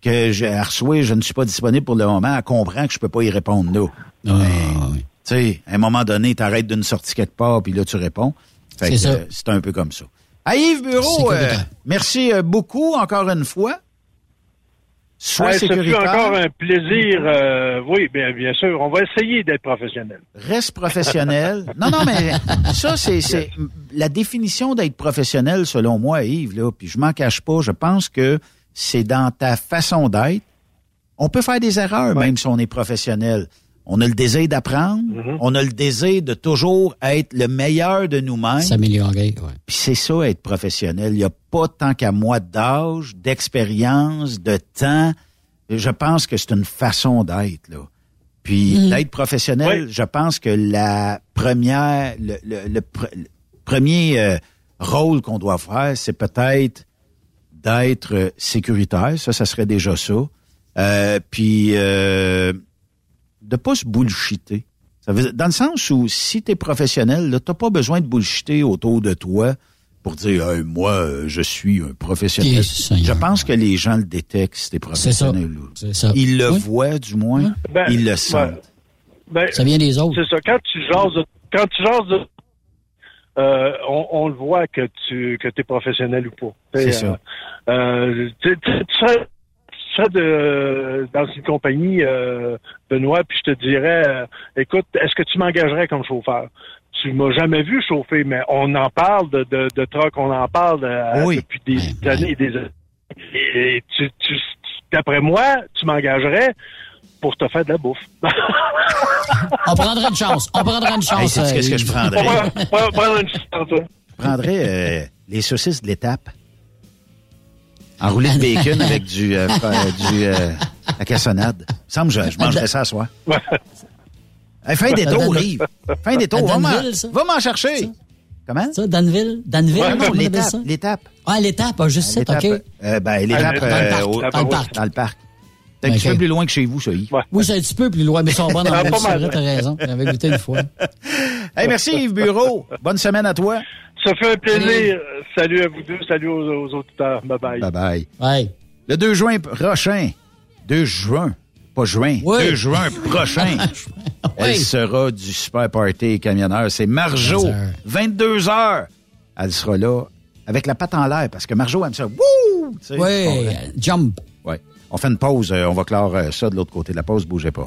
que je elle reçoit, je ne suis pas disponible pour le moment, elle comprend que je peux pas y répondre là. Ah, Mais, Tu sais, à un moment donné, t'arrêtes d'une sortie quelque part, puis là, tu réponds. Fait C'est euh, c'est un peu comme ça. À Yves Bureau, euh, merci euh, beaucoup encore une fois. Sois Hey, ce fut sécuritaire. encore un plaisir. euh, oui, bien, bien sûr. On va essayer d'être professionnel. Reste professionnel. non, non, mais ça, c'est, c'est la définition d'être professionnel, selon moi, Yves, là, puis je m'en cache pas, je pense que c'est dans ta façon d'être. On peut faire des erreurs, même si on est professionnel. On a le désir d'apprendre, on a le désir de toujours être le meilleur de nous-mêmes. S'améliorer, ouais. Puis c'est ça, être professionnel. Il n'y a pas tant qu'à moi d'âge, d'expérience, de temps. Je pense que c'est une façon d'être, là. Puis Mhm. d'être professionnel, je pense que la première, le, le- le pr- le premier euh, rôle qu'on doit faire, c'est peut-être d'être euh, sécuritaire. Ça, ça serait déjà ça. Euh, puis euh, de pas se bullshiter. Ça veut, dans le sens où si tu es professionnel, là, t'as pas besoin de bullshiter autour de toi pour dire Hey, moi, euh, je suis un professionnel. Je pense que les gens le détectent si t'es ça. professionnel. ça. Ils le Oui. voient, du moins. Ben, Ils le ouais. sentent. Ben, Ça vient des autres. C'est ça. Quand tu jases, de- quand tu jases, de- euh, on, on le voit que tu que es professionnel ou pas. C'est ça. euh, euh, tu, tu- serais, de, dans une compagnie, Benoît, puis je te dirais, écoute, est-ce que tu m'engagerais comme chauffeur? Tu m'as jamais vu chauffer, mais on en parle de, de, de truck, on en parle Oui. depuis des années et des années. Et tu, tu, d'après moi, tu m'engagerais pour te faire de la bouffe. On prendrait une chance. On prendrait une chance. Hey, euh, qu'est-ce que je Yves. prendrais? On prendre une hein. Je prendrais euh, les saucisses de l'étape. Enroulé de bacon avec du, euh, du euh, la cassonade. Il me semble que je, je mangerais ça à soir. Hey, fin des Dan- Yves. Fin des tours. Va m'en- ça? chercher. Comment? Ça, Danville? Danville? Ouais, non, l'étape. L'étape. Ah, l'étape, ah, juste ça, L'étape, OK. euh, ben, l'étape Dans le parc, euh, au- dans le parc. Dans le parc. C'est un petit peu plus loin que chez vous, ça, Yves. Oui, c'est un petit peu plus loin, mais ils sont bonnes en Ah, plus, pas c'est mal. vrai, t'as raison. J'avais goûté une fois. Hey, merci Yves Bureau. Bonne semaine à toi. Ça fait un plaisir. Salut à vous deux, salut aux, aux auditeurs. Bye bye. Bye bye. Ouais. Le 2 juin prochain, 2 juin, pas juin, Oui. 2 juin prochain, elle sera du Super Party Camionneur. C'est Marjo, 22 heures. Elle sera là avec la patte en l'air parce que Marjo aime ça. Wouh! Tu Oui, euh, jump. Ouais. On fait une pause. euh, on va clore euh, ça de l'autre côté de la pause. Bougez pas.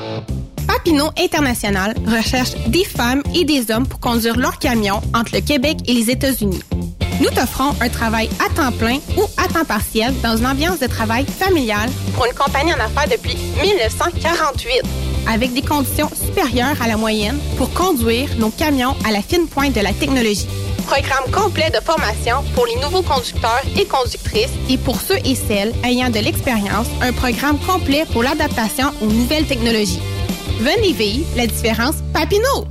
Papineau International recherche des femmes et des hommes pour conduire leur camion entre le Québec et les États-Unis. Nous t'offrons un travail à temps plein ou à temps partiel dans une ambiance de travail familiale pour une compagnie en affaires depuis 1948, avec des conditions supérieures à la moyenne pour conduire nos camions à la fine pointe de la technologie. Programme complet de formation pour les nouveaux conducteurs et conductrices et pour ceux et celles ayant de l'expérience, un programme complet pour l'adaptation aux nouvelles technologies. Venez vivre la différence Papineau.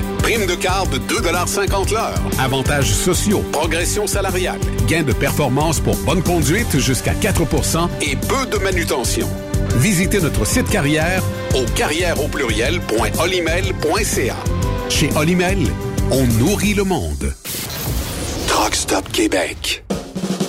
Prime de quart de 2,50 l'heure. Avantages sociaux, progression salariale, gains de performance pour bonne conduite jusqu'à 4% et peu de manutention. Visitez notre site carrière au carrière au. Chez Olimel, on nourrit le monde. Truck Stop Québec.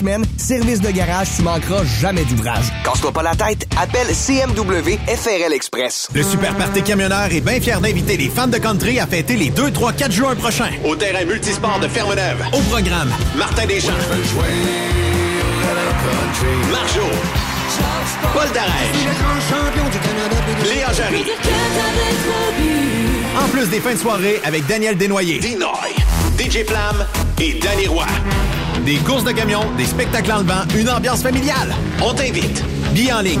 semaines. Service de garage, tu manqueras jamais d'ouvrage. Casse-toi pas la tête, appelle CMW FRL Express. Le Super Party Camionneur est bien fier d'inviter les fans de country à fêter les 2, 3, 4 juin prochains au terrain multisport de Fermeneuve. Au programme, Martin Deschamps, Marjo, Paul Darèche, Léa Jarry. En plus des fins de soirée avec Daniel Desnoyers, Dinoy, DJ Flam et Danny Roy. Des courses de camions, des spectacles en levant, une ambiance familiale. On t'invite. Billets en ligne.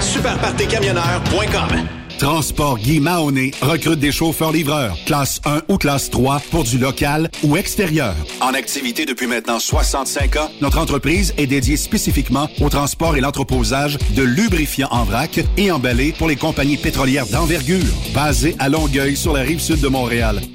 Superpartycamionneur.com Transport Guy Mahoney recrute des chauffeurs-livreurs, classe 1 ou classe 3 pour du local ou extérieur. En activité depuis maintenant 65 ans, notre entreprise est dédiée spécifiquement au transport et l'entreposage de lubrifiants en vrac et emballés pour les compagnies pétrolières d'envergure, basées à Longueuil sur la rive sud de Montréal.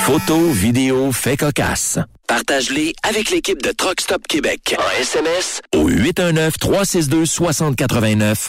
Photos, vidéos, faits cocasse. Partage-les avec l'équipe de Truck Stop Québec. En SMS au 819-362-6089.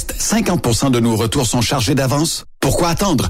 50% de nos retours sont chargés d'avance? Pourquoi attendre?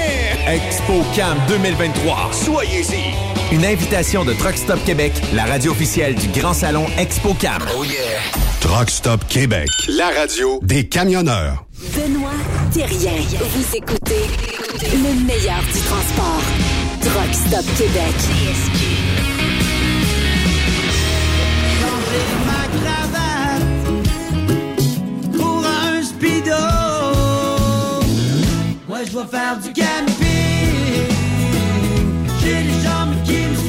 ExpoCam 2023. Soyez-y. Une invitation de Truck Stop Québec, la radio officielle du Grand Salon ExpoCam. Oh yeah. Truck Stop Québec, la radio des camionneurs. Benoît Thérien. Vous écoutez le meilleur du transport. Truck Stop Québec. Je dois faire du camping. J'ai les jambes qui me.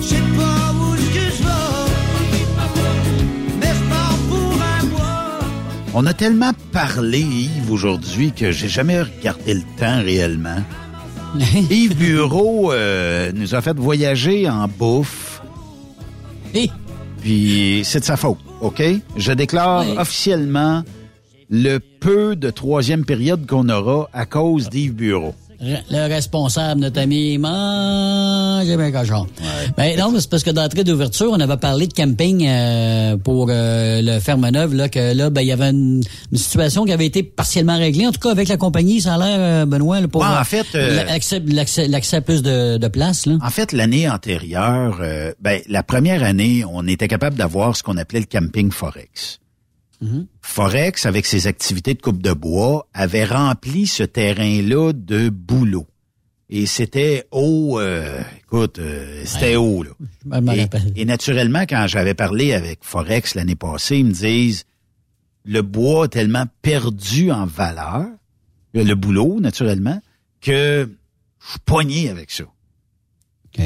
Je sais pas où je vais. Mais je pars pour un mois. On a tellement parlé, Yves, aujourd'hui, que j'ai jamais regardé le temps réellement. Yves Bureau euh, nous a fait voyager en bouffe. Puis c'est de sa faute, OK? Je déclare Oui. officiellement le peu de troisième période qu'on aura à cause d'Yves Bureau. Re- Le responsable, notre ami, mange bien cochon. Ben non, mais c'est parce que d'entrée d'ouverture, on avait parlé de camping euh, pour euh, le Ferme-Neuve, là, que là, ben, il y avait une, une situation qui avait été partiellement réglée. En tout cas, avec la compagnie, ça a l'air, euh, Benoît, là, pour Ouais, en fait, euh, l'accès, à plus de, de place. Là. En fait, l'année antérieure, euh, ben, la première année, on était capable d'avoir ce qu'on appelait le camping Forex. Forex, avec ses activités de coupe de bois, avait rempli ce terrain-là de boulot. Et c'était haut, euh, écoute, euh, c'était haut, là. Et, et naturellement, quand j'avais parlé avec Forex l'année passée, ils me disent, le bois a tellement perdu en valeur, le le boulot, naturellement, que je suis avec ça.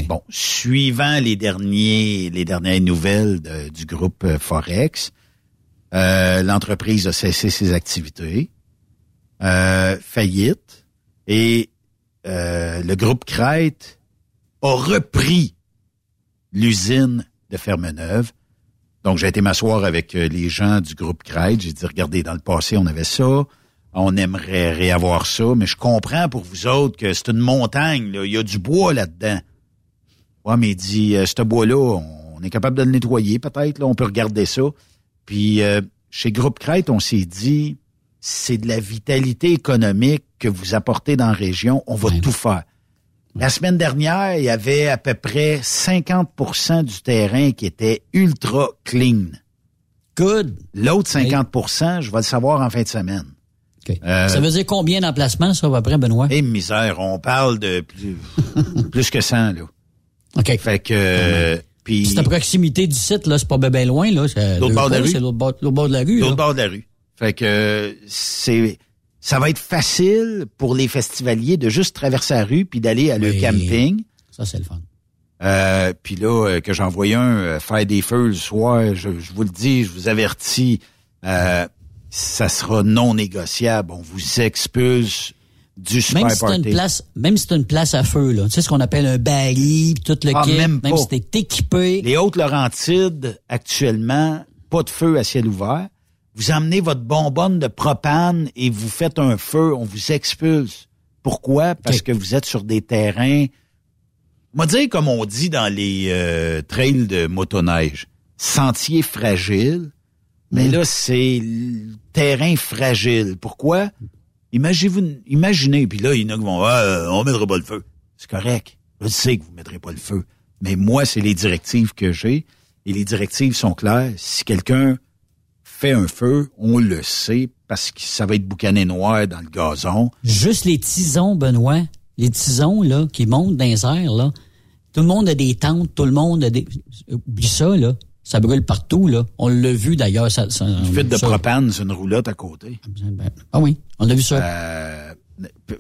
Bon, suivant les derniers, les dernières nouvelles de- du groupe euh, Forex, euh, l'entreprise a cessé ses activités. euh, faillite et euh, le groupe Crête a repris l'usine de Fermeneuve. Donc, j'ai été m'asseoir avec euh, les gens du groupe Crête. J'ai dit, regardez, dans le passé, on avait ça. On aimerait réavoir ça, mais je comprends pour vous autres que c'est une montagne. Là. Il y a du bois là-dedans. Ouais, mais il dit, ce bois-là, on est capable de le nettoyer peut-être. On peut regarder ça. Puis, euh, chez Groupe Crête, on s'est dit, c'est de la vitalité économique que vous apportez dans la région. On va tout faire. La semaine dernière, il y avait à peu près 50% du terrain qui était ultra clean. Good. L'autre 50% je vais le savoir en fin de semaine. Euh, Ça veut dire combien d'emplacements, ça, à peu près, Benoît? Et misère, on parle de plus, plus que 100, là. OK. Fait que... euh, puis C'est à proximité du site, là, c'est pas bien loin, là. C'est L'autre bord de la rue. C'est l'autre bord, de la rue. l'autre bord de la rue. Fait que c'est ça va être facile pour les festivaliers de juste traverser la rue puis d'aller à le camping. Ça, c'est le fun. Euh, puis là, euh, que j'en voyais un euh, faire des feux le soir, je, je vous le dis, je vous avertis, euh, ça sera non négociable. On vous expulse du super Même si t'as une party. place, même si t'as une place à feu, là. Tu sais ce qu'on appelle un baril, puis tout le Ah, kit. même si t'es équipé. Les Hautes-Laurentides, actuellement, pas de feu à ciel ouvert. Vous emmenez votre bonbonne de propane et vous faites un feu, on vous expulse. Pourquoi? Parce que vous êtes sur des terrains, on dire comme on dit dans les euh, trails de motoneige, sentiers fragiles. Mais là, c'est terrain fragile. Pourquoi? Imaginez-vous, imaginez, puis là, il y en a qui vont, ah, euh, on mettra pas le feu. C'est correct. Je sais que vous mettrez pas le feu. Mais moi, c'est les directives que j'ai. Et les directives sont claires. Si quelqu'un fait un feu, on le sait parce que ça va être boucané noir dans le gazon. Juste les tisons, Benoît. Les tisons, là, qui montent dans les airs, là. Tout le monde a des tentes, tout le monde a des... Oublie ça, là. Ça brûle partout, là. On l'a vu, d'ailleurs. Ça, ça, Une fuite de ça- propane sur une roulotte à côté. Ah oui, on a vu ça. Euh,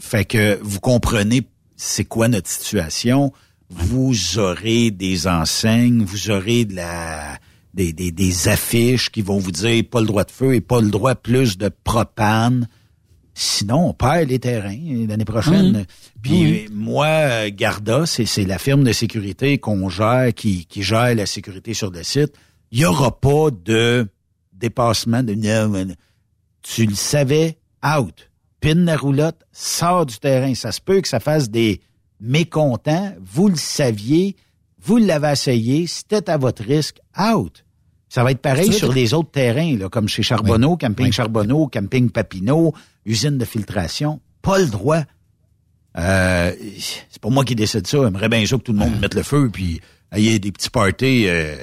fait que vous comprenez c'est quoi notre situation. Vous aurez des enseignes, vous aurez de la des, des, des affiches qui vont vous dire pas le droit de feu et pas le droit plus de propane. Sinon, on perd les terrains l'année prochaine. Mhm. Puis euh, moi, euh, Garda, c'est la firme de sécurité qu'on gère, qui, qui gère la sécurité sur le site. Il n'y aura pas de dépassement de non, tu le savais, out. Pin la roulotte, sors du terrain. Ça se peut que ça fasse des mécontents. Vous le saviez, vous l'avez essayé, c'était à votre risque, out. Ça va être pareil sur les autres terrains, là, comme chez Charbonneau, Camping Charbonneau, Camping Papineau, usine de filtration. Pas le droit. Euh, c'est pas moi qui décide ça. J'aimerais bien ça que tout le monde mette le feu, puis ait des petits parties, euh,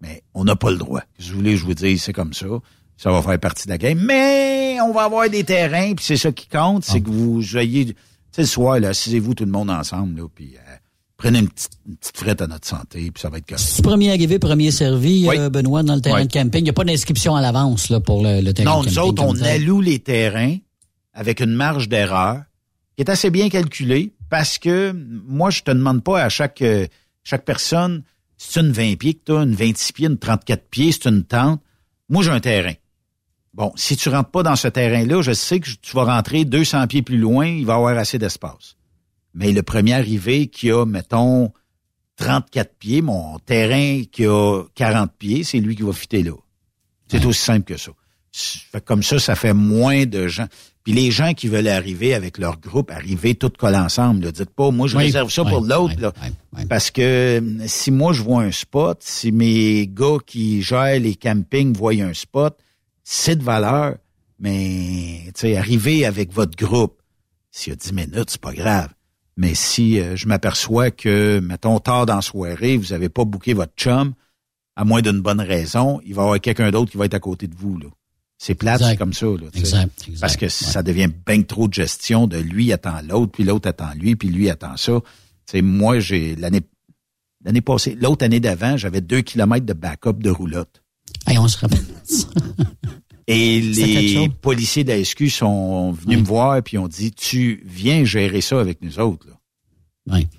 mais on n'a pas le droit. Je voulais, je vous dis, c'est comme ça. Ça va faire partie de la game. Mais on va avoir des terrains, puis c'est ça qui compte, c'est que vous ayez... Tu sais, le soir, là, assisez-vous tout le monde ensemble, là, puis euh, prenez une petite, une petite frette à notre santé, puis ça va être correct. Premier arrivé, premier servi, Oui. euh, Benoît, dans le terrain Oui. de camping? Il n'y a pas d'inscription à l'avance là, pour le, le terrain Non, de nous camping. autres, on comme tel. alloue les terrains avec une marge d'erreur qui est assez bien calculée parce que moi, je te demande pas à chaque euh, chaque personne si c'est une 20 pieds que tu as, une 26 pieds, une 34 pieds, c'est une tente. Moi, j'ai un terrain. Bon, si tu rentres pas dans ce terrain-là, je sais que tu vas rentrer 200 pieds plus loin, il va y avoir assez d'espace. Mais le premier arrivé qui a, mettons, 34 pieds, mon terrain qui a 40 pieds, c'est lui qui va fitter là. C'est aussi simple que ça. Comme ça, ça fait moins de gens. Puis les gens qui veulent arriver avec leur groupe, arriver tous collés ensemble. Là. Dites pas, moi, je Oui, réserve ça oui, pour l'autre. là. Parce que hum, si moi, je vois un spot, si mes gars qui gèrent les campings voient un spot, c'est de valeur. Mais, tu sais, arriver avec votre groupe, s'il y a 10 minutes, c'est pas grave. Mais si euh, je m'aperçois que, mettons, tard dans la soirée, vous avez pas booké votre chum, à moins d'une bonne raison, il va y avoir quelqu'un d'autre qui va être à côté de vous. Là. C'est plate, c'est comme ça. Là. Exact, exact, Parce que ça devient bien trop de gestion de lui attend l'autre, puis l'autre attend lui, puis lui attend ça. Tu sais, moi, j'ai l'année l'année passée, l'autre année d'avant, j'avais deux kilomètres de backup de roulotte. Hey, on se rappelle. Et les policiers de la SQ sont venus me voir puis ont dit tu viens gérer ça avec nous autres là.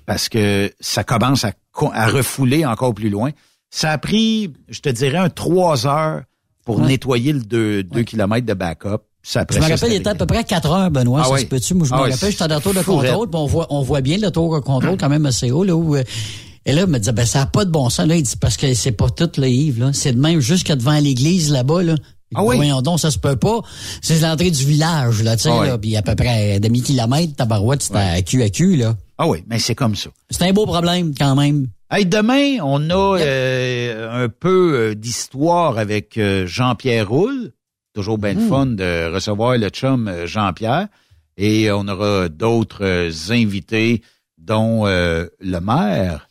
Parce que ça commence à, à refouler encore plus loin. Ça a pris, je te dirais, un trois heures pour nettoyer le deux, deux kilomètres de backup. Ça, Je me rappelle, il était à peu près 4 heures, Benoît, Ah ça oui. se peut-tu? Moi, je me Ah oui, rappelle, j'étais dans la tour de contrôle, puis on voit, on voit bien le tour de contrôle quand même assez haut, là, où, euh, et là, il me disait, ben, ça n'a pas de bon sens, là. Il dit, parce que c'est pas tout, là, Yves, là. C'est de même jusqu'à devant l'église, là-bas, là. Ah oui? Voyons donc, ça se peut pas. C'est l'entrée du village, là, tu sais, Ah oui. là. Puis à peu près demi-kilomètre, tabarouette, c'était à cul à cul, là. Ah oui, mais c'est comme ça. C'est un beau problème, quand même. Hey, demain, on a euh, un peu euh, d'histoire avec euh, Jean-Pierre Roule. Toujours bien fun de recevoir le chum euh, Jean-Pierre. Et on aura d'autres euh, invités, dont euh, le maire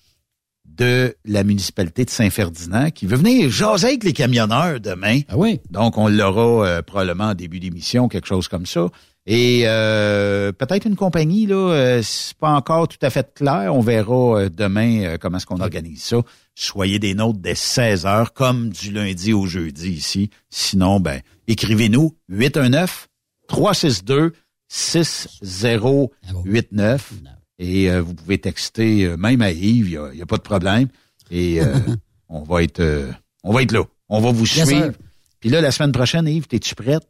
de la municipalité de Saint-Ferdinand, qui veut venir jaser avec les camionneurs demain. Ah oui. Donc, on l'aura euh, probablement en début d'émission, quelque chose comme ça. Et euh, peut-être une compagnie, là, euh, c'est pas encore tout à fait clair. On verra euh, demain euh, comment est-ce qu'on organise ça. Soyez des nôtres dès 16 heures, comme du lundi au jeudi ici. Sinon, ben, écrivez-nous 819 362 6089 et euh, vous pouvez texter euh, même à Yves, il n'y a, pas de problème. Et euh, on va être euh, on va être là. On va vous suivre. Puis là, la semaine prochaine, Yves, es-tu prête?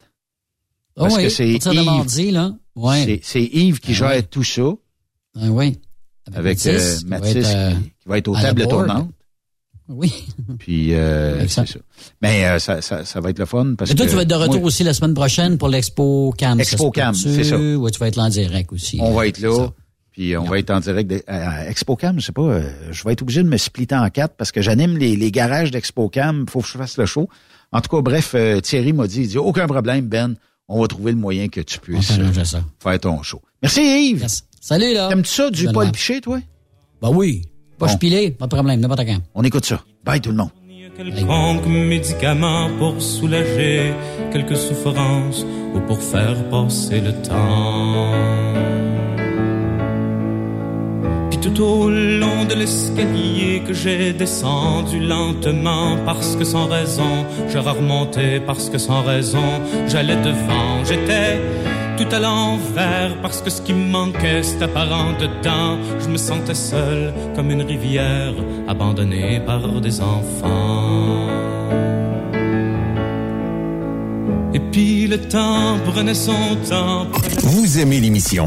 Ah Parce oui, que c'est Yves. mardi, là. Ouais. C'est- Yves qui Ah gère tout ça Ah oui. avec Mathis, euh, qui va Mathis être, qui, qui va être aux tables tournantes. Oui. Puis euh, Avec c'est ça. Mais euh, ça, ça, ça va être le fun parce Et toi, que tu vas être de retour moi, aussi la semaine prochaine pour l'Expo Cam. Expo Cam, c'est ça. Ouais, tu vas être là en direct aussi. on va être là. Puis on va être en direct de, à à ExpoCam, je sais pas, euh, je vais être obligé de me splitter en quatre parce que j'anime les, les garages d'ExpoCam, faut que je fasse le show. En tout cas, bref, euh, Thierry m'a dit, il dit aucun problème, Ben, on va trouver le moyen que tu puisses euh, ça. faire ton show. Merci Yves. Salut là. T'aimes-tu ça du. Paul Piché, toi? Ben oui. Pas Bon. pilé, pas de problème, n'importe quand. On écoute ça. Bye tout le monde. quelconque médicament pour soulager quelques souffrances ou pour faire passer le temps. Tout au long de l'escalier que j'ai descendu lentement parce que sans raison, je remontais parce que sans raison, j'allais devant, j'étais tout à l'envers parce que ce qui me manquait c'était apparent dedans. Je me sentais seul comme une rivière abandonnée par des enfants. Et puis le temps prenait son temps. Vous aimez l'émission?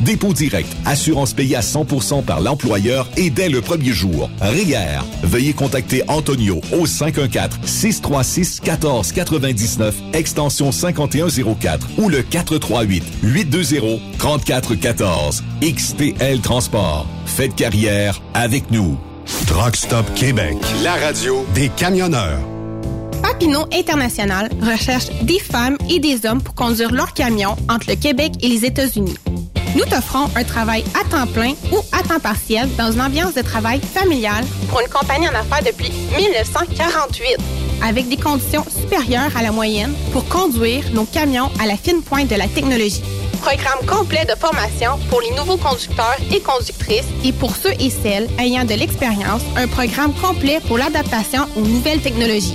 Dépôt direct, assurance payée à 100% par l'employeur et dès le premier jour. RIER. Veuillez contacter Antonio au 514-636-1499, extension 5104 ou le 438-820-3414. XTL Transport. Faites carrière avec nous. Truck Stop Québec. La radio des camionneurs. Papineau International recherche des femmes et des hommes pour conduire leurs camions entre le Québec et les États-Unis. Nous t'offrons un travail à temps plein ou à temps partiel dans une ambiance de travail familiale pour une compagnie en affaires depuis 1948, avec des conditions supérieures à la moyenne pour conduire nos camions à la fine pointe de la technologie. Programme complet de formation pour les nouveaux conducteurs et conductrices et pour ceux et celles ayant de l'expérience, un programme complet pour l'adaptation aux nouvelles technologies.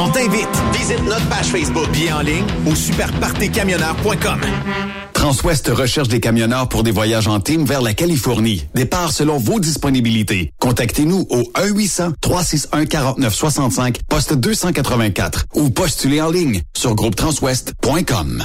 On t'invite. Visite notre page Facebook. Bien en ligne au superpartycamionneur.com. Transwest recherche des camionneurs pour des voyages en team vers la Californie. Départ selon vos disponibilités. Contactez-nous au 1-800-361-4965, poste 284 ou postulez en ligne sur groupetranswest.com.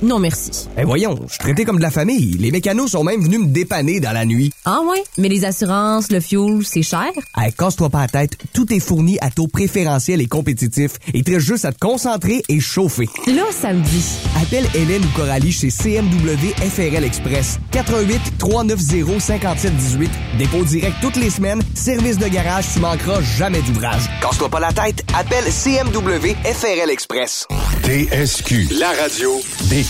Non merci. Eh voyons, je suis traité comme de la famille. Les mécanos sont même venus me dépanner dans la nuit. Ah ouais? Mais les assurances, le fuel, c'est cher? Hey, casse-toi pas la tête, tout est fourni à taux préférentiel et compétitif. Il te reste juste à te concentrer et chauffer. Là, ça me dit. Appelle Hélène ou Coralie chez CMW FRL Express. 88 390 5718. Dépôt direct toutes les semaines. Service de garage, tu manqueras jamais d'ouvrage. Casse-toi pas la tête, appelle CMW FRL Express. TSQ. La radio des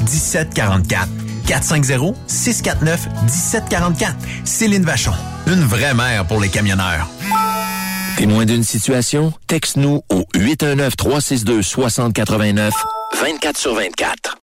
1744. 450-649-1744. Céline Vachon. Une vraie mère pour les camionneurs. Témoin d'une situation? Texte-nous au 819-362-6089, 24 sur 24.